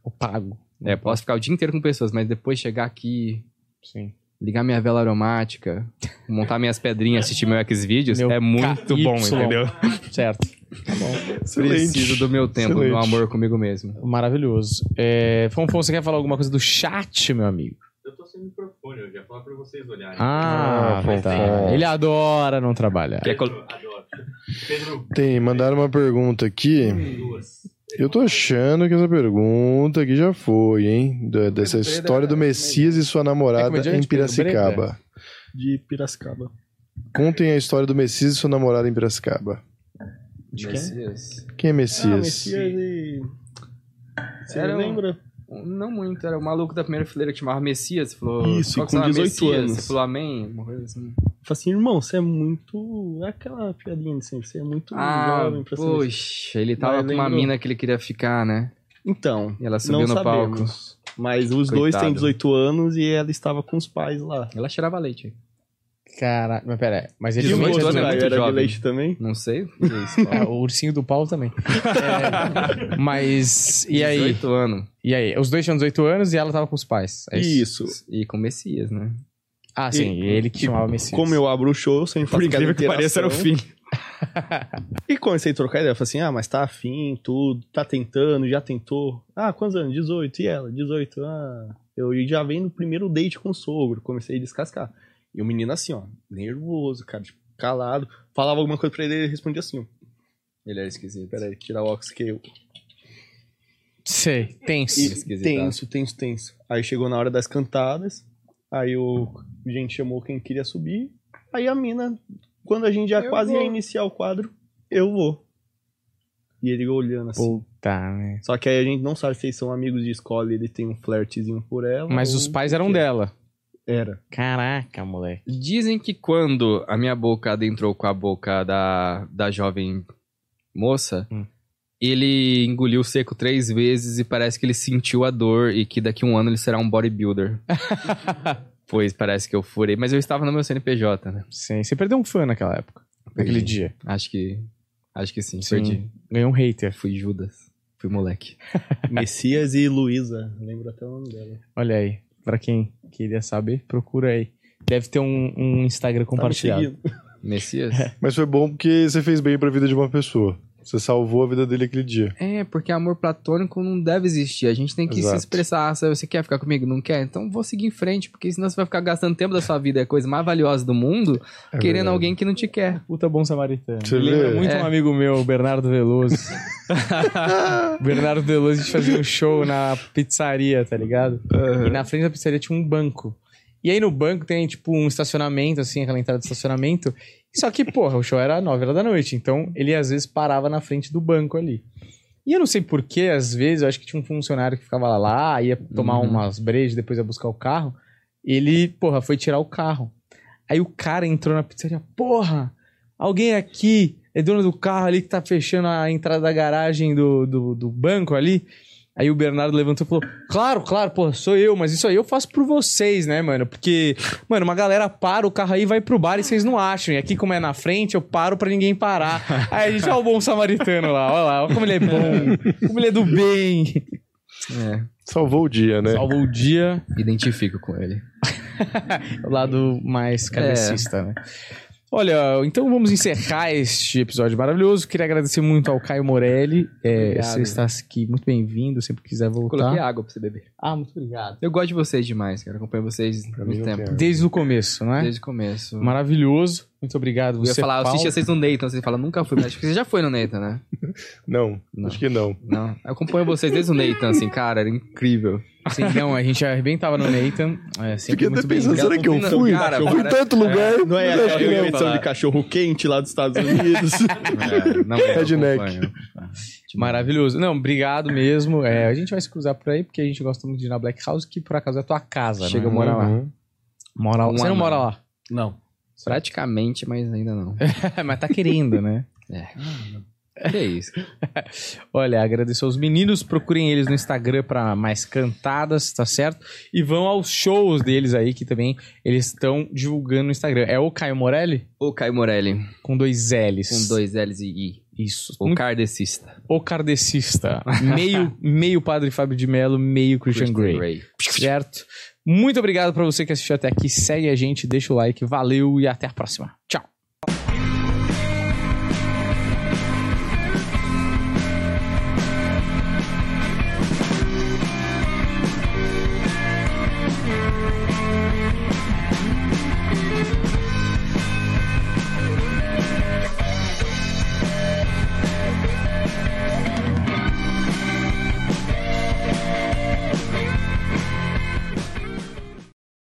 Speaker 1: O pago.
Speaker 2: É, posso ficar o dia inteiro com pessoas, mas depois chegar aqui,
Speaker 1: Sim.
Speaker 2: Ligar minha vela aromática, montar minhas pedrinhas, assistir meu Xvideos, é muito
Speaker 1: KY.
Speaker 2: bom, entendeu?
Speaker 1: Certo. Tá bom.
Speaker 2: Preciso do meu tempo, do meu amor comigo mesmo.
Speaker 1: Maravilhoso. É, Fonfon, você quer falar alguma coisa do chat, meu amigo?
Speaker 5: Eu tô sem microfone, eu já falar pra vocês olharem.
Speaker 1: Ah,
Speaker 3: Ah,
Speaker 1: tá. Ele adora não trabalhar.
Speaker 2: Quer
Speaker 5: Pedro, adoro. Pedro,
Speaker 3: Tem, mandaram uma pergunta aqui.
Speaker 5: duas.
Speaker 3: Eu tô achando que essa pergunta aqui já foi, hein? Da- dessa história do
Speaker 2: é
Speaker 3: Messias e sua namorada
Speaker 1: comediante,
Speaker 3: em Piracicaba.
Speaker 4: De Piracicaba.
Speaker 3: Contem a história do Messias e sua namorada em Piracicaba.
Speaker 1: De quem?
Speaker 2: Messias.
Speaker 3: Quem é
Speaker 4: Ah,
Speaker 3: Messias?
Speaker 4: Messias e... Você
Speaker 2: Era um-
Speaker 4: lembra?
Speaker 2: Não muito, era o maluco da primeira fileira que chamava Messias. Falou,
Speaker 4: Isso, com
Speaker 2: você chama?
Speaker 4: 18
Speaker 2: Messias?
Speaker 4: anos.
Speaker 2: Você falou amém, coisa assim.
Speaker 4: Falei assim, irmão, você é muito... É aquela piadinha de sempre, você é muito
Speaker 2: Ah,
Speaker 4: jovem pra ser...
Speaker 2: poxa, ele tava
Speaker 4: Mas
Speaker 2: com uma mina que ele queria ficar, né?
Speaker 4: Então,
Speaker 2: E ela subiu
Speaker 4: não
Speaker 2: no
Speaker 4: sabemos.
Speaker 2: palco.
Speaker 4: Mas os dois
Speaker 2: Coitado.
Speaker 4: têm 18 anos e ela estava com os pais lá.
Speaker 2: Ela cheirava leite.
Speaker 1: Cara, mas pera. Mas ele
Speaker 2: E o outro é muito
Speaker 4: era de
Speaker 2: jovem.
Speaker 4: leite também?
Speaker 2: Não sei. é isso,
Speaker 1: É, o ursinho do Paulo também. É, mas, e aí?
Speaker 2: 18 anos.
Speaker 1: E aí? Os dois tinham 18 anos e ela tava com os pais. É
Speaker 4: Isso.
Speaker 2: E com Messias, né?
Speaker 1: Ah, sim.
Speaker 4: E-
Speaker 1: E, ele que chamava Messias.
Speaker 4: Como eu abro o show, eu sempre faço aquela interação.
Speaker 2: fim.
Speaker 4: E comecei a trocar ideia. Falei assim, ah, mas tá afim, tudo, tá tentando, já tentou. Ah, quantos anos? 18. E ela? 18. Ah, eu já venho no primeiro date com o sogro. Comecei a descascar. E o menino assim, ó, nervoso, cara, tipo, calado. Falava alguma coisa pra ele, ele respondia assim, ó.
Speaker 2: Ele era esquisito.
Speaker 4: Pera aí, tirar o óculos que eu...
Speaker 1: Sei, tenso.
Speaker 4: E
Speaker 2: Esquisito,
Speaker 4: tenso, tenso, tenso. Aí chegou na hora das cantadas. Aí o a gente chamou quem queria subir. Aí a mina, quando a gente já
Speaker 2: Eu
Speaker 4: quase
Speaker 2: vou.
Speaker 4: ia iniciar o quadro, eu vou. E ele olhando assim.
Speaker 1: Puta, né?
Speaker 4: Só que aí a gente não sabe se eles são amigos de escola e ele tem um flertezinho por ela.
Speaker 1: Mas os pais eram dela.
Speaker 4: Era.
Speaker 1: Caraca, moleque.
Speaker 2: Dizem que quando a minha boca adentrou com a boca da, da jovem moça,
Speaker 1: Hum.
Speaker 2: ele engoliu seco três vezes e parece que ele sentiu a dor e que daqui a um ano ele será um bodybuilder. pois parece que eu furei, mas eu estava no meu CNPJ, né?
Speaker 1: Sim, você perdeu um fã naquela época. Naquele
Speaker 2: Perdi.
Speaker 1: dia.
Speaker 2: Acho que. Acho que sim,
Speaker 1: Sim.
Speaker 2: perdi.
Speaker 1: Ganhou um hater.
Speaker 2: Fui Judas. Fui moleque.
Speaker 4: Messias e Luísa. Lembro até o nome dela.
Speaker 1: Olha aí. Pra quem queria saber, procura aí. Deve ter um, um Instagram
Speaker 4: Tá me
Speaker 1: compartilhado.
Speaker 4: seguindo.
Speaker 2: Messias?
Speaker 3: Mas foi bom porque você fez bem pra vida de uma pessoa. Você salvou a vida dele aquele dia.
Speaker 2: É, porque amor platônico não deve existir. A gente tem que
Speaker 3: Exato.
Speaker 2: se expressar. Se você quer ficar comigo, não quer? Então vou seguir em frente, porque senão você vai ficar gastando tempo da sua vida, é a coisa mais valiosa do mundo,
Speaker 3: É
Speaker 2: querendo
Speaker 3: verdade.
Speaker 2: alguém que não te quer.
Speaker 1: Puta bom samaritano.
Speaker 3: Você
Speaker 1: lembra muito
Speaker 2: É.
Speaker 1: um amigo meu, o Bernardo Veloso. Bernardo Veloso, a gente fazia um show na pizzaria, tá ligado? E na frente da pizzaria tinha um banco. E aí no banco tem, tipo, um estacionamento, assim, aquela entrada de estacionamento. Só que, porra, o show era 9 horas da noite. Então, ele às vezes parava na frente do banco ali. E eu não sei porquê, às vezes, eu acho que tinha um funcionário que ficava lá, ia tomar
Speaker 2: Uhum.
Speaker 1: umas brejas, depois ia buscar o carro. Ele, porra, foi tirar o carro. Aí o cara entrou na pizzaria, porra, alguém aqui é dono do carro ali que tá fechando a entrada da garagem do, do, do banco ali. Aí o Bernardo levantou e falou: Claro, claro, pô, sou eu, mas isso aí eu faço por vocês, né, mano? Porque, mano, uma galera para o carro aí e vai pro bar e vocês não acham. E aqui, como é na frente, eu paro pra ninguém parar. Aí a gente, ó, o bom samaritano lá, ó lá, ó como ele é bom, como ele é do bem.
Speaker 2: É,
Speaker 3: Salvou o dia, né?
Speaker 1: Salvou o dia,
Speaker 2: identifico com ele.
Speaker 1: o lado mais cabecista, né? Olha, então vamos encerrar este episódio maravilhoso. Queria agradecer muito ao Caio Morelli. É, você está aqui muito bem-vindo, sempre quiser voltar.
Speaker 2: Coloquei água pra você beber.
Speaker 1: Ah, muito obrigado.
Speaker 2: Eu gosto de vocês demais, cara. Acompanho vocês há muito tempo.
Speaker 3: tem
Speaker 1: Desde o começo, não é?
Speaker 2: Desde o começo.
Speaker 1: Maravilhoso. Muito obrigado.
Speaker 2: Eu ia
Speaker 1: Você,
Speaker 2: falar, eu
Speaker 1: Paulo.
Speaker 2: assisti vocês no Nathan. Você fala, nunca fui, mas acho que você já foi no Nathan, né?
Speaker 3: Não,
Speaker 2: Não.
Speaker 3: acho que não.
Speaker 2: Não. Eu acompanho vocês desde o Nathan, assim, cara, era incrível.
Speaker 1: Sim, não, a gente arrebentava no Nathan. É, sempre
Speaker 3: Fiquei até
Speaker 1: muito bem.
Speaker 3: pensando, será que eu
Speaker 2: Não,
Speaker 3: fui?
Speaker 2: cara,
Speaker 3: eu fui em tanto lugar.
Speaker 4: Não é
Speaker 3: acho que
Speaker 4: aquela
Speaker 3: não.
Speaker 4: edição
Speaker 2: falar.
Speaker 4: de cachorro quente lá dos Estados Unidos.
Speaker 2: É, não, eu.
Speaker 1: Maravilhoso. Não, obrigado mesmo. É, a gente vai se cruzar por aí, porque a gente gosta muito de ir na Black House, que por acaso é a tua casa,
Speaker 2: Chega
Speaker 1: né?
Speaker 2: a morar lá.
Speaker 3: Uhum.
Speaker 1: Mora lá.
Speaker 2: Um
Speaker 1: Você não
Speaker 2: ano.
Speaker 1: mora lá.
Speaker 4: Não.
Speaker 2: Praticamente, mas ainda não.
Speaker 1: Mas tá querendo, né?
Speaker 2: Que é isso?
Speaker 1: Olha, agradecer aos meninos. Procurem eles no Instagram pra mais cantadas, tá certo? E vão aos shows deles aí, que também eles estão divulgando no Instagram. É o Caio Morelli?
Speaker 2: O Caio Morelli,
Speaker 1: Com dois L's.
Speaker 2: com dois L's e I.
Speaker 1: Isso.
Speaker 2: O
Speaker 1: Muito-
Speaker 2: kardecista.
Speaker 1: O kardecista. meio, meio Padre Fábio de Mello, meio Christian, Grey. Certo? Muito obrigado pra você que assistiu até aqui. Segue a gente, deixa o like. Valeu e até a próxima. Tchau.